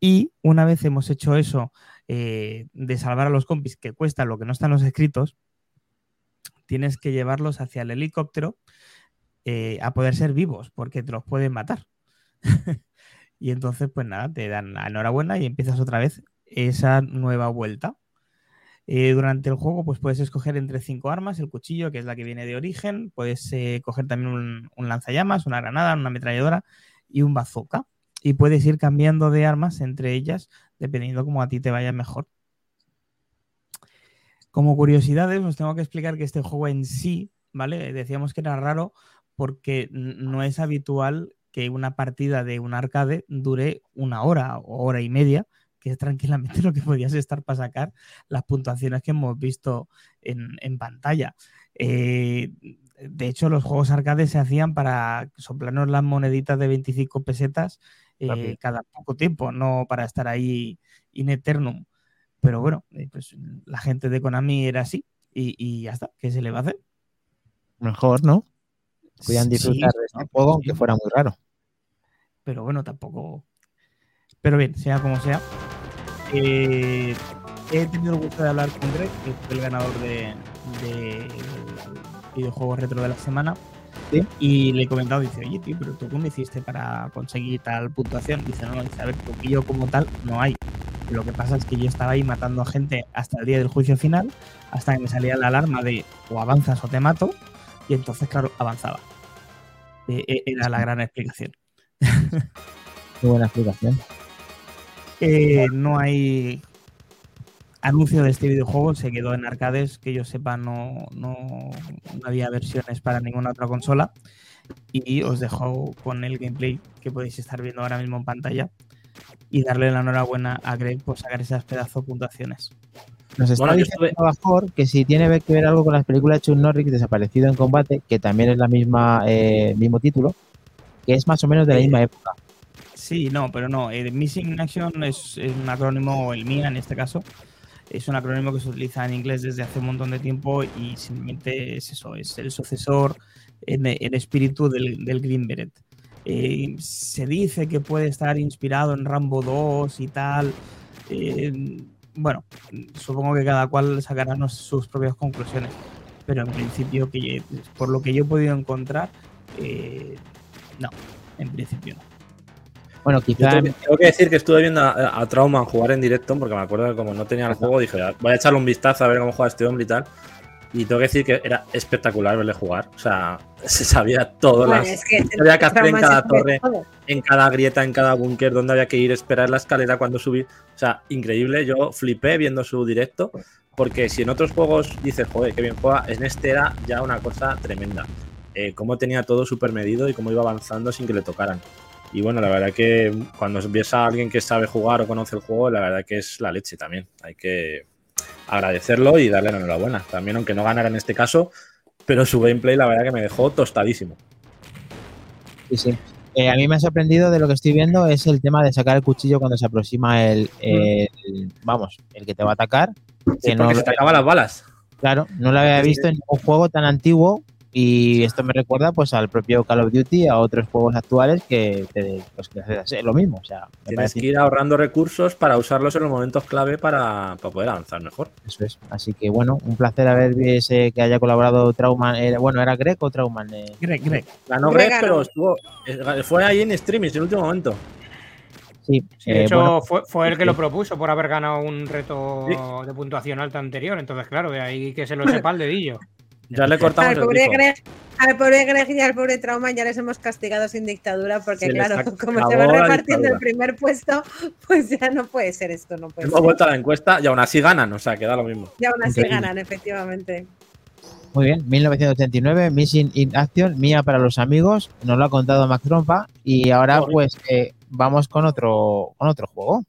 Y una vez hemos hecho eso eh, de salvar a los compis, que cuesta lo que no están los escritos, tienes que llevarlos hacia el helicóptero eh, a poder ser vivos, porque te los pueden matar. y entonces, pues nada, te dan la enhorabuena y empiezas otra vez esa nueva vuelta. Eh, durante el juego, pues puedes escoger entre cinco armas, el cuchillo, que es la que viene de origen, puedes eh, coger también un, un lanzallamas, una granada, una ametralladora y un bazooka. Y puedes ir cambiando de armas entre ellas, dependiendo cómo a ti te vaya mejor. Como curiosidades, os tengo que explicar que este juego en sí, ¿vale? Decíamos que era raro porque no es habitual que una partida de un arcade dure una hora o hora y media, que es tranquilamente lo que podías estar para sacar las puntuaciones que hemos visto en, en pantalla. Eh, de hecho, los juegos arcade se hacían para soplarnos las moneditas de 25 pesetas eh, cada poco tiempo, no para estar ahí in eternum. Pero bueno, eh, pues la gente de Konami era así y, y ya está, ¿qué se le va a hacer? Mejor, ¿no? Podían Sí, disfrutar de este juego, aunque fuera muy raro. pero bueno, tampoco. Pero bien, sea como sea. eh, he tenido el gusto de hablar con Greg, que fue el ganador de, de videojuegos retro de la semana. Sí. Y le he comentado, dice, oye, tío, pero tú cómo hiciste para conseguir tal puntuación. Dice, no, no, dice, a ver, yo como tal no hay. Lo que pasa es que yo estaba ahí matando a gente hasta el día del juicio final, hasta que me salía la alarma de o avanzas o te mato, y entonces, claro, avanzaba. Eh, eh, era la gran explicación. Muy buena explicación. Eh, no hay anuncio de este videojuego, se quedó en arcades, que yo sepa no, no, no había versiones para ninguna otra consola. Y os dejo con el gameplay que podéis estar viendo ahora mismo en pantalla y darle la enhorabuena a Greg por sacar esas pedazo de puntuaciones. Nos está Bueno, diciendo estuve- Bajor que si tiene que ver algo con las películas de Chuck Norris desaparecido en combate, que también es la misma eh, mismo título, que es más o menos de la Eh, misma época. Sí, no, pero no. El Missing in Action es, es un acrónimo, el MIA en este caso, es un acrónimo que se utiliza en inglés desde hace un montón de tiempo y simplemente es eso, es el sucesor en, en espíritu del, del Green Beret. Eh, se dice que puede estar inspirado en Rambo 2 y tal. Eh, bueno, supongo que cada cual sacará sus propias conclusiones, pero en principio, que por lo que yo he podido encontrar, eh, no, en principio no. Bueno, Yo quizá tengo, tengo que decir que estuve viendo a, a Trauman jugar en directo, porque me acuerdo que como no tenía el juego, dije, voy a echarle un vistazo a ver cómo juega este hombre y tal. Y tengo que decir que era espectacular verle jugar. O sea, se sabía todo, Bueno, las, es que había que hacer en cada se torre, todo. en cada grieta, en cada búnker, dónde había que ir, esperar la escalera cuando subir. O sea, increíble. Yo flipé viendo su directo, porque si en otros juegos dices, joder, qué bien juega, en este era ya una cosa tremenda. Eh, cómo tenía todo súper medido y cómo iba avanzando sin que le tocaran. Y bueno, la verdad que cuando ves a alguien que sabe jugar o conoce el juego, la verdad que es la leche también. Hay que agradecerlo y darle la enhorabuena. También, aunque no ganara en este caso, pero su gameplay, la verdad que me dejó tostadísimo. Sí, sí. Eh, a mí me ha sorprendido de lo que estoy viendo es el tema de sacar el cuchillo cuando se aproxima el, el- vamos, el que te va a atacar. Sí, que no se te acaban las balas. claro, no lo había visto en ningún juego tan antiguo y esto me recuerda pues al propio Call of Duty, a otros juegos actuales que te, pues, que haces lo mismo. O sea, Tienes que ir ahorrando recursos para usarlos en los momentos clave para, para poder avanzar mejor. eso es. Así que bueno, un placer haber visto que haya colaborado Trauman. era- bueno, ¿era Greg o Trauman? Eh, Greg, Greg. Ganó Greg, pero estuvo, eh, fue ahí en streaming en el último momento. Sí, Sí, de eh, hecho, bueno, fue, fue el que lo propuso por haber ganado un reto de puntuación alta anterior. Entonces, claro, de ahí que se lo sepa el dedillo. Ya le Al cortamos el pobre, grifo. Greg, al pobre Greg y al pobre Trauma ya les hemos castigado sin dictadura porque, Se claro, como se va repartiendo el primer puesto, pues ya no puede ser esto, no puede Hemos ser. vuelto a la encuesta y aún así ganan, o sea, queda lo mismo. Y aún así Increíble. ganan, efectivamente. Muy bien, 1989, Missing in Action, mía para los amigos, nos lo ha contado Max Trompa y ahora pues eh, vamos con otro, con otro juego.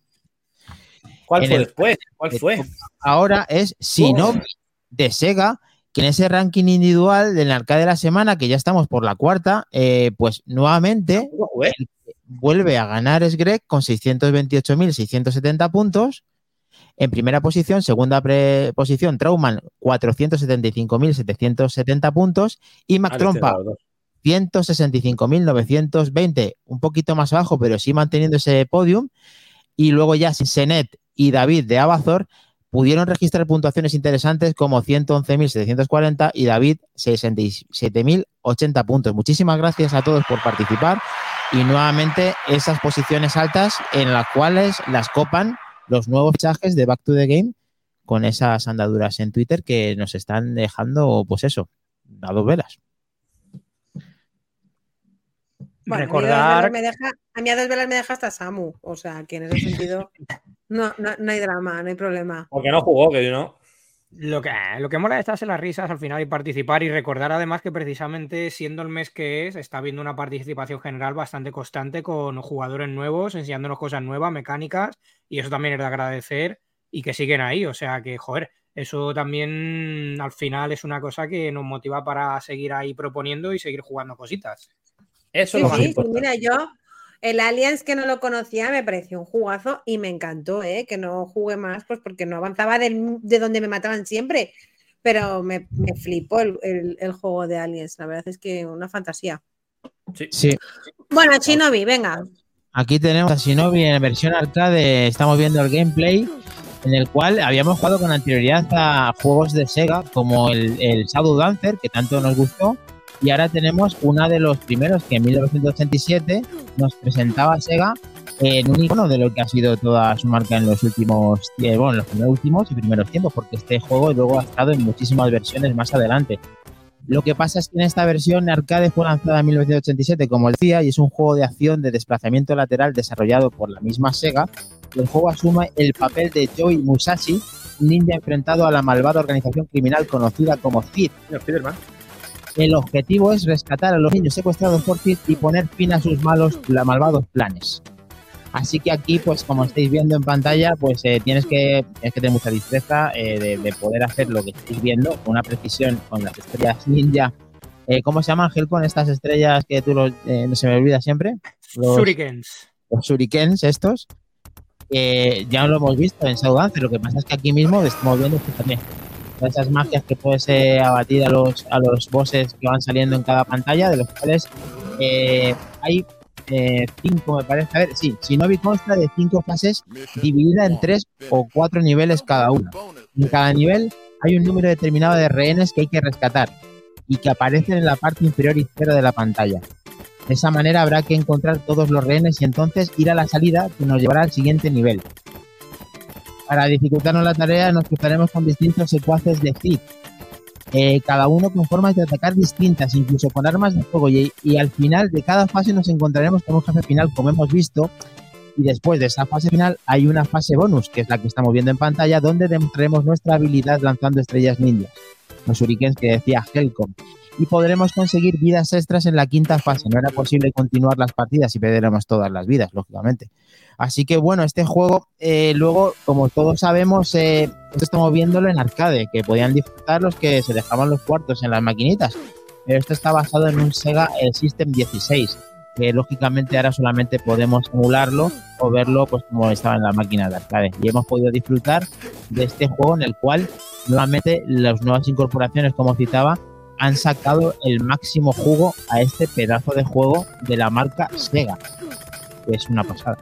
¿Cuál En fue el- después? ¿Cuál fue? Ahora es Shinobi de Sega, que en ese ranking individual del arcade de la semana, que ya estamos por la cuarta, eh, pues nuevamente ¿Cómo fue? vuelve a ganar es Greg con 628.670 puntos. En primera posición, segunda pre- posición, Trauman, 475.770 puntos. Y Mac Ah, Trompa, estoy dando dos. 165.920, un poquito más abajo, pero sí manteniendo ese podium. Y luego ya Senet y David de Abazor pudieron registrar puntuaciones interesantes como 111.740 y David 67.080 puntos. Muchísimas gracias a todos por participar y nuevamente esas posiciones altas en las cuales las copan los nuevos fichajes de Back to the Game con esas andaduras en Twitter que nos están dejando, pues eso, a dos velas. Bueno, Recordar- a mí, a dos velas me deja, a mí a dos velas me deja hasta Samu. O sea, que en ese sentido no, no, no hay drama, no hay problema. Porque no jugó, que no. Lo que, lo que mola de estas es las risas al final y participar y recordar además que precisamente siendo el mes que es, está habiendo una participación general bastante constante con jugadores nuevos, enseñándonos cosas nuevas, mecánicas, y eso también es de agradecer y que siguen ahí. O sea que, joder, eso también al final es una cosa que nos motiva para seguir ahí proponiendo y seguir jugando cositas. Eso Sí, es lo más sí, sí, importante. mira, yo el Aliens que no lo conocía me pareció un jugazo y me encantó, ¿eh? Que no jugué más, pues porque no avanzaba de donde me mataban siempre. Pero me, me flipó el, el- el juego de Aliens. La verdad es que una fantasía. Sí. Sí, Bueno, Shinobi, venga. Aquí tenemos a Shinobi en versión arcade. Estamos viendo el gameplay en el cual habíamos jugado con anterioridad a juegos de Sega como el, el Shadow Dancer, que tanto nos gustó. Y ahora tenemos uno de los primeros que en 1987 nos presentaba Sega en un icono de lo que ha sido toda su marca en los últimos, bueno, en los primeros últimos y primeros tiempos, porque este juego luego ha estado en muchísimas versiones más adelante. Lo que pasa es que en esta versión arcade fue lanzada en 1987, como decía, y es un juego de acción de desplazamiento lateral desarrollado por la misma Sega. El juego asume el papel de Joey Musashi, ninja enfrentado a la malvada organización criminal conocida como CID. El objetivo es rescatar a los niños secuestrados por CID y poner fin a sus malos, malvados planes. Así que aquí, pues como estáis viendo en pantalla, pues eh, tienes, que, tienes que tener mucha destreza eh, de, de poder hacer lo que estáis viendo con una precisión con las estrellas ninja. Eh, ¿Cómo se llaman, Gel, con estas estrellas que tú los, eh, no se me olvida siempre? Los, Shurikens. los shurikens estos. Ya lo hemos visto en Shadow Dance, lo que pasa es que aquí mismo estamos viendo, fíjate, todas esas magias que puedes eh, abatir a los, a los bosses que van saliendo en cada pantalla, de los cuales eh, hay eh, cinco, me parece. A ver, sí, Shinobi consta de cinco fases dividida en tres o cuatro niveles cada una. En cada nivel hay un número determinado de rehenes que hay que rescatar y que aparecen en la parte inferior izquierda de la pantalla. De esa manera habrá que encontrar todos los rehenes y entonces ir a la salida que nos llevará al siguiente nivel. Para dificultarnos la tarea nos cruzaremos con distintos secuaces de Cid, eh, cada uno con formas de atacar distintas, incluso con armas de fuego. Y, al final de cada fase nos encontraremos con un jefe final como hemos visto. Y después de esa fase final hay una fase bonus, que es la que estamos viendo en pantalla, donde demostraremos nuestra habilidad lanzando estrellas ninjas, los shurikens que decía Helcom. Y podremos conseguir vidas extras en la quinta fase. No era posible continuar las partidas y perderemos todas las vidas, lógicamente. Así que bueno, este juego, eh, luego, como todos sabemos, eh, estamos viéndolo en arcade, que podían disfrutar los que se dejaban los cuartos en las maquinitas. Pero esto está basado en un Sega el System 16, que lógicamente ahora solamente podemos emularlo o verlo pues como estaba en la máquina de arcade. Y hemos podido disfrutar de este juego en el cual nuevamente las nuevas incorporaciones, como citaba, han sacado el máximo jugo a este pedazo de juego de la marca Sega. Es una pasada.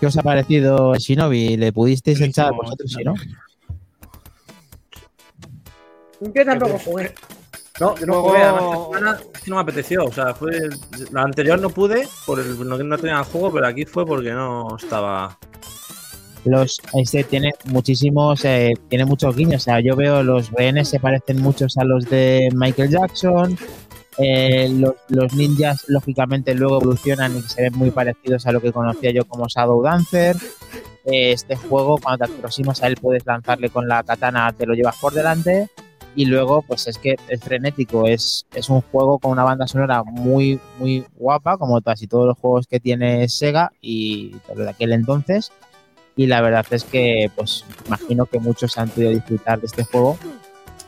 ¿Qué os ha parecido Shinobi? ¿Le pudisteis echar vosotros, si no? Yo tampoco jugué. No, yo no jugué, además es que no me apeteció. O sea, fue. La anterior no pude, por el, no, no tenía el juego, pero aquí fue porque no estaba. Los, este tiene muchísimos, eh, tiene muchos guiños. O sea, yo veo los rehenes se parecen muchos a los de Michael Jackson. Eh, los, ninjas, lógicamente, luego evolucionan y se ven muy parecidos a lo que conocía yo como Shadow Dancer. Eh, este juego, cuando te aproximas a él, puedes lanzarle con la katana, te lo llevas por delante. Y luego, pues es que es frenético. Es, es un juego con una banda sonora muy, muy guapa, como casi todos los juegos que tiene Sega y de aquel entonces y la verdad es que pues imagino que muchos han podido disfrutar de este juego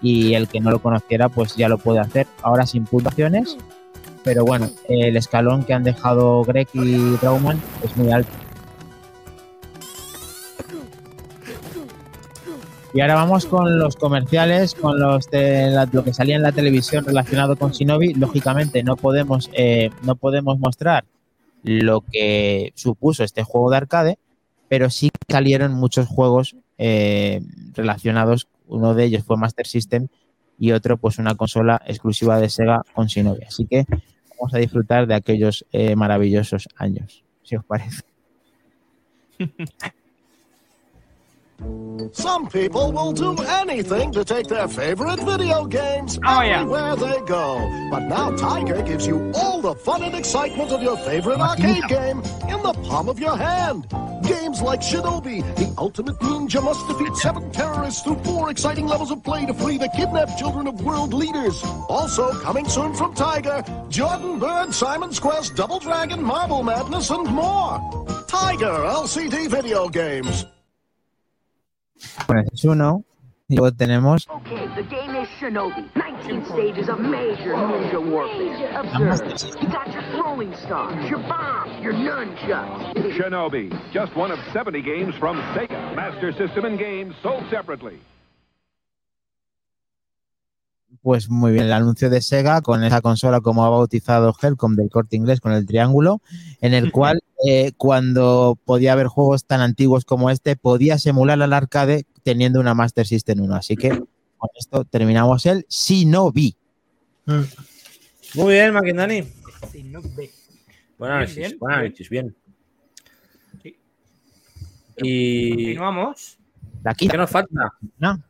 y el que no lo conociera pues ya lo puede hacer ahora sin puntuaciones pero bueno el escalón que han dejado Greg y Trauman es muy alto y ahora vamos con los comerciales con los de la- lo que salía en la televisión relacionado con Shinobi lógicamente no podemos eh, no podemos mostrar lo que supuso este juego de arcade pero sí salieron muchos juegos eh, relacionados. Uno de ellos fue Master System y otro, pues, una consola exclusiva de Sega con Shinobi. Así que vamos a disfrutar de aquellos eh, maravillosos años, si os parece. Some people will do anything to take their favorite video games Oh, yeah. everywhere they go. But now Tiger gives you all the fun and excitement of your favorite arcade game in the palm of your hand. Games like Shinobi, the ultimate ninja must defeat seven terrorists through four exciting levels of play to free the kidnapped children of world leaders. Also coming soon from Tiger, Jordan Bird, Simon's Quest, Double Dragon, Marble Madness, and more. Tiger LCD Video Games. Bueno, ese es uno. Y luego tenemos Okay, the game is Shinobi. 19 stages of major ninja warfare. Observe. You got your throwing stars, your bombs, your nunchucks. Shinobi, just one of 70 games from Sega, Master System and Games sold separately. Pues muy bien el anuncio de Sega con esa consola como ha bautizado Helcom del corte inglés con el triángulo, en el cual eh, cuando podía haber juegos tan antiguos como este, podías emular al arcade teniendo una Master System 1. Así que con esto terminamos el Shinobi. Muy bien, Maquindani. Shinobi. Buen análisis, bien, bien. análisis, bien. Sí. Y. Continuamos. ¿Qué nos falta? ¿no?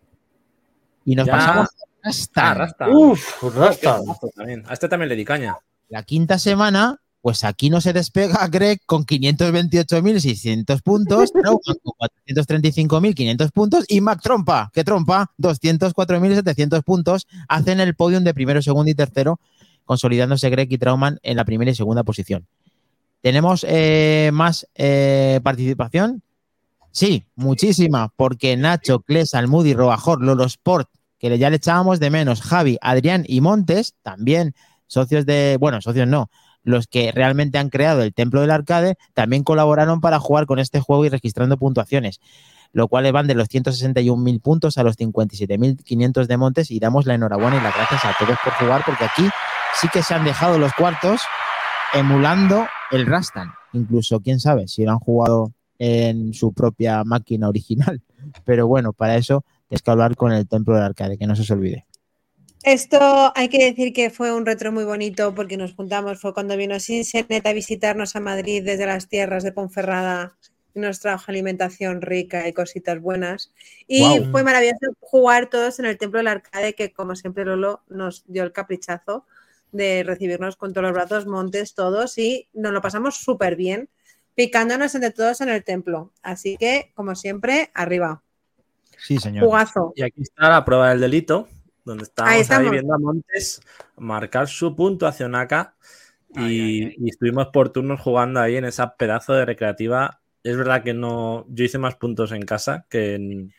Y nos Ya. pasamos a Rastan. Ah, Rasta. Uf, Rasta. También. A este también le di caña. La quinta semana, pues aquí no se despega Greg con 528.600 puntos, Trauman con 435.500 puntos y Mac Trompa, que trompa, 204.700 puntos, hacen el podium de primero, segundo y tercero, consolidándose Greg y Trauman en la primera y segunda posición. ¿Tenemos eh, más eh, participación? Sí, muchísima, porque Nacho, Cles, Almudi, Robajor, Lolo Sport, que ya le echábamos de menos, Javi, Adrián y Montes, también socios de, bueno, socios no, los que realmente han creado el templo del arcade, también colaboraron para jugar con este juego y registrando puntuaciones, lo cual van de los 161.000 puntos a los 57.500 de Montes y damos la enhorabuena y las gracias a todos por jugar, porque aquí sí que se han dejado los cuartos emulando el Rastan. Incluso, quién sabe, si lo han jugado en su propia máquina original. Pero bueno, para eso tienes que hablar con el templo del arcade, que no se os olvide. Esto hay que decir que fue un retro muy bonito porque nos juntamos, fue cuando vino Sinsenet a visitarnos a Madrid desde las tierras de Ponferrada y nos trajo alimentación rica y cositas buenas. Y fue maravilloso jugar todos en el templo del arcade que como siempre Lolo nos dio el caprichazo de recibirnos con todos los brazos, montes, todos y nos lo pasamos súper bien picándonos entre todos en el templo. Así que, como siempre, arriba. Sí, señor. Jugazo. Y aquí está la prueba del delito, donde estábamos Ahí viendo a Montes marcar su puntuación acá. Y, y estuvimos por turnos jugando ahí en esa pedazo de recreativa. Es verdad que no. Yo hice más puntos en casa que, en-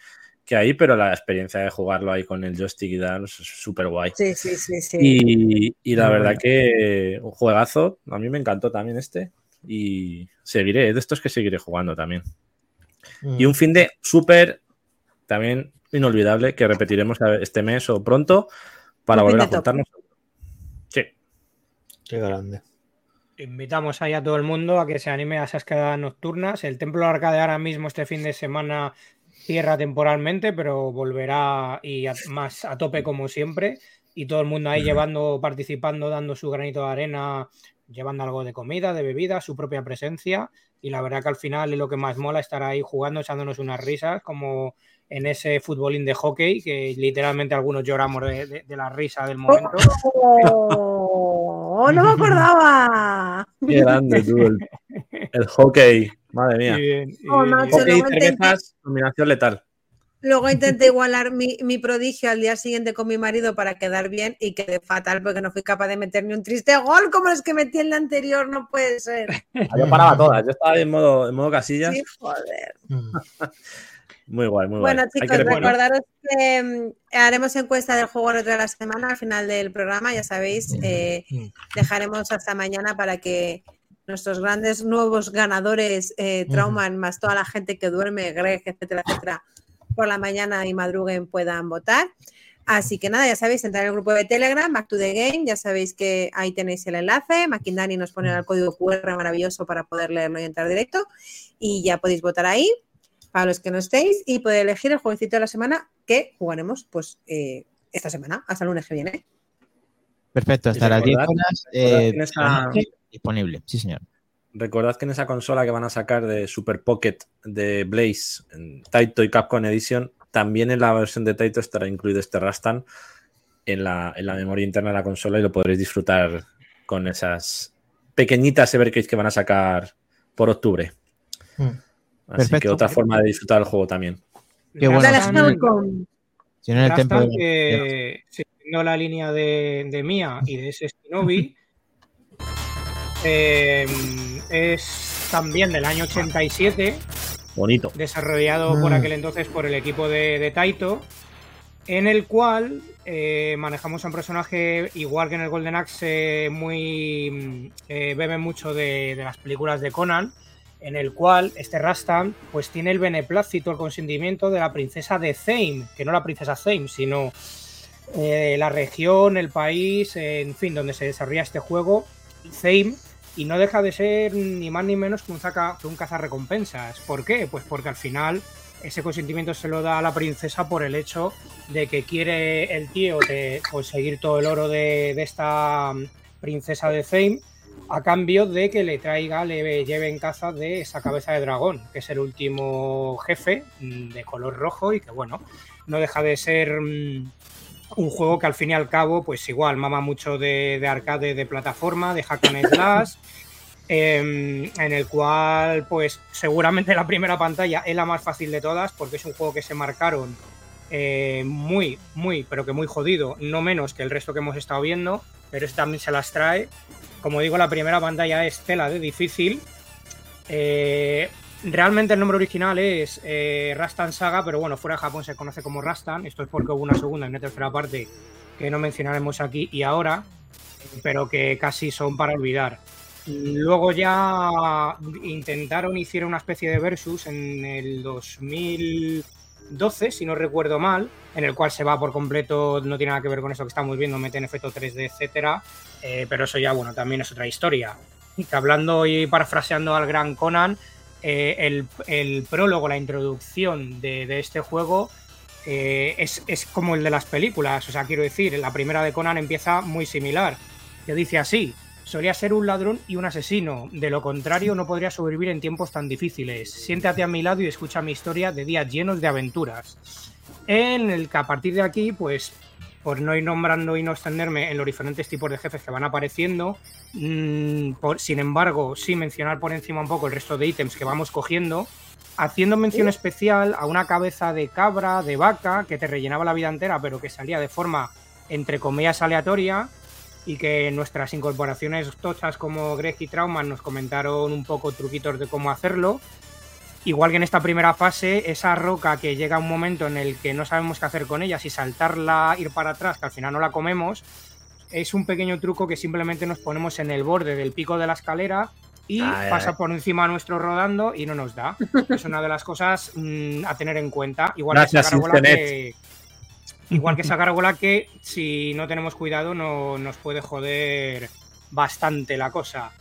que ahí, pero la experiencia de jugarlo ahí con el joystick y tal es súper guay. Sí, sí, sí, sí. Y, y la Muy verdad bueno. que un juegazo. A mí me encantó también este. Y seguiré, de estos que seguiré jugando también. Mm. Y un fin de súper también inolvidable que repetiremos este mes o pronto para volver a juntarnos. Sí. Qué grande. Invitamos ahí a todo el mundo a que se anime a esas quedadas nocturnas. El Templo Arcade ahora mismo este fin de semana cierra temporalmente, pero volverá y a- más a tope como siempre. y todo el mundo ahí llevando, participando, dando su granito de arena, llevando algo de comida, de bebida, su propia presencia. Y la verdad que al final es lo que más mola estar ahí jugando, echándonos unas risas, como en ese futbolín de hockey, que literalmente algunos lloramos de, de- de la risa del momento. ¡Oh! ¡No me acordaba! Qué grande, tú. El, el hockey. Madre mía. Y bien, y Oh, macho. Hockey y luego intenté- cervezas, combinación letal. Luego intenté igualar mi, mi prodigio al día siguiente con mi marido para quedar bien y quedé fatal porque no fui capaz de meter ni un triste gol como los que metí en la anterior, no puede ser. Yo paraba todas. Yo estaba en modo, en modo casillas. Sí, joder. Muy guay, muy Bueno, guay. Hay chicos, que recordaros que mm, haremos encuesta del juego retro de la semana al final del programa, ya sabéis, eh, dejaremos hasta mañana para que nuestros grandes nuevos ganadores, eh, Trauman, más toda la gente que duerme, Greg, etcétera, etcétera, por la mañana y madruguen puedan votar. Así que nada, ya sabéis, entrar en el grupo de Telegram, Back to the Game, ya sabéis que ahí tenéis el enlace, Maquindani nos pone el código QR maravilloso para poder leerlo y entrar directo y ya podéis votar ahí para los que no estéis y poder elegir el jueguecito de la semana que jugaremos pues eh, esta semana, hasta el lunes que viene. Perfecto, hasta las 10 recordad- horas eh, esa- disponible. Sí, señor. Recordad que en esa consola que van a sacar de Super Pocket de Blaze, en Taito y Capcom Edition, también en la versión de Taito estará incluido este Rastan en la, en la memoria interna de la consola y lo podréis disfrutar con esas pequeñitas Evercase que van a sacar por octubre. Así que otra forma de disfrutar el juego también. Qué bueno. Si no el de- siguiendo la línea de, de Mia y de ese Shinobi, eh, es también del año 87, Bonito. desarrollado por Mm. aquel entonces por el equipo de, de Taito, en el cual eh, manejamos a un personaje igual que en el Golden Axe, eh, muy mm, eh, bebe mucho de, de las películas de Conan, en el cual este Rastan pues tiene el beneplácito, el consentimiento de la princesa de Thame, que no la princesa Thame, sino eh, la región, el país, en fin, donde se desarrolla este juego, Thame, y no deja de ser ni más ni menos que un, saca, que cazarrecompensas. ¿Por qué? Pues porque al final ese consentimiento se lo da a la princesa por el hecho de que quiere el tío de conseguir todo el oro de, esta mm, princesa de Thame a cambio de que le traiga, le lleve en caza de esa cabeza de dragón, que es el último jefe mm, de color rojo y que bueno, no deja de ser mm, un juego que al fin y al cabo, pues igual, mama mucho de, de arcade de plataforma, de hack and slash, em, en el cual, pues seguramente la primera pantalla es la más fácil de todas, porque es un juego que se marcaron eh, muy, muy, pero que muy jodido, no menos que el resto que hemos estado viendo, pero este también se las trae. Como digo, la primera pantalla es tela de difícil. Eh, realmente el nombre original es eh, Rastan Saga, pero bueno, fuera de Japón se conoce como Rastan. Esto es porque hubo una segunda y una tercera parte que no mencionaremos aquí y ahora, pero que casi son para olvidar. Luego ya intentaron, hicieron una especie de versus en el 2012, si no recuerdo mal, en el cual se va por completo, no tiene nada que ver con eso que estamos viendo, meten efecto 3D, etcétera, eh, pero eso ya, bueno, también es otra historia. Y que hablando y parafraseando al gran Conan, eh, el, el prólogo, la introducción de, de este juego eh, es, es como el de las películas. O sea, quiero decir, la primera de Conan empieza muy similar. Que dice así: solía ser un ladrón y un asesino. De lo contrario, no podría sobrevivir en tiempos tan difíciles. Siéntate a mi lado y escucha mi historia de días llenos de aventuras. En el que a partir de aquí, pues, por no ir nombrando y no extenderme en los diferentes tipos de jefes que van apareciendo, mm, por- sin embargo, sí mencionar por encima un poco el resto de ítems que vamos cogiendo, haciendo mención especial a una cabeza de cabra, de vaca, que te rellenaba la vida entera, pero que salía de forma, entre comillas, aleatoria, y que nuestras incorporaciones tochas como Greg y Trauman nos comentaron un poco truquitos de cómo hacerlo. Igual que en esta primera fase, esa roca que llega un momento en el que no sabemos qué hacer con ella, si saltarla, ir para atrás, que al final no la comemos, es un pequeño truco que simplemente nos ponemos en el borde del pico de la escalera y pasa por encima nuestro rodando y no nos da. Es una de las cosas mm, a tener en cuenta. Igual Gracias, que esa que, igual que esa gárgola que si no tenemos cuidado no, nos puede joder bastante la cosa.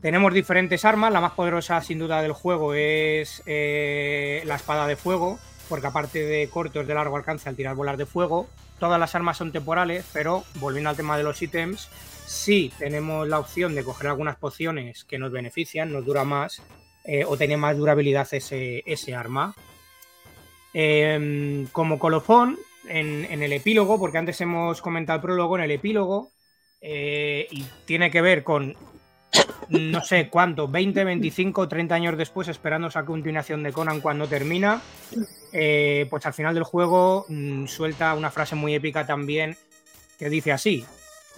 Tenemos diferentes armas, la más poderosa sin duda del juego es eh, la espada de fuego, porque aparte de cortos de largo alcance al tirar bolas de fuego, todas las armas son temporales, pero volviendo al tema de los ítems, sí tenemos la opción de coger algunas pociones que nos benefician, nos dura más eh, o tiene más durabilidad ese, arma. Em, como colofón, en, en, el epílogo, porque antes hemos comentado el prólogo, en el epílogo, eh, y tiene que ver con no sé cuánto, 20, 25, 30 años después, esperando esa continuación de Conan cuando termina, eh, pues al final del juego mm, suelta una frase muy épica también que dice así,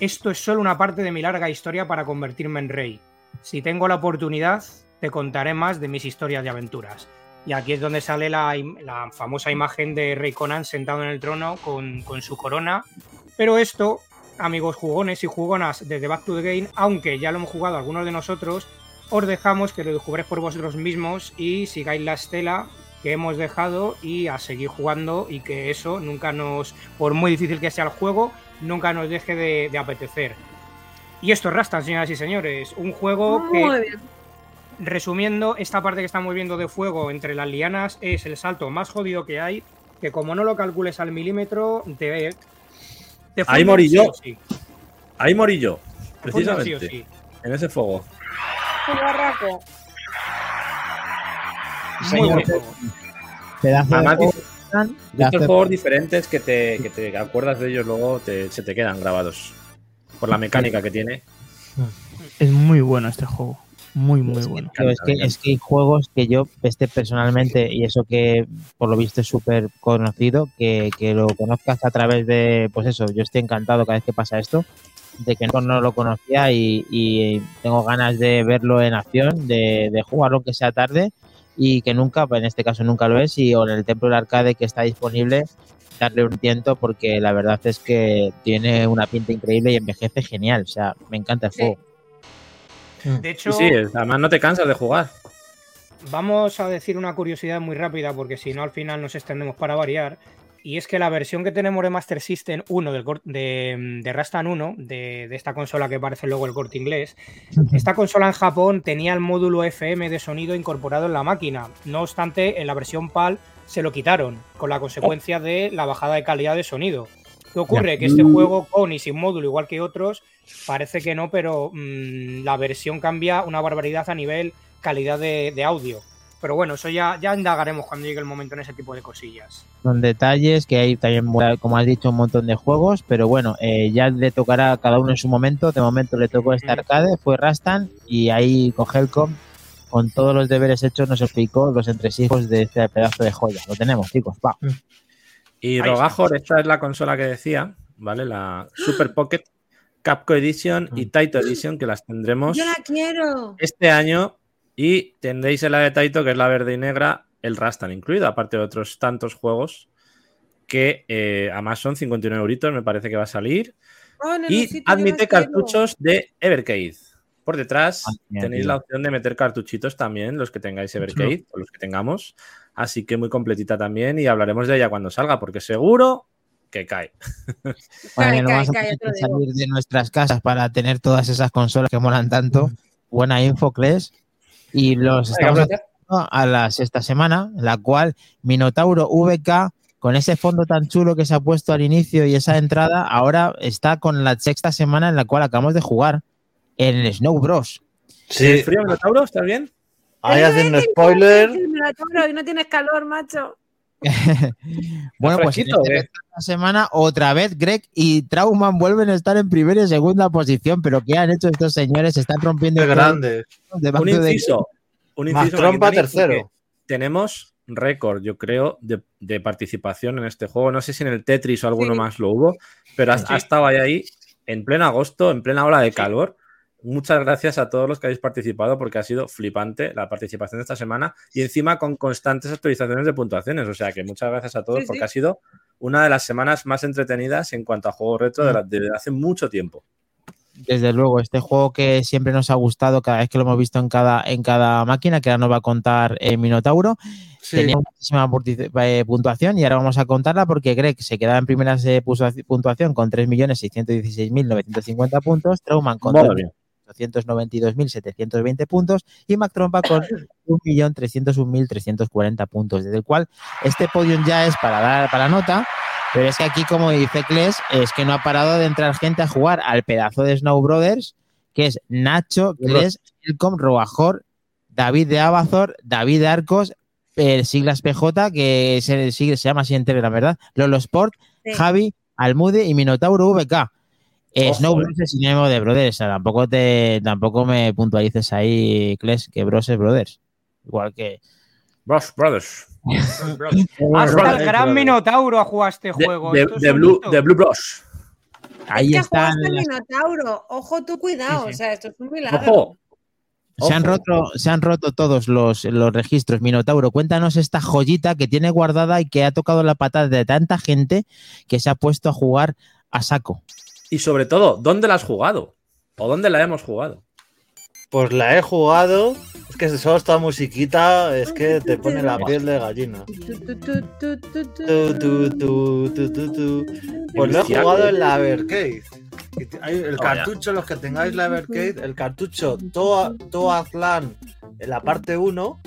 esto es solo una parte de mi larga historia para convertirme en rey. Si tengo la oportunidad, te contaré más de mis historias de aventuras. Y aquí es donde sale la, la famosa imagen de Rey Conan sentado en el trono con, con su corona. Pero esto amigos jugones y jugonas desde Back to the Game, aunque ya lo hemos jugado algunos de nosotros, os dejamos que lo descubréis por vosotros mismos y sigáis la estela que hemos dejado y a seguir jugando y que eso nunca nos, por muy difícil que sea el juego, nunca nos deje de, apetecer. Y esto es Rastan, señoras y señores, un juego que, resumiendo, esta parte que estamos viendo de fuego entre las lianas es el salto más jodido que hay, que como no lo calcules al milímetro, te, Ahí morí yo. Ahí morí yo. Precisamente. En ese fuego. Un barraco. Muy buen juego. Además, de estos juegos diferentes que te, que te acuerdas de ellos luego te, se te quedan grabados. Por la mecánica que tiene. Es muy bueno este juego. Muy, muy bueno. es, que, es que hay juegos que yo, este personalmente, y eso que por lo visto es súper conocido, que, que, lo conozcas a través de, pues eso, yo estoy encantado cada vez que pasa esto, de que no, no lo conocía y, y, tengo ganas de verlo en acción, de, de jugarlo que sea tarde y que nunca, pues en este caso nunca lo es, y o en el Templo del Arcade que está disponible, darle un tiento porque la verdad es que tiene una pinta increíble y envejece genial, o sea, me encanta el juego. De hecho, sí, además no te cansas de jugar. Vamos a decir una curiosidad muy rápida, porque si no, al final nos extendemos para variar. Y es que la versión que tenemos de Master System 1, del, de, de Rastan 1, de, de, esta consola que parece luego el corte inglés, esta consola en Japón tenía el módulo FM de sonido incorporado en la máquina. No obstante, en la versión PAL se lo quitaron, con la consecuencia de la bajada de calidad de sonido. ¿Qué ocurre? Que este juego con y sin módulo, igual que otros, parece que no, pero mmm, la versión cambia una barbaridad a nivel calidad de, de, audio. Pero bueno, eso ya, ya indagaremos cuando llegue el momento en ese tipo de cosillas. Son detalles que hay también, como has dicho, un montón de juegos, pero bueno, eh, ya le tocará a cada uno en su momento. De momento le tocó este arcade, fue Rastan, y ahí con Helcom, con todos los deberes hechos, nos explicó los entresijos de este pedazo de joya. Lo tenemos, chicos, va. Y Rogajor, esta es la consola que decía, ¿vale? La Super Pocket Capco Edition y Taito Edition, que las tendremos Yo la quiero. este año. Y tendréis en la de Taito, que es la verde y negra, el Rastan incluido, aparte de otros tantos juegos que eh, además son 59 euritos, me parece que va a salir. Oh, y admite cartuchos de Evercade. Por detrás ah, tenéis la opción de meter cartuchitos también, los que tengáis Evercade o los que tengamos. Así que muy completita también y hablaremos de ella cuando salga, porque seguro que cae. Bueno, no vamos a salir de nuestras casas para tener todas esas consolas que molan tanto. Buena info, Cles. Y los estamos haciendo a la sexta semana, la cual Minotauro VK, con ese fondo tan chulo que se ha puesto al inicio y esa entrada, ahora está con la sexta semana en la cual acabamos de jugar en Snow Bros. Sí. frío, Minotauro? ¿Estás bien? Ahí haciendo spoiler. Y no tienes calor, macho. bueno, pues en esta semana otra vez Greg y Trauman vuelven a estar en primera y segunda posición, pero ¿qué han hecho estos señores? Están rompiendo grandes. Un inciso. Un inciso Más trompa tercero. Tenemos récord, yo creo, de, de, participación en este juego. No sé si en el Tetris o alguno sí. más lo hubo, pero ha, sí. ha estado ahí en pleno agosto, en plena ola de calor. Muchas gracias a todos los que habéis participado porque ha sido flipante la participación de esta semana y encima con constantes actualizaciones de puntuaciones. O sea que muchas gracias a todos sí, porque sí. ha sido una de las semanas más entretenidas en cuanto a juegos retro de, la, de, hace mucho tiempo. Desde luego, este juego que siempre nos ha gustado cada vez que lo hemos visto en cada, en cada máquina, que ahora nos va a contar eh, Minotauro, sí. tenía muchísima eh, puntuación y ahora vamos a contarla porque Greg se quedaba en primera puntuación con 3.616.950 puntos, Trauman con 892.720 puntos y Mac Trompa con 1.301.340 puntos, desde el cual este podium ya es para dar para nota Pero es que aquí, como dice Kles, es que no ha parado de entrar gente a jugar al pedazo de Snow Brothers, que es Nacho, Kles, Elcom, Robajor, David de Abazor, David de Arcos, eh, siglas PJ, que se, se llama así en Telegram, ¿verdad? Lolo Sport, Sí. Javi, Almude y Minotauro VK. Eh, Ojo, Snow eh. Bros es sinónimo de Brothers, o sea, tampoco, te, tampoco me puntualices ahí, Kles, que Bros es Brothers. Igual que... Bros Brothers. Hasta el gran Minotauro ha jugado este De, juego. de- es Blue, de Blue Bros. Ahí ¿Qué están jugaste al las- Minotauro? Ojo, tú cuidado. Sí, sí. O sea, esto es un milagro. Ojo. Se han, roto, se han roto todos los, los registros. Minotauro, cuéntanos esta joyita que tiene guardada y que ha tocado la patada de tanta gente que se ha puesto a jugar a saco. Y sobre todo, ¿dónde la has jugado? ¿O dónde la hemos jugado? Pues la he jugado. Es que solo esta musiquita es que te pone la piel de gallina. Pues lo he jugado en la Evercade. El Vaya. cartucho, los que tengáis la Evercade, el cartucho Toa, Toa Clan en la parte 1,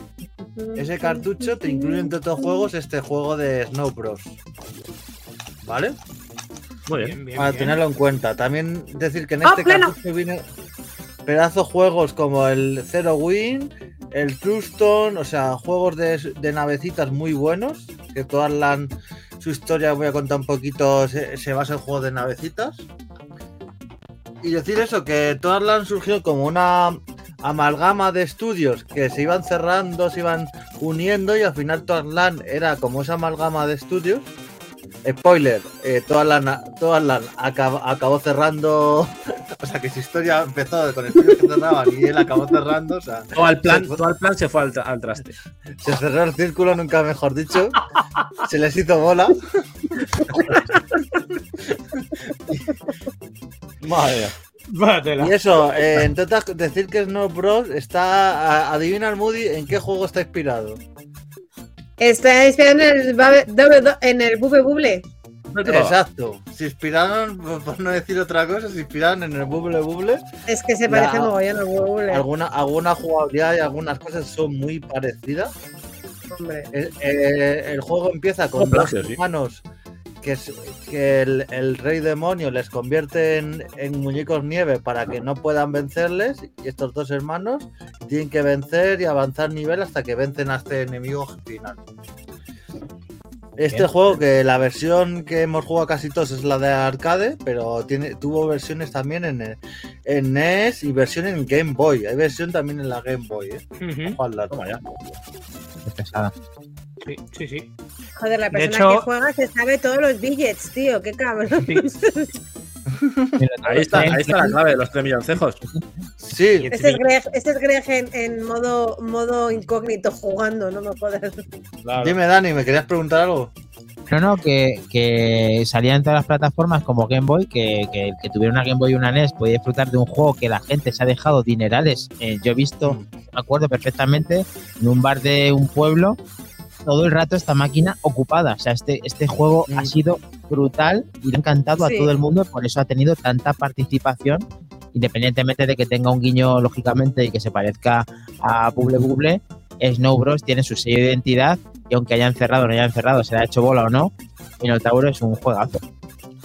ese cartucho te incluye entre otros juegos este juego de Snow Bros. ¿Vale? Muy bien. Bien, bien, Para bien. tenerlo en cuenta. También decir que en ¡Ah, este pleno! cartucho viene pedazos juegos como el Zero Win, el Truston, o sea, juegos de, de navecitas muy buenos, que todas su historia voy a contar un poquito, se, se basa en juegos de navecitas. Y decir eso, que todas surgido como una amalgama de estudios que se iban cerrando, se iban uniendo y al final Toadland era como esa amalgama de estudios. Spoiler, eh, Toadland, Toadland acabó, acabó cerrando, o sea que su historia empezó con estudios que cerraban y él acabó cerrando, o sea, Todo el plan, se, fue- todo el plan se fue al, al traste. se cerró el círculo, nunca mejor dicho, se les hizo bola. Madre. Y eso, eh, entre otras, decir que Snow Bros. está. a- Adivina el Moody en qué juego está inspirado. Está inspirado en el, en el Bube Buble. Exacto. Se inspiraron, por no decir otra cosa, se inspiraron en el Bubble Bubble. Es que se parece mogollón al Bube Buble. Alguna, alguna jugabilidad y algunas cosas son muy parecidas. Hombre. El, eh, el juego empieza con dos plagio, sí. Que, es- que el, el rey demonio les convierte en, en muñecos nieve para que no puedan vencerles y estos dos hermanos tienen que vencer y avanzar nivel hasta que vencen a este enemigo final. Este Bien. juego que la versión que hemos jugado casi todos es la de arcade, pero tiene, tuvo versiones también en, en NES y versión en Game Boy. Hay versión también en la Game Boy. ¿eh? Al dato. Toma ya. Qué pesada. Sí, sí, sí. Joder, la persona hecho- que juega se sabe todos los billets, tío. Qué cabrón. Ahí está, ahí está la clave de los tres milloncejos. Sí, Este es Greg, este es Greg en, en modo, modo incógnito jugando, no me jodas. dime Dani, ¿me querías preguntar algo? No, no, que, que salían en todas las plataformas como Game Boy, que, que el que tuviera una Game Boy y una NES podía disfrutar de un juego que la gente se ha dejado dinerales. Eh, yo he visto, me acuerdo perfectamente, en un bar de un pueblo, todo el rato esta máquina ocupada. O sea, este, este juego Mm. ha sido brutal y le ha encantado Sí. a todo el mundo, por eso ha tenido tanta participación, independientemente de que tenga un guiño, lógicamente, y que se parezca a Bubble Bubble. Snow Bros tiene su sello de identidad y aunque hayan cerrado o no hayan cerrado, se le ha hecho bola o no, Minotauro es un juegazo.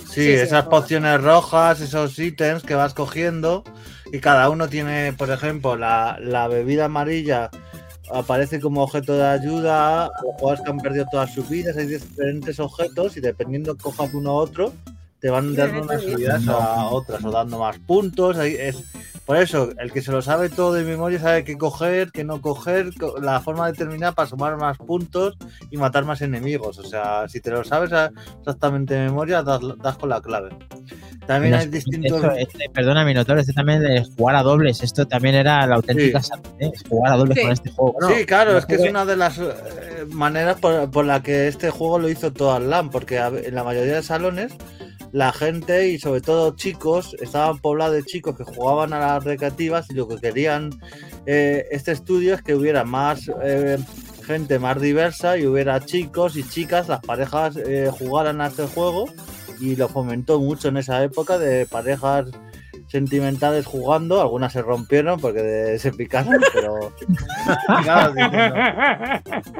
Sí, esas pociones rojas, esos ítems que vas cogiendo y cada uno tiene, por ejemplo, la, la bebida amarilla aparece como objeto de ayuda, o jugadores que han perdido todas sus vidas, hay diferentes objetos y dependiendo cojas uno u otro, te van dando unas habilidades a otras o dando más puntos. es, por eso, el que se lo sabe todo de memoria sabe qué coger, qué no coger, co- la forma determinada para sumar más puntos y matar más enemigos. O sea, si te lo sabes exactamente de memoria, das, das con la clave. También hay Esto- distintos. esto- este, perdona, este también de jugar a dobles. Esto también era la auténtica Sí. salud, ¿eh? jugar a dobles Sí. con este juego. sí, claro, es que es una de las eh, maneras por, por la que este juego lo hizo todo LAN, porque en la mayoría de salones la gente y sobre todo chicos estaban poblados de chicos que jugaban a las recreativas y lo que querían eh, este estudio es que hubiera más eh, gente más diversa y hubiera chicos y chicas, las parejas eh, jugaran a este juego y lo fomentó mucho en esa época de parejas sentimentales jugando, algunas se rompieron porque se picaron, pero picaron diciendo,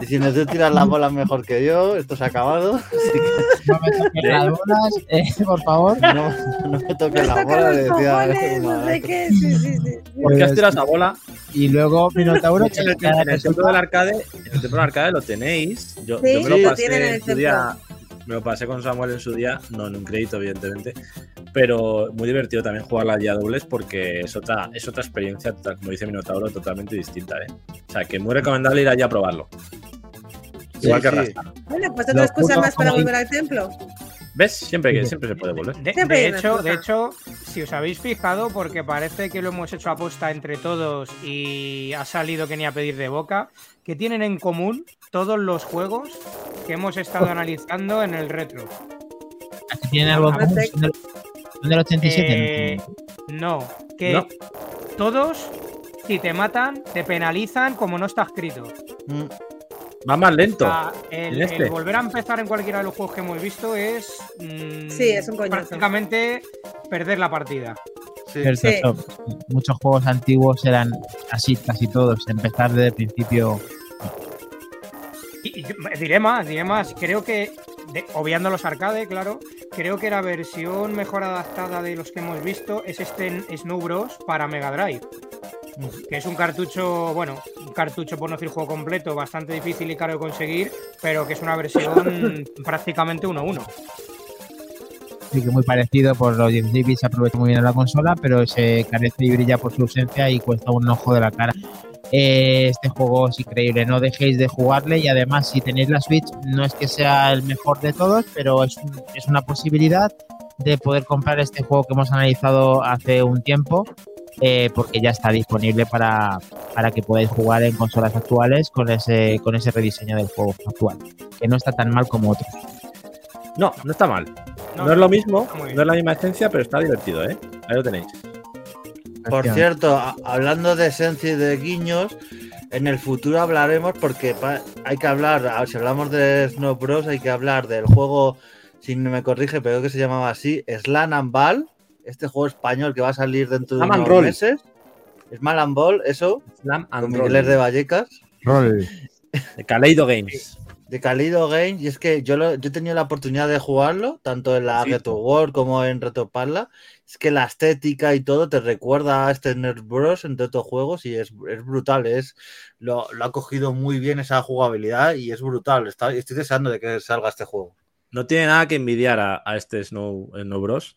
diciendo, tú tiras las bolas mejor que yo, esto se ha acabado. Así que, No me toques las bolas, eh, por favor. no, no me toques la bola, le decía no sé qué, sí, sí, sí. ¿Por qué has tirado esa bola? Y luego Minotauro, En el, en el templo del arcade, en el templo del arcade lo tenéis. Yo, Sí, yo me lo lo pasé tienen en en el día. Me lo pasé con Samuel en su día, no en un crédito, evidentemente. Pero muy divertido también jugar la guía dobles porque es otra, es otra experiencia, total- como dice Minotauro, totalmente distinta. ¿eh? O sea, que muy recomendable ir allí a probarlo. Igual que sí. Rasta. Bueno, pues otra excusa más para volver al templo. ¿Ves? Siempre, que, siempre se puede volver. De, hecho, de hecho, si os habéis fijado, porque parece que lo hemos hecho aposta entre todos y ha salido que ni a pedir de boca, que tienen en común todos los juegos que hemos estado analizando en el retro. ¿Tienen algo común? ¿Son del- son del 87? Eh, no, que No. todos, si te matan, te penalizan como no está escrito. Mm, Va más lento. O sea, el, en este. el volver a empezar en cualquiera de los juegos que hemos visto es. mm, Sí, es un coñazo. Prácticamente perder la partida. sí. Sí. Muchos juegos antiguos eran así, casi todos. Empezar desde el principio. Y, y diré más, diré más. Creo que, de- obviando los arcade, claro, creo que la versión mejor adaptada de los que hemos visto es este Snow Bros. para Mega Drive. Que es un cartucho, bueno, un cartucho por no decir juego completo, bastante difícil y caro de conseguir, pero que es una versión prácticamente 1-1. Sí, que muy parecido por los 16 bits, se aprovecha muy bien la consola, pero se carece y brilla por su ausencia y cuesta un ojo de la cara. Eh, este juego es increíble, no dejéis de jugarle y además si tenéis la Switch no es que sea el mejor de todos, pero es, un- es una posibilidad de poder comprar este juego que hemos analizado hace un tiempo eh, porque ya está disponible para, para que podáis jugar en consolas actuales con ese, con ese rediseño del juego actual, que no está tan mal como otros. No, no está mal. No, es lo mismo, no es la misma esencia, pero está divertido, ¿eh? Ahí lo tenéis. Por cierto, hablando de esencia y de guiños, en el futuro hablaremos porque hay que hablar, a- si hablamos de Snow Bros, hay que hablar del juego, si no me corrige, pero creo que se llamaba así, Slam and Ball, este juego español que va a salir dentro de Slam unos Roll. meses. Slam and Ball, eso, Slam and con Roll. Miguel de Vallecas. Roll. De Kaleido Games. De Calido Games y es que yo, lo, yo he tenido la oportunidad de jugarlo, tanto en la Sí. Retro World como en Retroparla. Es que la estética y todo te recuerda a este Nerd Bros entre otros juegos y es, es brutal. Es, lo, lo ha cogido muy bien esa jugabilidad y es brutal. Está- estoy deseando de que salga este juego. No tiene nada que envidiar a, a este Snow, Snow Bros.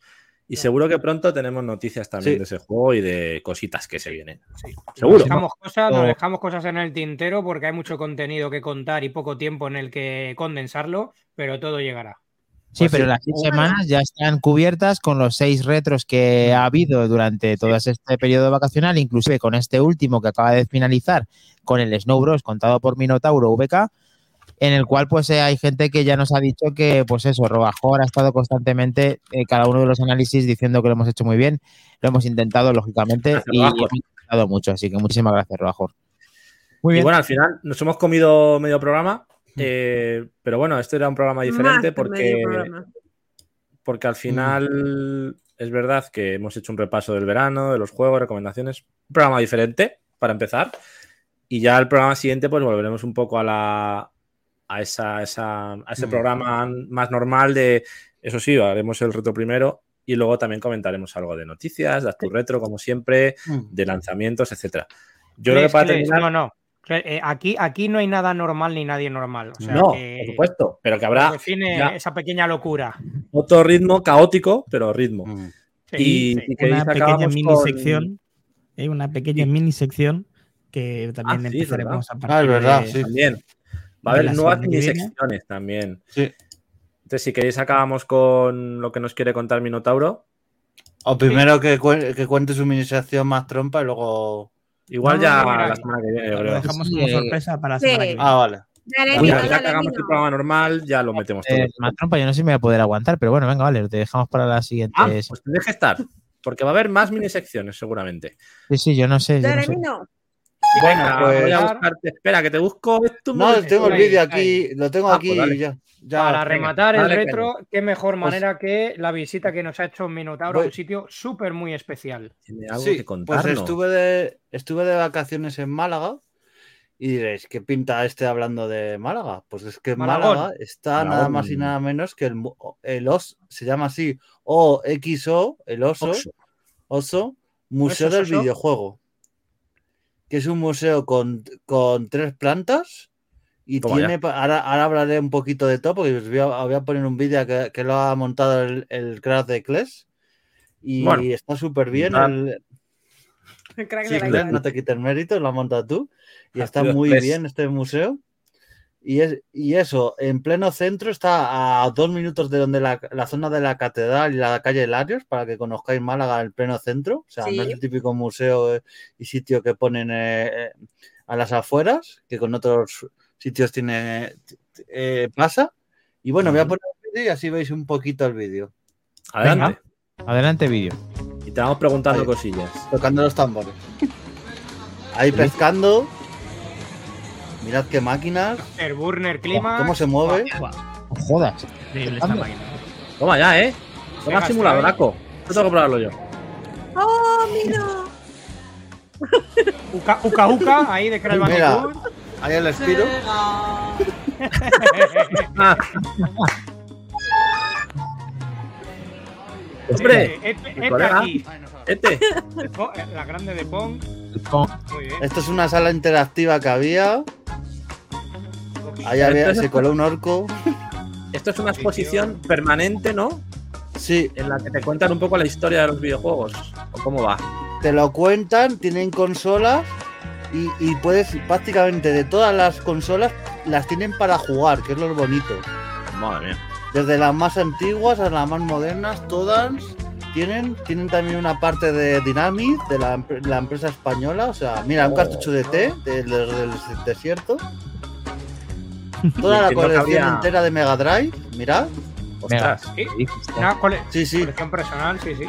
Y seguro que pronto tenemos noticias también Sí. de ese juego y de cositas que se vienen. Nos Seguro. dejamos, cosas, nos dejamos cosas en el tintero porque hay mucho contenido que contar y poco tiempo en el que condensarlo, pero todo llegará. Sí, Pues pero sí. las seis semanas ya están cubiertas con los seis retros que ha habido durante todo este periodo vacacional, inclusive con este último que acaba de finalizar con el Snow Bros contado por Minotauro VK, en el cual pues eh, hay gente que ya nos ha dicho que pues eso, Robajor ha estado constantemente eh, cada uno de los análisis diciendo que lo hemos hecho muy bien, lo hemos intentado lógicamente Gracias, y Robajor. hemos intentado mucho, así que muchísimas gracias Robajor. Muy Y bien. bueno, al final nos hemos comido medio programa. eh, pero bueno, este era un programa diferente porque, programa. porque al final es verdad que hemos hecho un repaso del verano, de los juegos, recomendaciones. Un programa diferente para empezar. Y ya el programa siguiente, pues volveremos un poco a la a esa, esa- a ese Mm. programa más normal de eso sí, haremos el reto primero y luego también comentaremos algo de noticias, de Actu Retro, como siempre, de lanzamientos, etcétera. Yo creo que para terminar. No, no. Eh, aquí, aquí no hay nada normal ni nadie normal. O sea no, que por supuesto, pero que habrá define ya esa pequeña locura. otro ritmo caótico, pero ritmo. Sí, y sí. si queréis, una pequeña mini con- sección. eh, una pequeña mini sección que también Ah, sí, empezaremos a Ah, partir es verdad, de- sí. También. Va a haber nuevas secciones también. Sí. Entonces, si queréis, acabamos con lo que nos quiere contar Minotauro. O primero que, que cuente su mini sección más trompa y luego. Igual No, ya no, la semana que viene, yo Lo creo. dejamos como sorpresa para la sí. semana que viene. Ah, vale. Dale, ya que hagamos el programa normal, ya lo metemos todo. Eh, más trompa, yo no sé si me voy a poder aguantar, pero bueno, venga, vale, te dejamos para la siguiente. Ah, pues tendréis que estar. Porque va a haber más mini secciones, seguramente. Sí, sí, yo no sé. yo sé. Bueno, Venga, pues- voy a buscarte. Espera, que te busco esto. No, tengo el vídeo ahí. aquí, lo tengo Ah, aquí pues ya. ya. Para venga, rematar el dale, retro, qué mejor Pues- manera que la visita que nos ha hecho Minotauro a un sitio súper muy especial. Tiene algo Sí, que pues estuve de, estuve de vacaciones en Málaga y diréis, ¿qué pinta este hablando de Málaga? Pues es que Malagón. Málaga está nada más y nada menos que el, el OS, se llama así, OXO, el oso, oso, Museo Oso, del oso. Videojuego, que es un museo con, con tres plantas y Toma tiene, ahora, ahora hablaré un poquito de todo porque os voy a, os voy a poner un vídeo que, que lo ha montado el, el crack de Kles y Bueno, está súper bien. el- El crack Sí, de la Kles, no te quites mérito, lo has montado tú. Y Ha está muy Kles. bien este museo. Y, es, y eso, en pleno centro, está a dos minutos de donde la, la zona de la catedral y la calle Larios, para que conozcáis Málaga en pleno centro. O sea, no es Sí. el típico museo eh, y sitio que ponen eh, eh, a las afueras, que con otros sitios tiene eh, pasa. Y bueno, voy a poner el vídeo y así veis un poquito el vídeo. Adelante. Adelante, vídeo. Y te vamos preguntando Ahí. cosillas. tocando los tambores. Ahí pescando. Mirad qué máquinas. El Burner Clima. ¿Cómo se mueve? No jodas. Increíble esta máquina. Toma ya, ¿eh? Toma simuladoraco. Esto tengo que probarlo yo. ¡Oh, mira! Uka Uka, Uka, ahí de Crash Mira. Bandicoot. Ahí el Spiro. ¡Hombre! Este, este- este aquí. Este. Oh, La grande de Pong. Esto es una sala interactiva que había. Ahí había, se coló un orco. Esto es una exposición permanente, ¿no? Sí, En la que te cuentan un poco la historia de los videojuegos. ¿O cómo va? te lo cuentan, tienen consolas y, y puedes prácticamente de todas las consolas las tienen para jugar, que es lo bonito. Madre mía. Desde las más antiguas a las más modernas, todas tienen, tienen también una parte de Dynamic, de la, empre- la empresa española. O sea, mira, un Oh. cartucho de té del, del desierto. Toda la colección entera de Mega Drive, mirad. Ostras. Cole- Sí, sí. colección personal, sí, sí.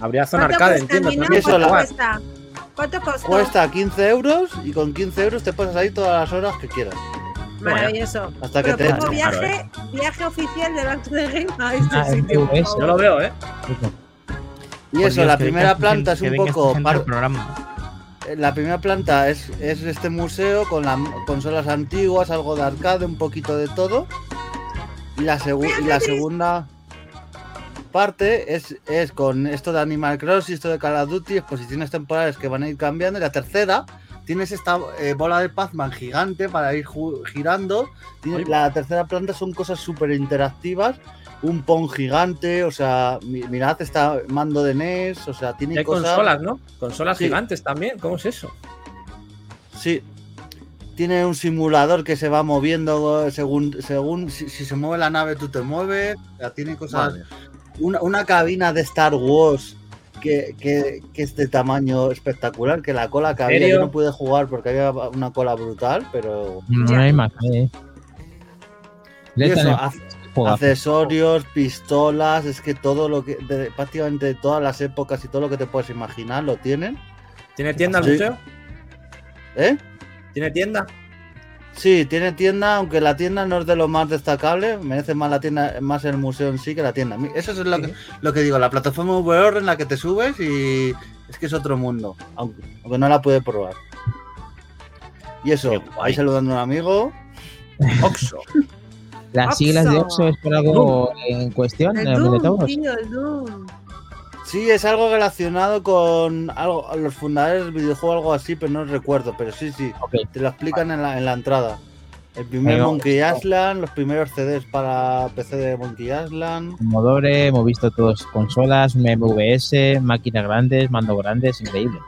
Habría zona ¿Cuánto arcade, cuesta, entiendo. ¿Cuánto la- cuesta? ¿Cuánto costó? Cuesta 15 euros y con 15 euros te pasas ahí todas las horas que quieras. Maravilloso. Hasta que Pero te pongo echen. viaje, viaje oficial de Back to the Game a este Ah, sitio. Yo lo veo, ¿eh? Y eso, Dios, la primera planta gente- es un poco. par- programa. eh, La primera planta es, es este museo con las consolas antiguas, algo de arcade, un poquito de todo. Y la, segu- y la segunda parte es, es con esto de Animal Crossing, esto de Call of Duty, exposiciones temporales que van a ir cambiando. Y la tercera, tienes esta eh, bola de Pac-Man gigante para ir girando. La tercera planta son cosas súper interactivas. Un Pong gigante, o sea, mi- mirad, está mando de NES, o sea, tiene cosas. consolas, ¿no? Consolas Sí. gigantes también. ¿Cómo es eso? Sí. Tiene un simulador que se va moviendo según, según si, si se mueve la nave, tú te mueves. O sea, tiene cosas. Una, una cabina de Star Wars que, que- que es de tamaño espectacular. Que la cola que había, yo no pude jugar porque había una cola brutal, pero. No hay más. eh. Y eso, accesorios, pistolas, es que todo lo que. de- prácticamente de todas las épocas y todo lo que te puedes imaginar lo tienen. ¿Tiene tienda el museo? ¿Eh? ¿Tiene tienda? Sí, tiene tienda, aunque la tienda no es de lo más destacable, merece más la tienda, más el museo en sí que la tienda. Eso es lo que, lo que digo, la plataforma VR en la que te subes y es que es otro mundo, aunque, aunque no la pude probar. Y eso, ahí saludando a un amigo. Oxo. Las siglas de Oxo. Es por algo en cuestión. El Doom, tío, el Doom. Sí, es algo relacionado con algo, los fundadores del videojuego, algo así, pero no recuerdo, pero sí, sí, te lo explican en la, en la entrada. El primer Monkey Island, los primeros CDs para PC de Monkey Island. Commodore, hemos visto todos consolas, MVS, máquinas grandes, mando grandes, increíble.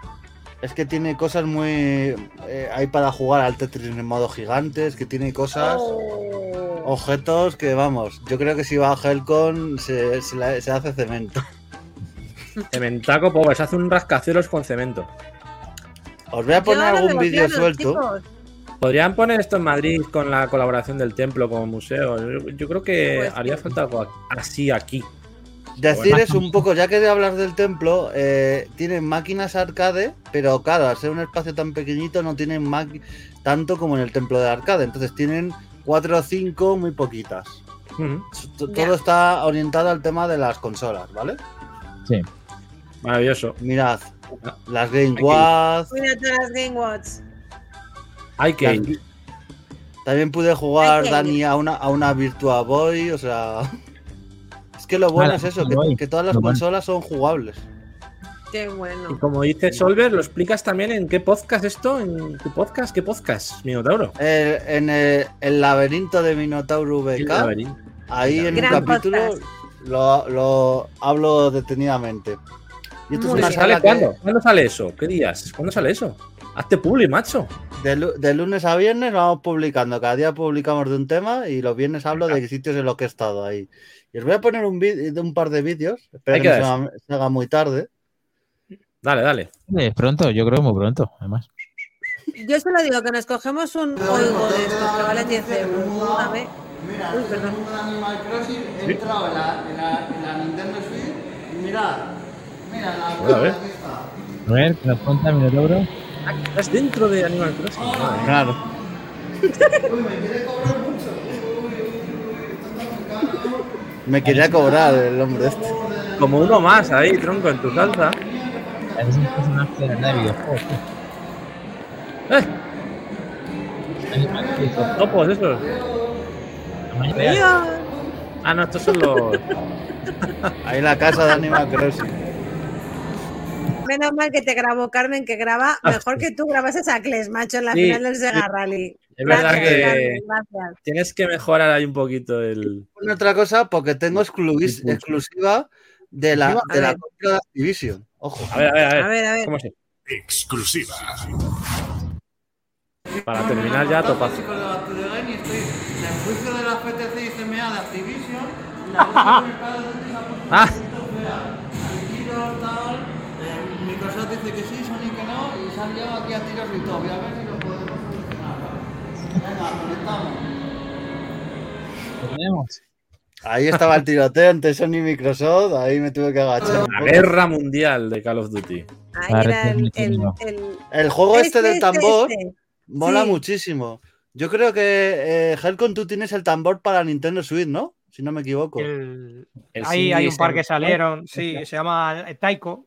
Es que tiene cosas muy. eh, hay para jugar al Tetris en modo gigantes, que tiene cosas, Oh. objetos que vamos. Yo creo que si va a Helcon se, se, la- se hace cemento. Cementaco, pobre. Se hace un rascacielos con cemento. Os voy a poner algún vídeo suelto. chicos. ¿Podrían poner esto en Madrid con la colaboración del templo como museo? Yo, yo creo que Pues haría falta algo así aquí. Decirles un poco, ya que de hablar del templo, eh, tienen máquinas arcade, pero claro, al ser un espacio tan pequeñito no tienen tanto como en el templo de arcade. Entonces tienen cuatro o cinco muy poquitas. Todo está orientado al tema de las consolas, ¿vale? Sí. Maravilloso. Mirad, las Game. Watch. Mira todas las Game Watch. Hay que ir. También pude jugar, Dani, a una, a una Virtua Boy, o sea... Es que lo bueno Ah, es eso, que, todas las lo bueno. consolas son jugables. Qué Y bueno. como dice Solver, ¿lo explicas también en qué podcast esto? ¿En tu podcast? ¿Qué podcast, Minotauro? El- en el, el laberinto de Minotauro VK, laberinto. ahí en un capítulo lo, lo hablo detenidamente. Y esto es una ¿Sale que cuándo? ¿Cuándo sale eso? ¿Qué días? ¿Cuándo sale eso? Hazte publi, macho. de, de lunes a viernes vamos publicando. Cada día publicamos de un tema y los viernes hablo de sitios en los que he estado ahí. Y os voy a poner un, un par de vídeos. Espero Hay que que no se haga, se haga muy tarde. Dale, dale. Es pronto, yo creo que muy pronto, además. Yo solo digo que nos cogemos un oigo de estos que valen 10 euros. Una vez. Uy, perdón. Animal Crossing, he entrado en la, en la- en la Nintendo Switch y mirad, mira la Bueno, a ver. A ver, que nos cuenta Minotauro. ¿Estás dentro de Animal Crossing? Mía. Claro. Me quería cobrar el hombre este. Como uno más ahí, tronco, en tu salsa. Es un personaje de tío. ¡Eh! Los topos esos. Ah, no, estos son los. Ahí la casa de Animal Crossing. Menos mal que te grabó Carmen, que graba mejor que tú grabas a Cles, macho, en la Sí, final del sí. Sega Rally. Es verdad Gracias, que- Carmen. Tienes que mejorar ahí un poquito el. Una otra cosa, porque tengo excluis- exclusiva de la, de la compra de Activision. Ojo. A ver, a ver, a ver. A ver, a ver. ¿Cómo se? Exclusiva. Para terminar ya, topazo. Juicio de la FTC y CMA de Activision. La de Ah. fea. Tal. Microsoft dice que sí, Sony que no. Y se han llegado aquí a tiros y todo. Voy a ver si lo podemos solucionar. Venga, conectamos. Tenemos. Ahí estaba el tiroteo entre Sony y Microsoft. Ahí me tuve que agachar. La guerra mundial de Call of Duty. Ahí era el, el, metido. el- El juego este, Este, del este, tambor este. mola Sí. muchísimo. Yo creo que, eh, Helcon, tú tienes el tambor para Nintendo Switch, ¿no? Si no me equivoco. El- El Ahí hay un par que salieron, sí, se llama Taiko.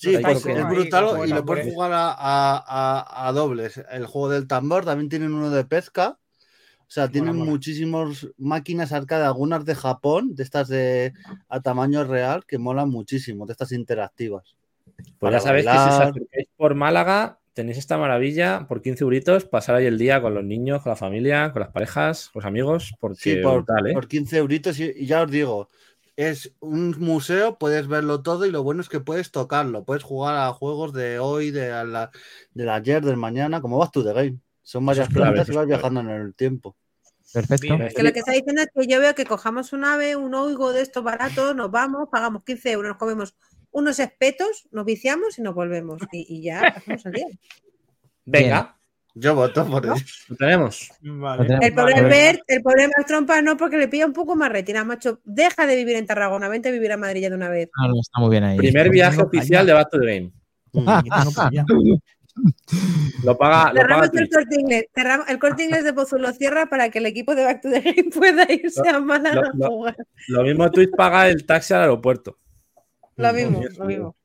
Sí, porque es brutal bueno, y lo puedes jugar a, a- a- a dobles. El juego del tambor también tienen uno de pesca. O sea, tienen mola. muchísimas máquinas arcade, algunas de Japón, de estas de a tamaño real, que molan muchísimo, de estas interactivas. Pues ya sabéis que si os acercáis por Málaga, tenéis esta maravilla por 15 euritos, pasar ahí el día con los niños, con la familia, con las parejas, con los amigos, porque Sí, por, brutal, ¿eh? por 15 euritos. Y, y ya os digo, es un museo, puedes verlo todo y lo bueno es que puedes tocarlo. Puedes jugar a juegos de hoy, de la, del ayer, del mañana, como vas tú de game. Son varias es clave, y vas es clave. viajando en el tiempo. Perfecto. Bien. Que lo que está diciendo es que yo veo que cojamos un ave, un oigo de estos baratos, nos vamos, pagamos 15 euros, nos comemos unos espetos, nos viciamos y nos volvemos. Y, y ya pasamos el día. Venga, Yo voto por eso. lo tenemos. Vale. tenemos. El pobre Vale. Bert, el pobre Trompa no, porque le pilla un poco más retina, macho. Deja de vivir en Tarragona, vente a vivir a Madrid ya de una vez. No, no, está muy bien ahí. Primer viaje oficial de Back to the Game. Lo paga, lo paga Cerramos el corte inglés, cerramos- el corte inglés de Pozuelo cierra para que el equipo de Back to the Game pueda irse a Málaga lo- a lo- jugar. Lo mismo Twitch paga el taxi al aeropuerto. Lo mismo, lo mismo.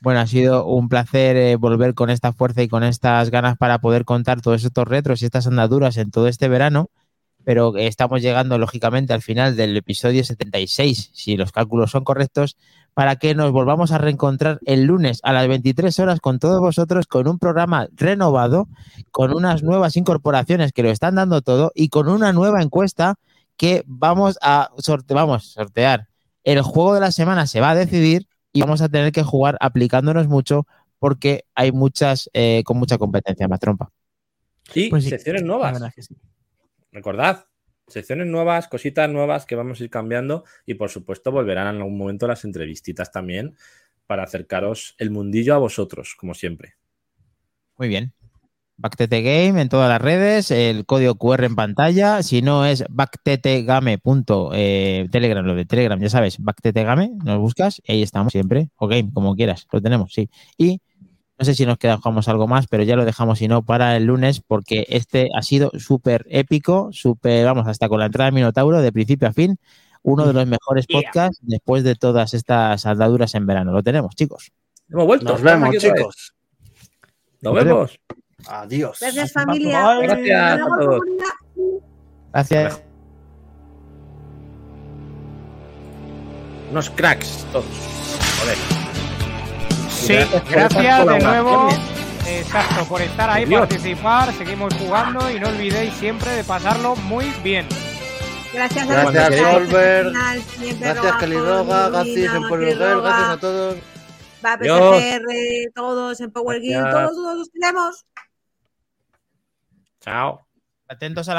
Bueno, ha sido un placer eh, volver con esta fuerza y con estas ganas para poder contar todos estos retros y estas andaduras en todo este verano. Pero estamos llegando, lógicamente, al final del episodio 76, si los cálculos son correctos, para que nos volvamos a reencontrar el lunes a las 23 horas con todos vosotros, con un programa renovado, con unas nuevas incorporaciones que lo están dando todo y con una nueva encuesta que vamos a vamos, sortear. El juego de la semana se va a decidir y vamos a tener que jugar aplicándonos mucho porque hay muchas, eh, con mucha competencia más trompa. Y Pues sí, secciones nuevas. es que sí. Recordad, secciones nuevas, cositas nuevas que vamos a ir cambiando y por supuesto volverán en algún momento las entrevistitas también para acercaros el mundillo a vosotros, como siempre. Muy bien. Bactete Game en todas las redes, el código QR en pantalla. Si no es bactetegame.telegram, eh, lo de Telegram, ya sabes, bactetegame, nos buscas y ahí estamos siempre. O Game, como quieras, lo tenemos, sí. Y no sé si nos quedamos algo más, pero ya lo dejamos, si no, para el lunes, porque este ha sido súper épico, súper, vamos, hasta con la entrada de Minotauro, de principio a fin, uno de los mejores Yeah. podcasts después de todas estas saldaduras en verano. Lo tenemos, chicos. Hemos vuelto. Nos vemos, chicos. Nos vemos. Adiós. Gracias, familia. Gracias a todos. Gracias. Unos cracks todos. Joder. Sí, Gracias de nuevo. Exacto, por estar ahí, participar, seguimos jugando y no olvidéis siempre de pasarlo muy bien. Gracias a Gracias, que Solver. Gracias, Gracias, Lina, en Gracias a todos. Va. PCR, todos en Power Guild, todos, todos los tenemos. Chao. Atentos a la